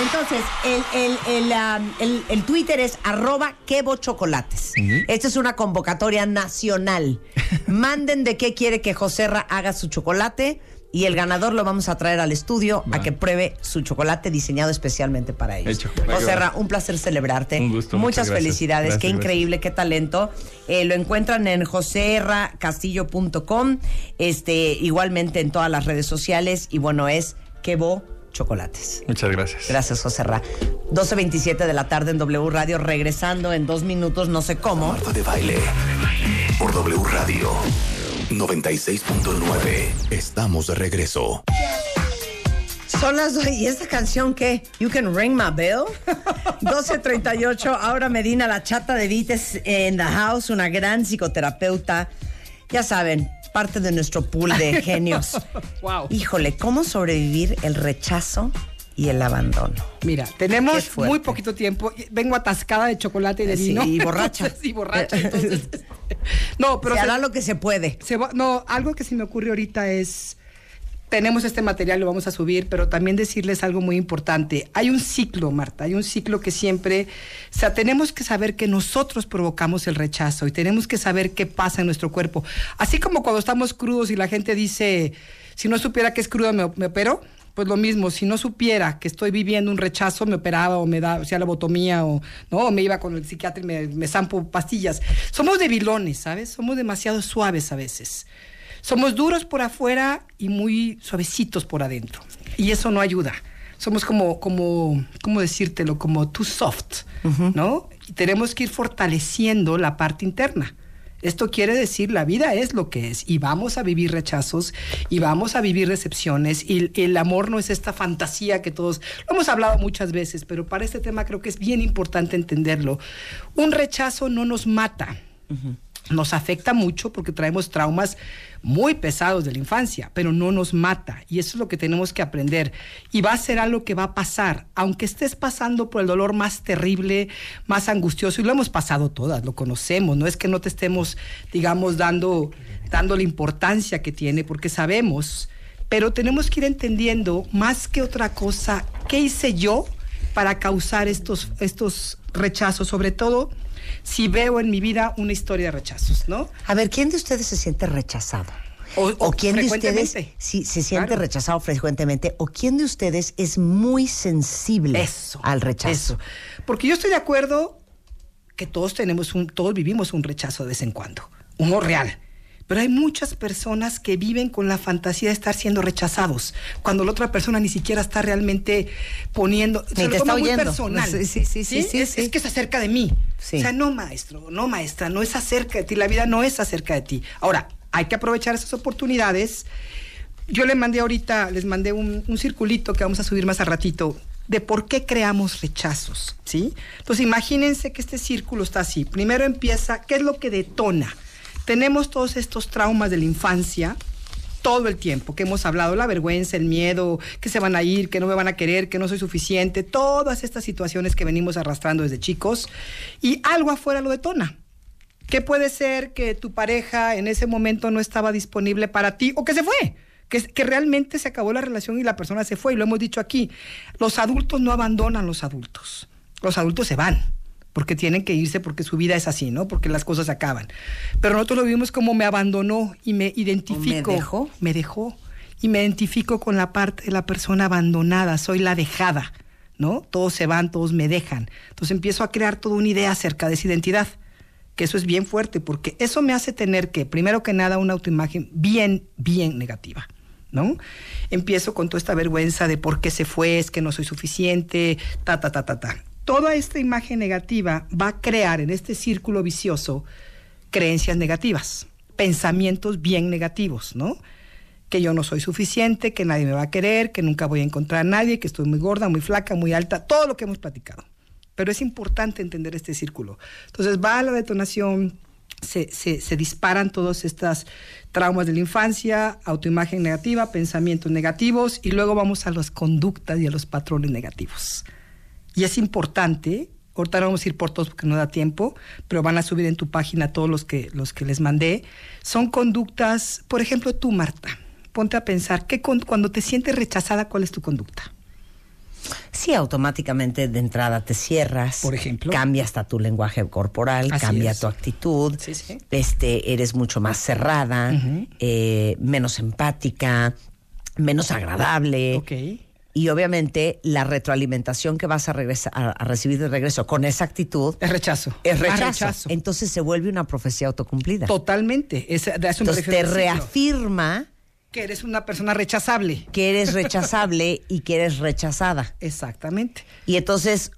entonces el, el, el, um, el- el Twitter es arroba quebochocolates. Esta es una convocatoria nacional. Manden de qué quiere que Joserra haga su chocolate y el ganador lo vamos a traer al estudio a que pruebe su chocolate diseñado especialmente para ellos. Hecho. Joserra, va. un placer celebrarte. Un gusto, Muchas muchas felicidades, Gracias, qué gracias. increíble, qué talento. Eh, lo encuentran en joserracastillo.com, este, igualmente en todas las redes sociales y bueno, es Quebo Chocolates. Muchas gracias. Gracias, José Ra. 12.27 de la tarde en W Radio, regresando en dos minutos, no sé cómo. Marta de baile. Por W Radio 96.9. Estamos de regreso. Son las dos. ¿Y esta canción qué? You can ring my bell. 12.38. Ahora Medina, la chata de Vites en the house, una gran psicoterapeuta. Ya saben, parte de nuestro pool de genios. Wow. Híjole, ¿cómo sobrevivir el rechazo y el abandono? Mira, tenemos muy poquito tiempo. Vengo atascada de chocolate y de Sí, vino. y borracha. sí, borracha. entonces- no, pero se se- hará lo que se puede. se va- no, algo que se me ocurre ahorita es tenemos este material, lo vamos a subir, pero también decirles algo muy importante. Hay un ciclo, Marta, hay un ciclo que siempre, o sea, tenemos que saber que nosotros provocamos el rechazo y tenemos que saber qué pasa en nuestro cuerpo. Así como cuando estamos crudos y la gente dice, si no supiera que es crudo, me, me opero. Pues lo mismo, si no supiera que estoy viviendo un rechazo, me operaba o me da, o sea, la botomía o no, o me iba con el psiquiatra y me, me zampo pastillas. Somos debilones, ¿sabes? Somos demasiado suaves a veces. Somos duros por afuera y muy suavecitos por adentro. Y eso no ayuda. Somos como, como, ¿cómo decírtelo? Como too soft, ¿no? Y tenemos que ir fortaleciendo la parte interna. Esto quiere decir, la vida es lo que es y vamos a vivir rechazos y vamos a vivir decepciones y el, amor no es esta fantasía que todos, lo hemos hablado muchas veces, pero para este tema creo que es bien importante entenderlo. Un rechazo no nos mata, nos afecta mucho porque traemos traumas muy pesados de la infancia, pero no nos mata. Y eso es lo que tenemos que aprender. Y va a ser algo que va a pasar, aunque estés pasando por el dolor más terrible, más angustioso, y lo hemos pasado todas, lo conocemos, no es que no te estemos, digamos, dando, dando la importancia que tiene, porque sabemos, pero tenemos que ir entendiendo más que otra cosa, ¿qué hice yo para causar estos, estos rechazos? Sobre todo si veo en mi vida una historia de rechazos, ¿no? A ver, ¿quién de ustedes se siente rechazado? O- o quién de ustedes se siente Claro. rechazado frecuentemente? ¿O quién de ustedes es muy sensible Eso. al rechazo? Eso. Porque yo estoy de acuerdo que todos tenemos un, todos vivimos un rechazo de vez en cuando, uno real. Pero hay muchas personas que viven con la fantasía de estar siendo rechazados, cuando la otra persona ni siquiera está realmente poniendo, Ni se lo toma está muy oyendo. personal. Sí, sí, sí, sí, sí, es, sí. es que es acerca de mí. Sí. O sea, no maestro, no maestra, no es acerca de ti, la vida no es acerca de ti. Ahora, hay que aprovechar esas oportunidades. Yo le mandé ahorita, les mandé un, un circulito que vamos a subir más a ratito de por qué creamos rechazos, ¿sí? Entonces imagínense que este círculo está así. Primero empieza, ¿qué es lo que detona? Tenemos todos estos traumas de la infancia, todo el tiempo que hemos hablado, la vergüenza, el miedo, que se van a ir, que no me van a querer, que no soy suficiente, todas estas situaciones que venimos arrastrando desde chicos y algo afuera lo detona. ¿Qué puede ser que tu pareja en ese momento no estaba disponible para ti o que se fue? Que, que realmente se acabó la relación y la persona se fue. Y lo hemos dicho aquí. Los adultos no abandonan los adultos. Los adultos se van porque tienen que irse porque su vida es así, ¿no? Porque las cosas acaban. Pero nosotros lo vimos como me abandonó y me identifico. ¿Me dejó? Me dejó. Y me identifico con la parte de la persona abandonada, soy la dejada, ¿no? Todos se van, todos me dejan. Entonces empiezo a crear toda una idea acerca de esa identidad, que eso es bien fuerte, porque eso me hace tener que, primero que nada, una autoimagen bien, bien negativa. ¿No? Empiezo con toda esta vergüenza de por qué se fue, es que no soy suficiente, ta, ta, ta, ta, ta toda esta imagen negativa va a crear en este círculo vicioso creencias negativas, pensamientos bien negativos, ¿no? Que yo no soy suficiente, que nadie me va a querer, que nunca voy a encontrar a nadie, que estoy muy gorda, muy flaca, muy alta, todo lo que hemos platicado. Pero es importante entender este círculo. Entonces va a la detonación, se, disparan todos estos traumas de la infancia, autoimagen negativa, pensamientos negativos y luego vamos a las conductas y a los patrones negativos. Y es importante, ahorita no vamos a ir por todos porque no da tiempo, pero van a subir en tu página todos los que, los que les mandé. Son conductas, por ejemplo, tú, Marta, ponte a pensar, ¿qué con, cuando te sientes rechazada, ¿cuál es tu conducta? Sí, automáticamente de entrada te cierras. Por ejemplo. Cambia hasta tu lenguaje corporal, Así cambia es. tu actitud. Sí, sí. Este, eres mucho más cerrada, eh, menos empática, menos agradable. Ok. Y obviamente la retroalimentación que vas a, regresar, a, a recibir de regreso con esa actitud Es rechazo. es Ah, rechazo. Entonces se vuelve una profecía autocumplida. Totalmente. Es, Entonces te reafirma Que eres una persona rechazable. que eres rechazable y que eres rechazada. Exactamente. Y entonces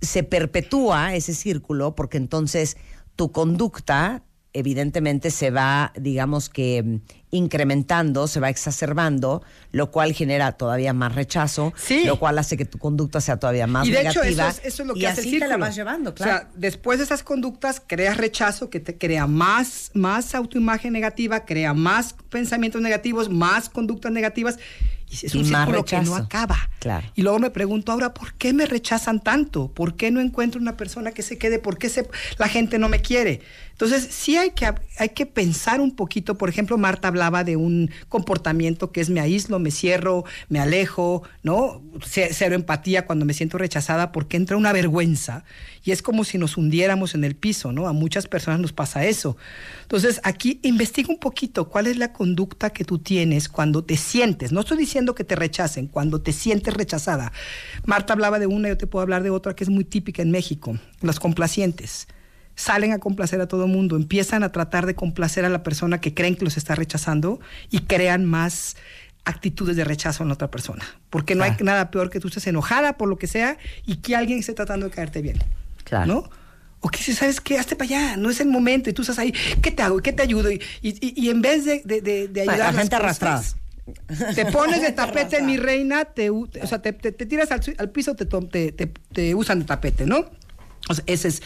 se perpetúa ese círculo porque entonces tu conducta evidentemente se va, digamos que incrementando, se va exacerbando, lo cual genera todavía más rechazo, Sí. lo cual hace que tu conducta sea todavía más y de hecho, negativa. eso es, eso es lo que y hace así el te la vas llevando, claro. O sea, después de esas conductas, creas rechazo, que te crea más, más autoimagen negativa, crea más pensamientos negativos, más conductas negativas. Y es Y un círculo que no acaba. Claro. Y luego me pregunto ahora, ¿por qué me rechazan tanto? ¿Por qué no encuentro una persona que se quede? ¿Por qué se- la gente no me quiere? Entonces, sí hay que, hay que pensar un poquito. Por ejemplo, Marta hablaba de un comportamiento que es me aíslo, me cierro, me alejo, ¿no? Ce- Cero empatía cuando me siento rechazada porque entra una vergüenza y es como si nos hundiéramos en el piso, ¿no? A muchas personas nos pasa eso. Entonces, aquí investiga un poquito cuál es la conducta que tú tienes cuando te sientes, no estoy diciendo que te rechacen, cuando te sientes rechazada. Marta hablaba de una, yo te puedo hablar de otra que es muy típica en México, las complacientes. Salen a complacer a todo el mundo, empiezan a tratar de complacer a la persona que creen que los está rechazando y crean más actitudes de rechazo en la otra persona. Porque no hay nada peor que tú estés enojada por lo que sea y que alguien esté tratando de caerte bien. Claro. ¿No? O que si sabes qué, hazte para allá, no es el momento y tú estás ahí, ¿qué te hago? ¿Qué te ayudo? Y, y- y en vez de, de, de- de ayudar la gente las cosas, arrastrada. Te pones de tapete, mi reina, te, o sea, te, te- te tiras al, piso, te, to- te, te- te usan de tapete, ¿no? O sea, ese es.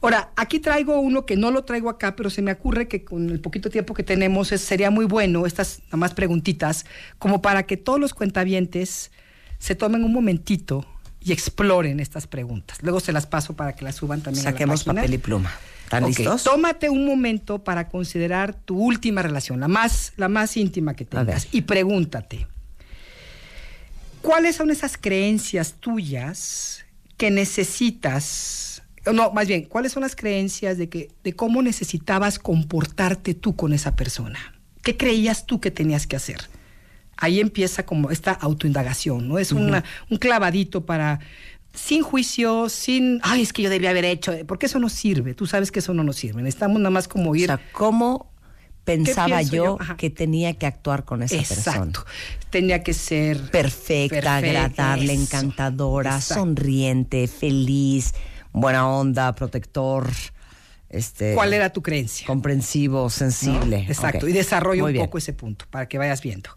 Ahora, aquí traigo uno que no lo traigo acá, pero se me ocurre que con el poquito tiempo que tenemos es- sería muy bueno, estas nada más preguntitas, como para que todos los cuentavientes se tomen un momentito y exploren estas preguntas. Luego se las paso para que las suban también. a la Saquemos papel y pluma. ¿Están Ok, listos? Tómate un momento para considerar tu última relación, la más, la más íntima que tengas, y pregúntate, ¿cuáles son esas creencias tuyas que necesitas? O No, más bien, ¿cuáles son las creencias de que, de cómo necesitabas comportarte tú con esa persona? ¿Qué creías tú que tenías que hacer? Ahí empieza como esta autoindagación, ¿no? Es una- un clavadito para, sin juicio, sin, ay, es que yo debía haber hecho, porque eso no sirve, tú sabes que eso no nos sirve, necesitamos nada más como O ir... sea, ¿cómo pensaba yo, que tenía que actuar con esa persona? Exacto. Tenía que ser perfecta, Perfecta, agradable, eso. encantadora, Exacto. sonriente, feliz, buena onda, protector, este cuál era tu creencia. comprensivo, ¿no? sensible. Exacto. Y desarrolla un bien. poco ese punto para que vayas viendo.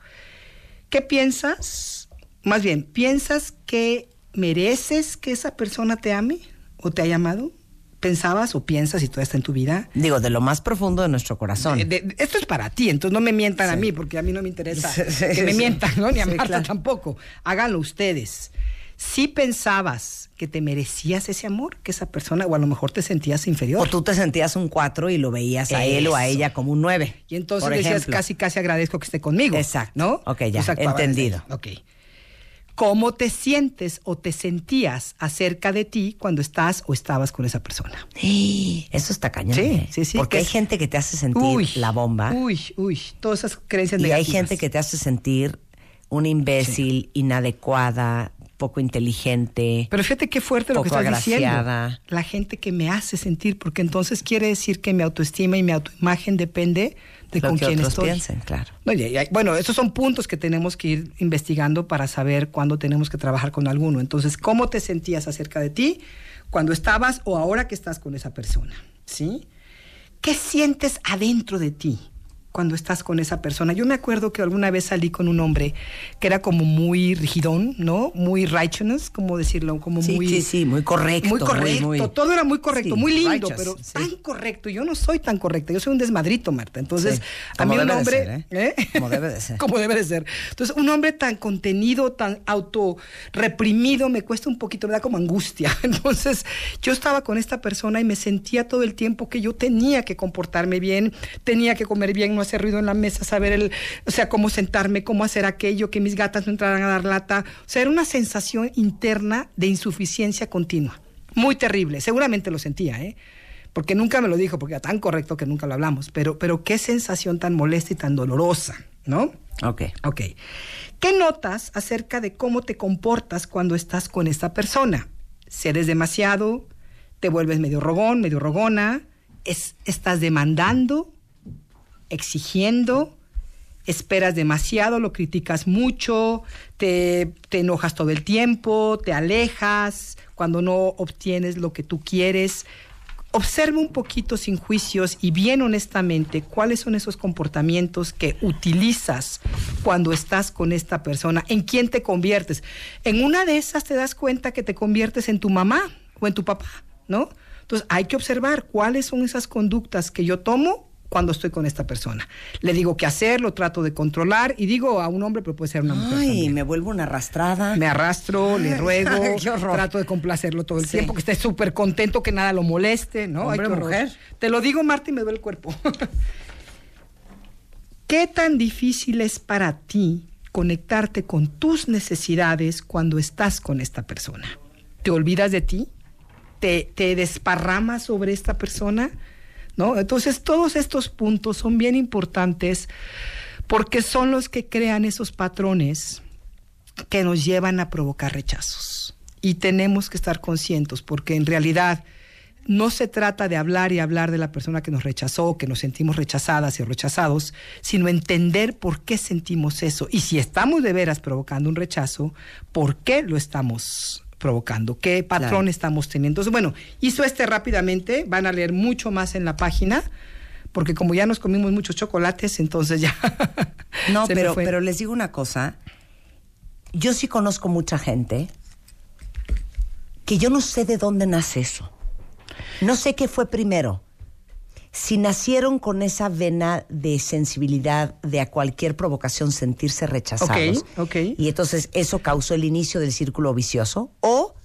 ¿Qué piensas? Más bien, ¿piensas que mereces que esa persona te ame o te haya amado? ¿Pensabas o piensas y todo está en tu vida? Digo, de lo más profundo de nuestro corazón. De- de- esto es para ti, entonces no me mientan a mí, porque a mí no me interesa Sí, sí, que me mientan, ¿no? Ni a Marta claro. tampoco. Háganlo ustedes. Si pensabas que te merecías ese amor, que esa persona, o a lo mejor te sentías inferior. O tú te sentías un 4 y lo veías a él o a ella como un 9. Y entonces por decías, ejemplo. casi, casi agradezco que esté conmigo. Exacto. ¿No? Ok, ya, entendido. Ok. ¿Cómo te sientes o te sentías acerca de ti cuando estás o estabas con esa persona? Eso está cañón. Sí, ¿eh? sí, sí, Porque que hay es- gente que te hace sentir la bomba. Uy, uy, todas esas creencias y hay negativas. gente que te hace sentir una imbécil, inadecuada, poco inteligente. Pero fíjate qué fuerte lo que estás diciendo. agraciada. La gente que me hace sentir, porque entonces quiere decir que mi autoestima y mi autoimagen depende de lo con que quién otros estoy. piensen, claro. No, y- y- bueno, esos son puntos que tenemos que ir investigando para saber cuándo tenemos que trabajar con alguno. Entonces, ¿cómo te sentías acerca de ti cuando estabas o ahora que estás con esa persona? ¿Sí? ¿Qué sientes adentro de ti cuando estás con esa persona? Yo me acuerdo que alguna vez salí con un hombre que era como muy rigidón, ¿no? Muy righteous, como decirlo, como Sí, muy sí, sí, muy correcto, Muy correcto, muy- todo era muy correcto, Sí, muy lindo, pero sí. tan correcto. Yo no soy tan correcta, yo soy un desmadrito, Marta. Entonces, a mí un de hombre, ser, ¿eh? Como debe de ser. como debe de ser. Entonces, un hombre tan contenido, tan autorreprimido, me cuesta un poquito, me da como angustia. Entonces, yo estaba con esta persona y me sentía todo el tiempo que yo tenía que comportarme bien, tenía que comer bien, no hacer ruido en la mesa, saber el, o sea, cómo sentarme, cómo hacer aquello, que mis gatas no entraran a dar lata. O sea, era una sensación interna de insuficiencia continua. Muy terrible. Seguramente lo sentía, ¿eh? Porque nunca me lo dijo, porque era tan correcto que nunca lo hablamos. Pero, pero qué sensación tan molesta y tan dolorosa, ¿no? Ok. Ok. ¿Qué notas acerca de cómo te comportas cuando estás con esta persona? ¿Cedes demasiado? ¿Te vuelves medio rogón, medio rogona? Es- ¿Estás demandando? ¿Exigiendo? ¿Esperas demasiado? ¿Lo criticas mucho? Te, ¿Te enojas todo el tiempo? ¿Te alejas cuando no obtienes lo que tú quieres? Observa un poquito sin juicios y bien honestamente cuáles son esos comportamientos que utilizas cuando estás con esta persona, en quién te conviertes. En una de esas te das cuenta que te conviertes en tu mamá o en tu papá, ¿no? Entonces hay que observar cuáles son esas conductas que yo tomo cuando estoy con esta persona. Le digo qué hacer, lo trato de controlar y digo a un hombre, pero puede ser una mujer. Ay, también. me vuelvo una arrastrada. Me arrastro, le Ay, ruego, ay, qué trato de complacerlo todo el Sí. tiempo, que esté súper contento, que nada lo moleste, ¿no? Ay, Hombre qué o horror. mujer. Te lo digo, Marta, y me duele el cuerpo. ¿Qué tan difícil es para ti conectarte con tus necesidades cuando estás con esta persona? ¿Te olvidas de ti? ¿Te, te desparramas sobre esta persona? Entonces, todos estos puntos son bien importantes porque son los que crean esos patrones que nos llevan a provocar rechazos. Y tenemos que estar conscientes porque en realidad no se trata de hablar y hablar de la persona que nos rechazó, que nos sentimos rechazadas y rechazados, sino entender por qué sentimos eso. Y si estamos de veras provocando un rechazo, ¿por qué lo estamos provocando? ¿Qué patrón Claro. estamos teniendo? Entonces, bueno, hizo este rápidamente, van a leer mucho más en la página, porque como ya nos comimos muchos chocolates, entonces ya... No, pero, pero les digo una cosa. Yo sí conozco mucha gente que yo no sé de dónde nace eso. No sé qué fue primero. Si nacieron con esa vena de sensibilidad de a cualquier provocación sentirse rechazados. Y entonces eso causó el inicio del círculo vicioso. O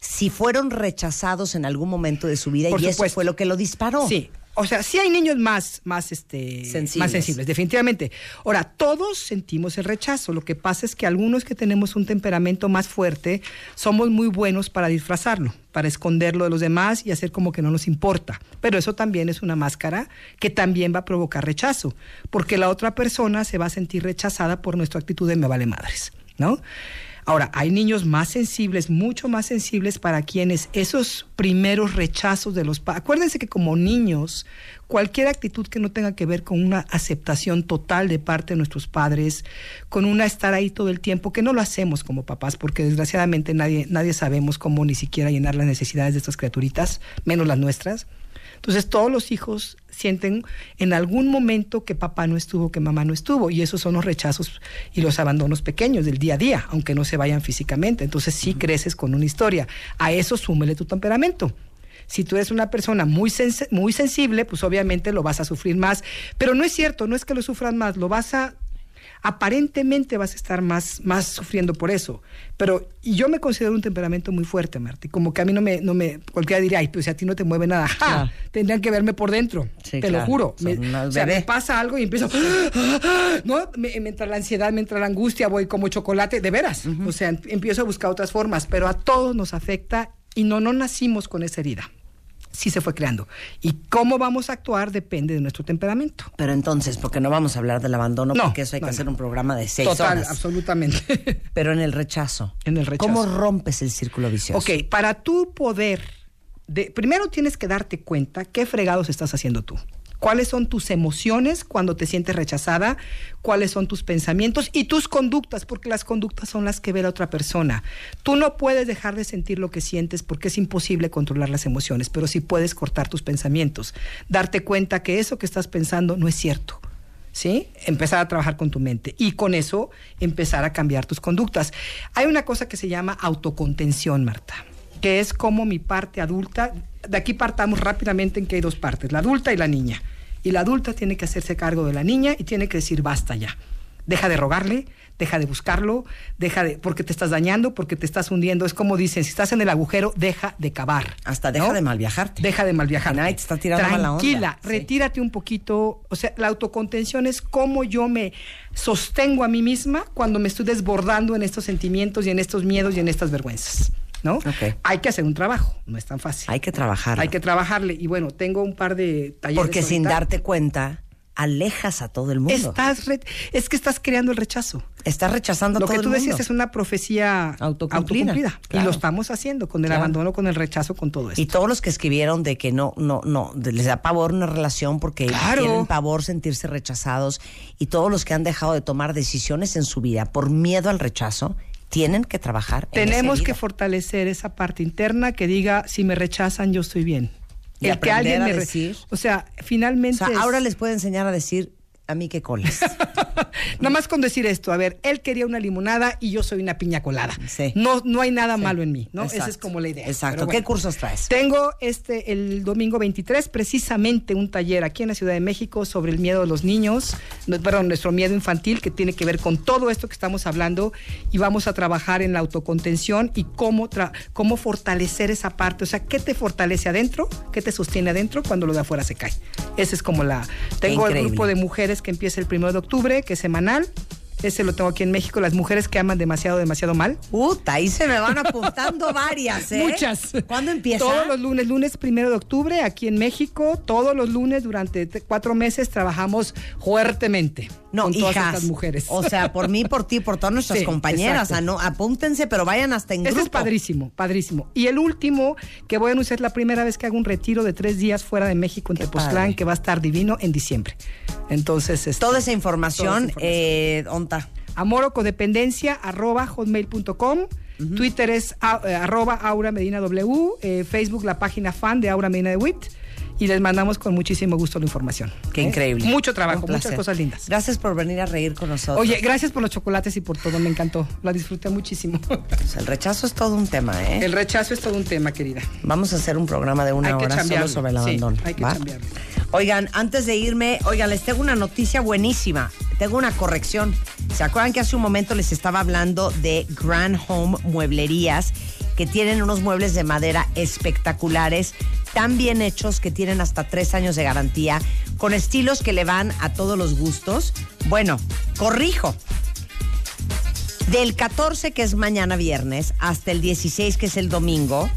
si fueron rechazados en algún momento de su vida Por y eso fue lo que lo disparó. Sí. O sea, sí hay niños más, más, este, Sensibles. más sensibles, definitivamente. Ahora, todos sentimos el rechazo. Lo que pasa es que algunos que tenemos un temperamento más fuerte somos muy buenos para disfrazarlo, para esconderlo de los demás y hacer como que no nos importa. Pero eso también es una máscara que también va a provocar rechazo, porque la otra persona se va a sentir rechazada por nuestra actitud de me vale madres, ¿no? Ahora, hay niños más sensibles, mucho más sensibles para quienes esos primeros rechazos de los padres. Acuérdense que como niños, cualquier actitud que no tenga que ver con una aceptación total de parte de nuestros padres, con una estar ahí todo el tiempo, que no lo hacemos como papás, porque desgraciadamente nadie, nadie sabemos cómo ni siquiera llenar las necesidades de estas criaturitas, menos las nuestras. Entonces todos los hijos sienten en algún momento que papá no estuvo, que mamá no estuvo, y esos son los rechazos y los abandonos pequeños del día a día, aunque no se vayan físicamente. Entonces sí creces con una historia. A eso súmele tu temperamento. Si tú eres una persona muy, sens- muy sensible, pues obviamente lo vas a sufrir más. Pero no es cierto, no es que lo sufras más, lo vas a Aparentemente vas a estar más, más sufriendo por eso. Pero y yo me considero un temperamento muy fuerte, Marta. y Como que a mí no me, no me, cualquiera diría, ay, pues a ti no te mueve nada, ¡ja! Claro. tendrían que verme por dentro. Sí, te claro. lo juro. Me, o sea, me pasa algo y empiezo, ¿no? Me, me entra la ansiedad, me entra la angustia, voy como chocolate, de veras. O sea, em- empiezo a buscar otras formas, pero a todos nos afecta y no, no nacimos con esa herida. Sí se fue creando. Y cómo vamos a actuar depende de nuestro temperamento. Pero entonces, porque no vamos a hablar del abandono, No, porque eso hay que no. hacer un programa de seis Total, horas. absolutamente. Pero en el rechazo. En el rechazo. ¿Cómo rompes el círculo vicioso? ok, para tú poder, de, primero tienes que darte cuenta qué fregados estás haciendo tú. ¿Cuáles son tus emociones cuando te sientes rechazada? ¿Cuáles son tus pensamientos y tus conductas? Porque las conductas son las que ve la otra persona. Tú no puedes dejar de sentir lo que sientes porque es imposible controlar las emociones, pero sí puedes cortar tus pensamientos. Darte cuenta que eso que estás pensando no es cierto. ¿sí? Empezar a trabajar con tu mente y con eso empezar a cambiar tus conductas. Hay una cosa que se llama autocontención, Marta, que es como mi parte adulta, de aquí partamos rápidamente en que hay dos partes, la adulta y la niña. Y la adulta tiene que hacerse cargo de la niña y tiene que decir basta ya. Deja de rogarle, deja de buscarlo, deja de porque te estás dañando, porque te estás hundiendo. Es como dicen, si estás en el agujero, deja de cavar. Hasta deja ¿no? de malviajarte. Deja de malviajar. Que nadie te está tirando mala onda. Tranquila, Sí. retírate un poquito. O sea, la autocontención es cómo yo me sostengo a mí misma cuando me estoy desbordando en estos sentimientos y en estos miedos y en estas vergüenzas. ¿No? Hay que hacer un trabajo, no es tan fácil. Hay que trabajar. Hay que trabajarle. Y bueno, tengo un par de talleres. Porque sin ahorita. darte cuenta, alejas a todo el mundo. Estás re- es que estás creando el rechazo. Estás rechazando a Lo todo que tú el decías mundo. es una profecía Autocumplida, autocumplida. claro. Y lo estamos haciendo con el Claro. abandono, con el rechazo, con todo esto. Y todos los que escribieron de que no, no, no, les da pavor una relación porque Claro. tienen pavor sentirse rechazados y todos los que han dejado de tomar decisiones en su vida por miedo al rechazo, tienen que trabajar en Tenemos que fortalecer esa parte interna que diga, si me rechazan, yo estoy bien. Y el que alguien a me decir- O sea, O finalmente... sea, es- ahora les puede enseñar a decir a mí qué coles. Nada más con decir esto, a ver, él quería una limonada y yo soy una piña colada. Sí. No, no hay nada malo en mí, ¿no? Esa es como la idea. Exacto. ¿Qué cursos traes? Tengo este el domingo 23 precisamente un taller aquí en la Ciudad de México sobre el miedo de los niños, no, perdón, nuestro miedo infantil que tiene que ver con todo esto que estamos hablando y vamos a trabajar en la autocontención y cómo tra- cómo fortalecer esa parte, o sea, qué te fortalece adentro, qué te sostiene adentro cuando lo de afuera se cae. Esa es como la tengo el grupo de mujeres que empieza el primero de octubre, que es semanal. Ese lo tengo aquí en México, las mujeres que aman demasiado, demasiado mal. Puta, ahí se me van apuntando varias, ¿eh? Muchas. ¿Cuándo empieza? Todos los lunes, lunes primero de octubre, aquí en México. Todos los lunes durante te- cuatro meses trabajamos fuertemente No, con todas hijas. estas mujeres. O sea, por mí, por ti, por todas nuestras Sí, compañeras. Ah, no, apúntense, pero vayan hasta en grupo. es padrísimo, padrísimo. Y el último, que voy a anunciar es la primera vez que hago un retiro de tres días fuera de México, en Qué Tepoztlán, padre. que va a estar divino en diciembre. Entonces, este, Toda esa información, Toda esa información. eh, onta. amorocodependencia arroba hotmail.com Twitter es a- eh, arroba Aura Medina W, eh, Facebook la página fan de Aura Medina de Wit y les mandamos con muchísimo gusto la información. Qué ¿Eh? increíble. Mucho trabajo, muchas cosas lindas. Gracias por venir a reír con nosotros. Oye, gracias por los chocolates y por todo, me encantó. La disfruté muchísimo. Pues el rechazo es todo un tema, ¿eh? El rechazo es todo un tema, querida. Vamos a hacer un programa de una Hay hora solo sobre el Sí, abandono. hay que ¿va? Oigan, antes de irme, oigan, les tengo una noticia buenísima. Tengo una corrección. ¿Se acuerdan que hace un momento les estaba hablando de Grand Home Mueblerías, que tienen unos muebles de madera espectaculares, tan bien hechos que tienen hasta tres años de garantía, con estilos que le van a todos los gustos? Bueno, corrijo. Del 14, que es mañana viernes, hasta el 16, que es el domingo,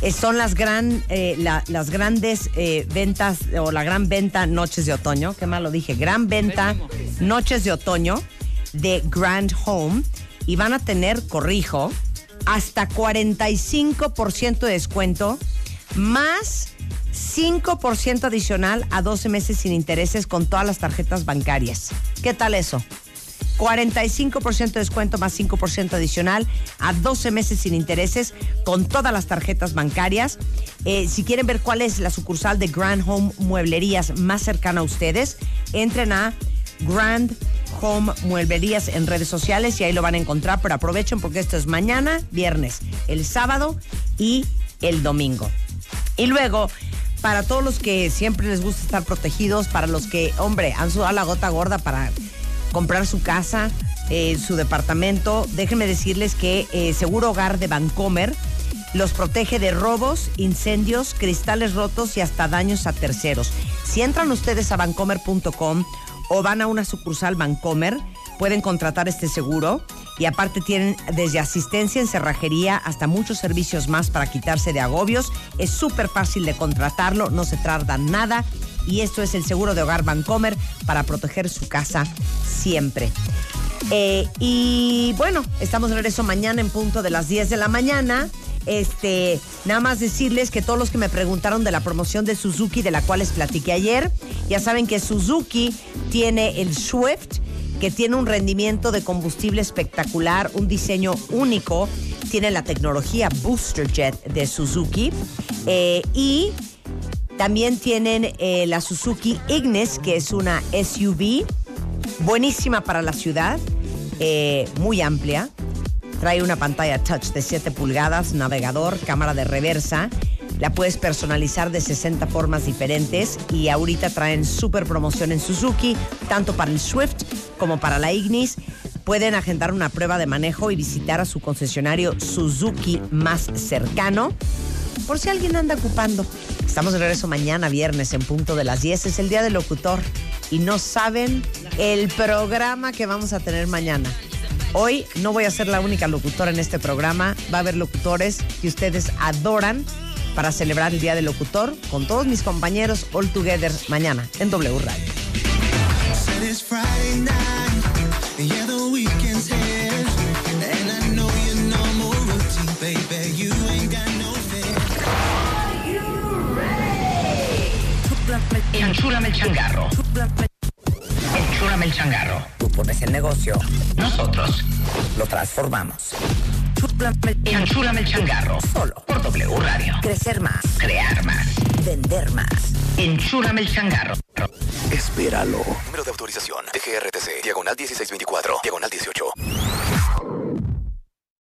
eh, son las, gran, eh, la- las grandes eh, ventas o la gran venta Noches de Otoño. Qué mal lo dije. Gran venta Noches de Otoño de Grand Home. Y van a tener, corrijo, hasta 45% de descuento, más 5% adicional a 12 meses sin intereses con todas las tarjetas bancarias. ¿Qué tal eso? 45% de descuento más 5% adicional a 12 meses sin intereses con todas las tarjetas bancarias. Eh, si quieren ver cuál es la sucursal de Grand Home Mueblerías más cercana a ustedes, entren a Grand Home Mueblerías en redes sociales y ahí lo van a encontrar, pero aprovechen porque esto es mañana, viernes, el sábado y el domingo. Y luego, para todos los que siempre les gusta estar protegidos, para los que, hombre, han sudado la gota gorda para comprar su casa, eh, su departamento, déjenme decirles que eh, Seguro Hogar de Vancomer los protege de robos, incendios, cristales rotos y hasta daños a terceros. Si entran ustedes a vancomer.com o van a una sucursal Vancomer, pueden contratar este seguro y aparte tienen desde asistencia en cerrajería hasta muchos servicios más para quitarse de agobios. Es súper fácil de contratarlo, no se tarda nada y esto es el seguro de hogar Vancomer para proteger su casa siempre. Eh, y bueno, estamos de regreso mañana en punto de las 10 de la mañana. Este, nada más decirles que todos los que me preguntaron de la promoción de Suzuki, de la cual les platiqué ayer, ya saben que Suzuki tiene el Swift, que tiene un rendimiento de combustible espectacular, un diseño único, tiene la tecnología Booster Jet de Suzuki eh, y también tienen eh, la Suzuki Ignis, que es una SUV buenísima para la ciudad, eh, muy amplia. Trae una pantalla touch de 7 pulgadas, navegador, cámara de reversa. La puedes personalizar de 60 formas diferentes y ahorita traen super promoción en Suzuki, tanto para el Swift como para la Ignis. Pueden agendar una prueba de manejo y visitar a su concesionario Suzuki más cercano por si alguien anda ocupando. Estamos de regreso mañana, viernes, en punto de las 10. Es el día del locutor. Y no saben el programa que vamos a tener mañana. Hoy no voy a ser la única locutora en este programa. Va a haber locutores que ustedes adoran para celebrar el Día del Locutor con todos mis compañeros All Together mañana en W Radio. Enchúrame el changarro. Enchúrame el changarro. Tú pones el negocio, Nosotros. lo transformamos. Enchúrame el changarro. Solo. Por W Radio. Crecer más, Crear más. vender más. Enchúrame el changarro. Espéralo. Número de autorización. DGRTC. Diagonal 1624. Diagonal 18.